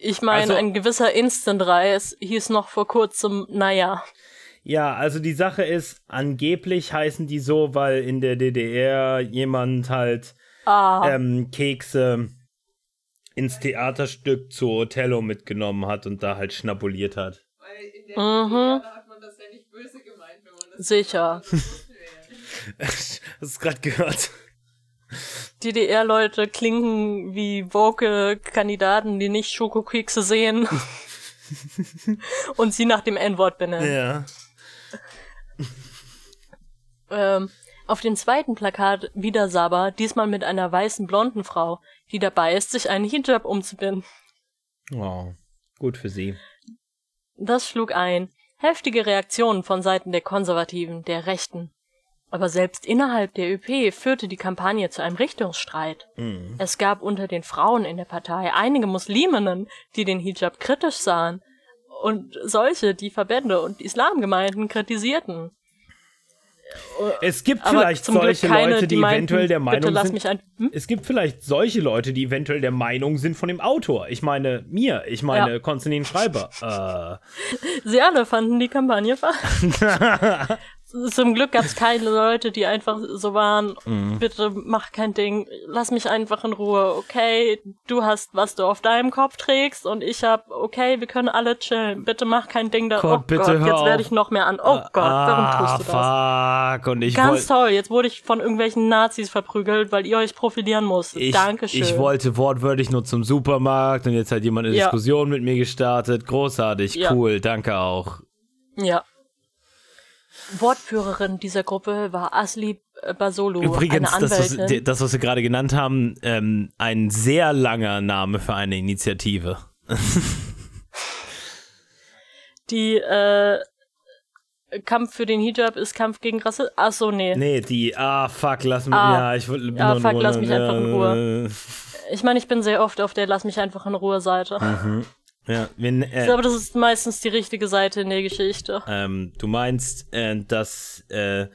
Ich meine, Also- ein gewisser Instant-Reis hieß noch vor kurzem, naja. Ja, also die Sache ist, angeblich heißen die so, weil in der DDR jemand halt Ah, ähm, Kekse ins Theaterstück zu Othello mitgenommen hat und da halt schnabuliert hat. Weil in der Mhm. Hat man das ja nicht böse gemeint, wenn man das sicher. <laughs> Hast du es gerade gehört? DDR-Leute klingen wie woke Kandidaten, die nicht Schokokekse sehen <laughs> und sie nach dem N-Wort benennen. Ja. Ähm, auf dem zweiten Plakat wieder Saba, diesmal mit einer weißen blonden Frau, die dabei ist, sich einen Hijab umzubinden. Oh, gut für sie. Das schlug ein. Heftige Reaktionen von Seiten der Konservativen, der Rechten. Aber selbst innerhalb der ÖP führte die Kampagne zu einem Richtungsstreit. Mhm. Es gab unter den Frauen in der Partei einige Musliminnen, die den Hijab kritisch sahen und solche, die Verbände und Islamgemeinden kritisierten. Es gibt Aber vielleicht solche keine, Leute, die, meinten, eventuell der Meinung sind. hm? Es gibt vielleicht solche Leute, die eventuell der Meinung sind von dem Autor. Ich meine mir, ich meine Ja. Konstantin Schreiber. <laughs> Äh, Sie alle fanden die Kampagne falsch. <laughs> Zum Glück gab es keine Leute, die einfach so waren, Mhm. bitte mach kein Ding, lass mich einfach in Ruhe, okay, du hast, was du auf deinem Kopf trägst und ich hab, okay, wir können alle chillen, bitte mach kein Ding da, Gott, oh bitte Gott, jetzt werde ich noch mehr an, oh Gott, warum tust du das? ah, fuck. Und ich Ganz toll, jetzt wurde ich von irgendwelchen Nazis verprügelt, weil ihr euch profilieren musstet. Ich, Dankeschön. ich wollte wortwörtlich nur zum Supermarkt und jetzt hat jemand eine Ja. Diskussion mit mir gestartet. Großartig, Ja. cool, danke auch. Ja. Wortführerin dieser Gruppe war Asli äh, Basolo, Übrigens, das was, das, was wir gerade genannt haben, ähm, ein sehr langer Name für eine Initiative. <laughs> Die äh, Kampf für den Hijab ist Kampf gegen Rassismus. Ach so, nee. Nee, die, ah, fuck, lass mich, Ah. ja, ich will, bin fuck, nur- lass mich einfach in Ruhe. Ich meine, ich bin sehr oft auf der Lass mich einfach in Ruhe Seite. Ja, wenn, Ich äh, glaube, das ist meistens die richtige Seite in der Geschichte. ähm, du meinst, äh, dass äh,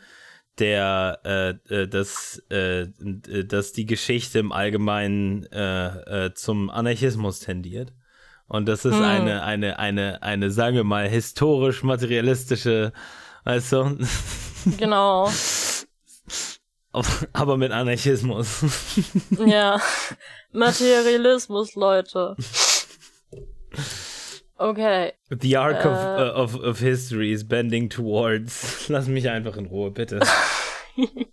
der, äh, äh, dass, äh, äh, dass die Geschichte im Allgemeinen äh, äh, zum Anarchismus tendiert. Und das ist Hm. eine, eine, eine, eine, sagen wir mal, historisch-materialistische, weißt du, Genau. <laughs> aber mit Anarchismus. Ja. <laughs> Materialismus, Leute. <laughs> Okay. The arc of, Äh. uh, of, of history is bending towards. <laughs> Lass mich einfach in Ruhe, bitte. <laughs>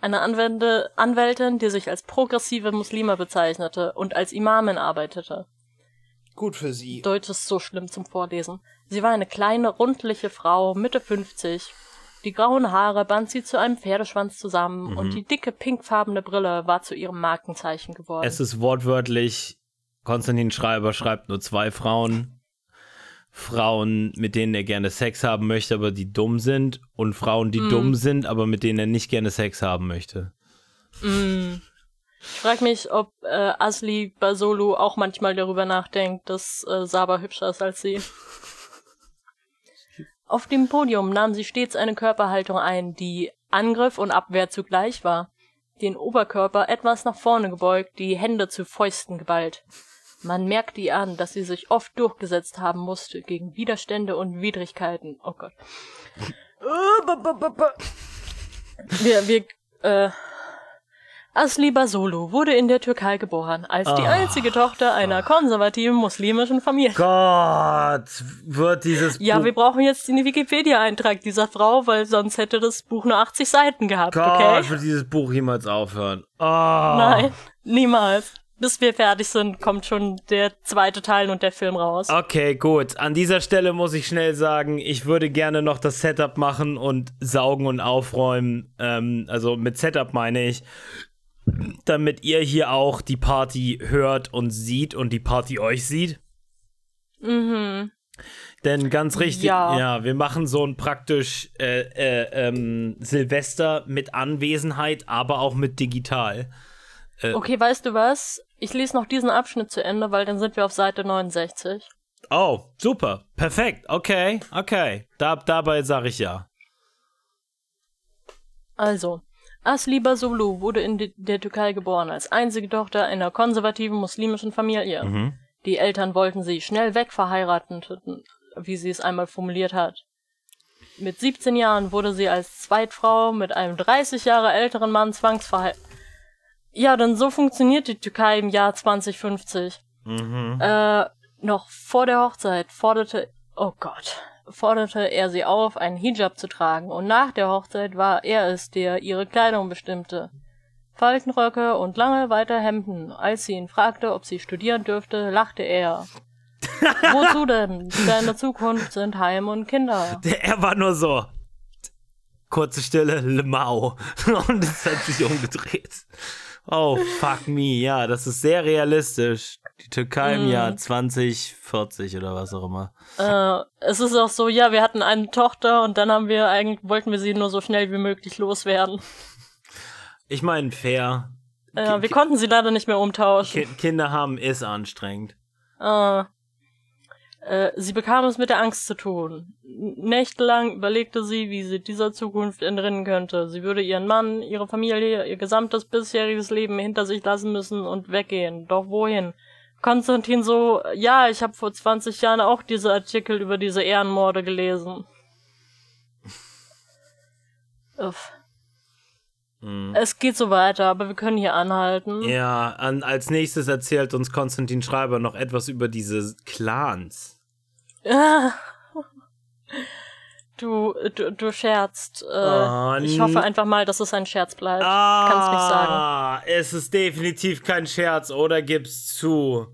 Eine Anwende, Anwältin, die sich als progressive Muslime bezeichnete und als Imamin arbeitete. Gut für sie. Deutsch ist so schlimm zum Vorlesen. Sie war eine kleine, rundliche Frau, Mitte 50. Die grauen Haare band sie zu einem Pferdeschwanz zusammen und die dicke pinkfarbene Brille war zu ihrem Markenzeichen geworden. Es ist wortwörtlich, Konstantin Schreiber schreibt nur zwei Frauen. Frauen, mit denen er gerne Sex haben möchte, aber die dumm sind. Und Frauen, Mm. die dumm sind, aber mit denen er nicht gerne Sex haben möchte. Ich frage mich, ob äh, Asli Basolu auch manchmal darüber nachdenkt, dass äh, Saba hübscher ist als sie. Auf dem Podium nahm sie stets eine Körperhaltung ein, die Angriff und Abwehr zugleich war. Den Oberkörper etwas nach vorne gebeugt, die Hände zu Fäusten geballt. Man merkte ihr an, dass sie sich oft durchgesetzt haben musste gegen Widerstände und Widrigkeiten. Oh Gott. <laughs> Wir, wir, äh, Asli Basolo wurde in der Türkei geboren, als die Ah. einzige Tochter einer konservativen muslimischen Familie. Gott, wird dieses Ja, Buch- wir brauchen jetzt den Wikipedia-Eintrag dieser Frau, weil sonst hätte das Buch nur 80 Seiten gehabt, Gott, okay? wird dieses Buch jemals aufhören? Oh. Nein, niemals. Bis wir fertig sind, kommt schon der zweite Teil und der Film raus. Okay, gut. An dieser Stelle muss ich schnell sagen, ich würde gerne noch das Setup machen und saugen und aufräumen. Ähm, also mit Setup meine ich, damit ihr hier auch die Party hört und sieht und die Party euch sieht. Mhm. Denn ganz richtig, Ja. ja, wir machen so ein praktisch äh, äh, ähm, Silvester mit Anwesenheit, aber auch mit digital. Okay, weißt du was? Ich lese noch diesen Abschnitt zu Ende, weil dann sind wir auf Seite 69. Oh, super, perfekt, okay, okay. Da, dabei sage ich ja. Also, Asliba Sulu wurde in de- der Türkei geboren als einzige Tochter einer konservativen muslimischen Familie. Mhm. Die Eltern wollten sie schnell wegverheiraten, wie sie es einmal formuliert hat. Mit 17 Jahren wurde sie als Zweitfrau mit einem 30 Jahre älteren Mann zwangsverheiratet. Ja, denn so funktioniert die Türkei im Jahr 2050. Mhm. Äh, noch vor der Hochzeit forderte, oh Gott, forderte er sie auf, einen Hijab zu tragen, und nach der Hochzeit war er es, der ihre Kleidung bestimmte. Faltenröcke und lange weite Hemden. Als sie ihn fragte, ob sie studieren dürfte, lachte er. <laughs> Wozu denn? Deine Zukunft sind Heim und Kinder. Er war nur so. Kurze Stille, Lemau. <laughs> Und es hat sich umgedreht. Oh, fuck me. Ja, das ist sehr realistisch. Die Türkei im Mm. Jahr 2040 oder was auch immer. Äh, es ist auch so, ja, wir hatten eine Tochter und dann haben wir eigentlich, wollten wir sie nur so schnell wie möglich loswerden. Ich meine, fair. Äh, wir konnten sie leider nicht mehr umtauschen. Ki Kinder haben ist anstrengend. Äh, äh, sie bekam es mit der Angst zu tun. Nächtelang überlegte sie, wie sie dieser Zukunft entrinnen könnte. Sie würde ihren Mann, ihre Familie, ihr gesamtes bisheriges Leben hinter sich lassen müssen und weggehen. Doch wohin? Konstantin so, ja, ich habe vor 20 Jahren auch diese Artikel über diese Ehrenmorde gelesen. Uff. Mhm. Es geht so weiter, aber wir können hier anhalten. Ja, an, als nächstes erzählt uns Konstantin Schreiber noch etwas über diese Clans. <laughs> Du, du, du scherzt. Äh, Oh, ich hoffe einfach mal, dass es ein Scherz bleibt. Kann's nicht sagen. Ah, es ist definitiv kein Scherz, oder gib's zu?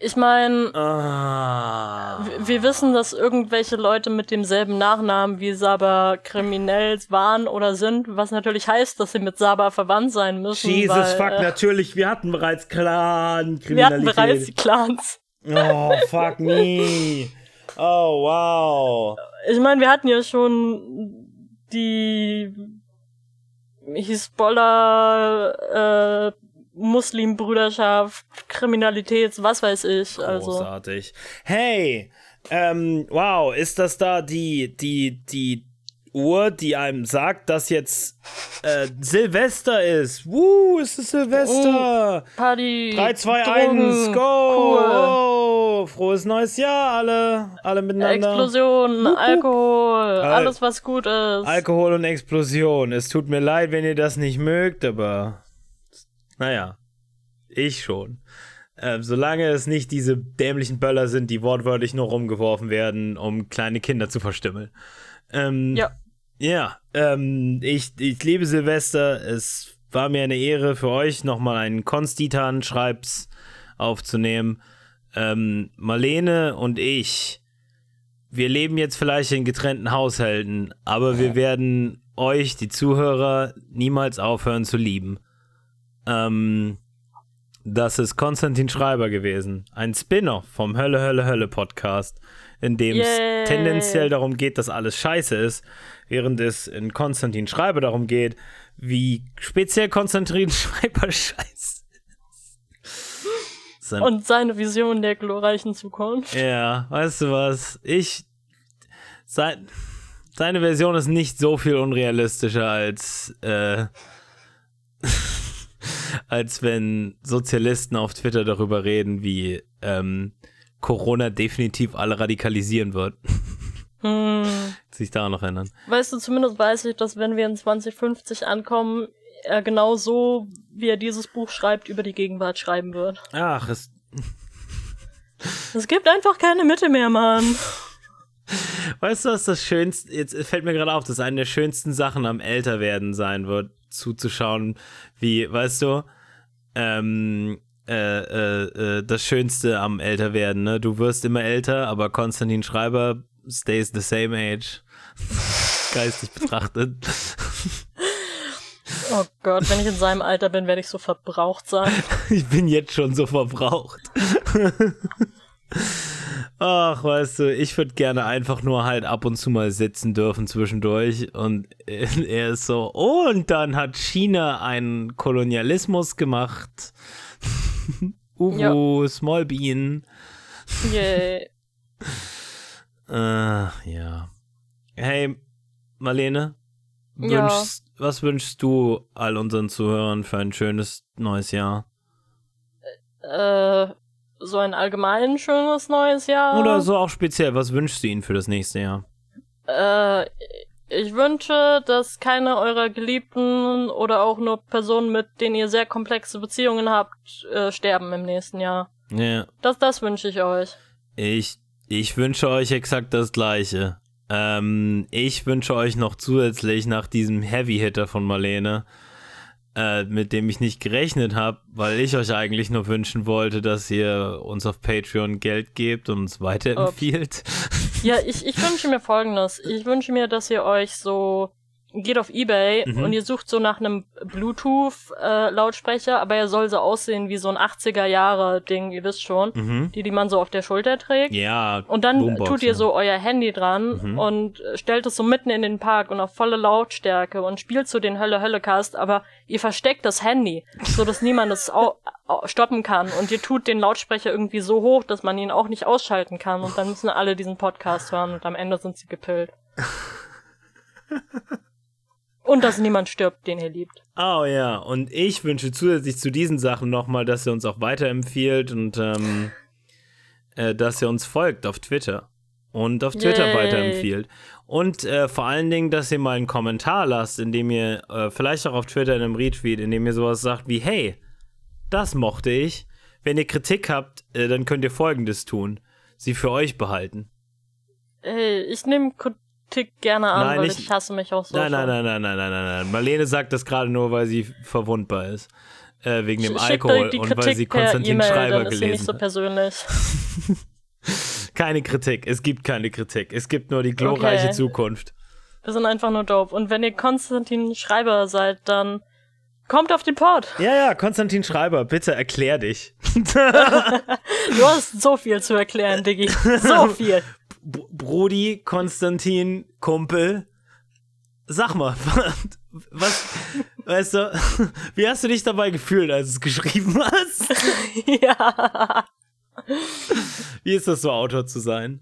Ich meine, Ah. wir wissen, dass irgendwelche Leute mit demselben Nachnamen wie Saba kriminell waren oder sind, was natürlich heißt, dass sie mit Saba verwandt sein müssen. Jesus weil, fuck, äh, natürlich, wir hatten bereits Clan Wir hatten bereits die. Clans. Oh, fuck me. Oh, wow. Ich meine, wir hatten ja schon die Hisbollah, äh, Muslimbrüderschaft, Kriminalität, was weiß ich. Also. Großartig. Hey, ähm, wow, ist das da die, die, die Uhr, die einem sagt, dass jetzt äh, Silvester ist? Wuh, ist es Silvester? Party. 3, 2, Drogen, 1, go! Cool. Oh, frohes neues Jahr, alle, alle miteinander. Explosion, Alkohol, Al- alles was gut ist. Alkohol und Explosion. Es tut mir leid, wenn ihr das nicht mögt, aber naja, ich schon. Ähm, solange es nicht diese dämlichen Böller sind, die wortwörtlich nur rumgeworfen werden, um kleine Kinder zu verstümmeln. Ähm, Ja. Ja, ähm, ich, ich liebe Silvester. Es war mir eine Ehre für euch, nochmal einen Konstitan-Schreibs aufzunehmen. Ähm, Marlene und ich, wir leben jetzt vielleicht in getrennten Haushalten, aber wir werden euch, die Zuhörer, niemals aufhören zu lieben. Ähm, das ist Konstantin Schreiber gewesen. Ein Spin-off vom Hölle, Hölle, Hölle Podcast, in dem es tendenziell darum geht, dass alles scheiße ist, während es in Konstantin Schreiber darum geht, wie speziell Konstantin <laughs> Schreiber scheiße ist. Sein Und seine Vision der glorreichen Zukunft. ja, weißt du was? Ich. Sein, seine Version ist nicht so viel unrealistischer als. Äh, <laughs> als wenn Sozialisten auf Twitter darüber reden, wie ähm, Corona definitiv alle radikalisieren wird. Hm. <laughs> Sich daran noch erinnern. Weißt du, zumindest weiß ich, dass wenn wir in 2050 ankommen, er genau so, wie er dieses Buch schreibt, über die Gegenwart schreiben wird. Ach, es, Es gibt einfach keine Mitte mehr, Mann. weißt du, was das Schönste, jetzt fällt mir gerade auf, dass eine der schönsten Sachen am Älterwerden sein wird, zuzuschauen, wie, weißt du, ähm, äh, äh, äh, das Schönste am Älterwerden. Ne? Du wirst immer älter, aber Konstantin Schreiber stays the same age. <laughs> Geistig betrachtet. <laughs> Oh Gott, wenn ich in seinem Alter bin, werde ich so verbraucht sein. <laughs> ich bin jetzt schon so verbraucht. Ach, weißt du, ich würde gerne einfach nur halt ab und zu mal sitzen dürfen zwischendurch. Und <laughs> er ist so, oh, und dann hat China einen Kolonialismus gemacht. <laughs> Uwu, ja. Small Bean. Yay. <laughs> äh, ja. Hey, Marlene, wünschst, ja. was wünschst du all unseren Zuhörern für ein schönes neues Jahr? Äh, so ein allgemein schönes neues Jahr. Oder so auch speziell, was wünschst du ihnen für das nächste Jahr? Äh, ich wünsche, dass keine eurer Geliebten oder auch nur Personen, mit denen ihr sehr komplexe Beziehungen habt, äh, sterben im nächsten Jahr. Ja. Das, das wünsche ich euch. Ich, ich wünsche euch exakt das Gleiche. Ähm, ich wünsche euch noch zusätzlich nach diesem Heavy Hitter von Marlene äh, mit dem ich nicht gerechnet habe, weil ich euch eigentlich nur wünschen wollte, dass ihr uns auf Patreon Geld gebt und uns weiterempfiehlt. Ja, ich, ich wünsche mir folgendes. Ich wünsche mir, dass ihr euch so geht auf Ebay mhm. und ihr sucht so nach einem Bluetooth-Lautsprecher, äh, aber er soll so aussehen wie so ein 80er-Jahre-Ding, ihr wisst schon, mhm. die, die man so auf der Schulter trägt. Ja. Und dann Boombox, tut ihr ja. so euer Handy dran mhm. und stellt es so mitten in den Park und auf volle Lautstärke und spielt so den Hölle-Hölle-Cast, aber ihr versteckt das Handy, so dass niemand es stoppen kann und ihr tut den Lautsprecher irgendwie so hoch, dass man ihn auch nicht ausschalten kann und dann müssen alle diesen Podcast hören und am Ende sind sie gepillt. <laughs> Und dass niemand stirbt, den ihr liebt. Oh ja, und ich wünsche zusätzlich zu diesen Sachen nochmal, dass ihr uns auch weiterempfiehlt und ähm, äh, dass ihr uns folgt auf Twitter und auf Twitter Yay. weiterempfiehlt. Und äh, vor allen Dingen, dass ihr mal einen Kommentar lasst, indem ihr, äh, vielleicht auch auf Twitter in einem Retweet, indem ihr sowas sagt wie, hey, das mochte ich. Wenn ihr Kritik habt, äh, dann könnt ihr folgendes tun. Sie für euch behalten. Hey, ich nehme Tick gerne an, nein, weil ich, ich hasse mich auch so. Nein, nein, nein, nein, nein, nein, nein, nein. Marlene sagt das gerade nur, weil sie verwundbar ist. Äh, wegen dem Schickt Alkohol und weil sie Konstantin e Schreiber gelesen hat. nicht so persönlich. <laughs> keine Kritik. Es gibt keine Kritik. Es gibt nur die glorreiche okay. Zukunft. Wir sind einfach nur dope. Und wenn ihr Konstantin Schreiber seid, dann kommt auf den Pod. Ja, ja, Konstantin Schreiber, bitte erklär dich. <laughs> du hast so viel zu erklären, Diggi. So <laughs> viel. Brody, Konstantin, Kumpel, sag mal, <laughs> was, weißt du, <laughs> wie hast du dich dabei gefühlt, als du es geschrieben hast? <laughs> ja. Wie ist das so, Autor zu sein?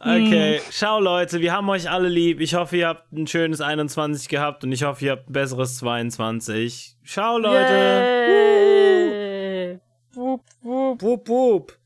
Okay, hm. schau Leute, wir haben euch alle lieb. Ich hoffe, ihr habt ein schönes 21 gehabt und ich hoffe, ihr habt ein besseres 22. Ciao Leute. Yay. Wup, wup. Wup, wup.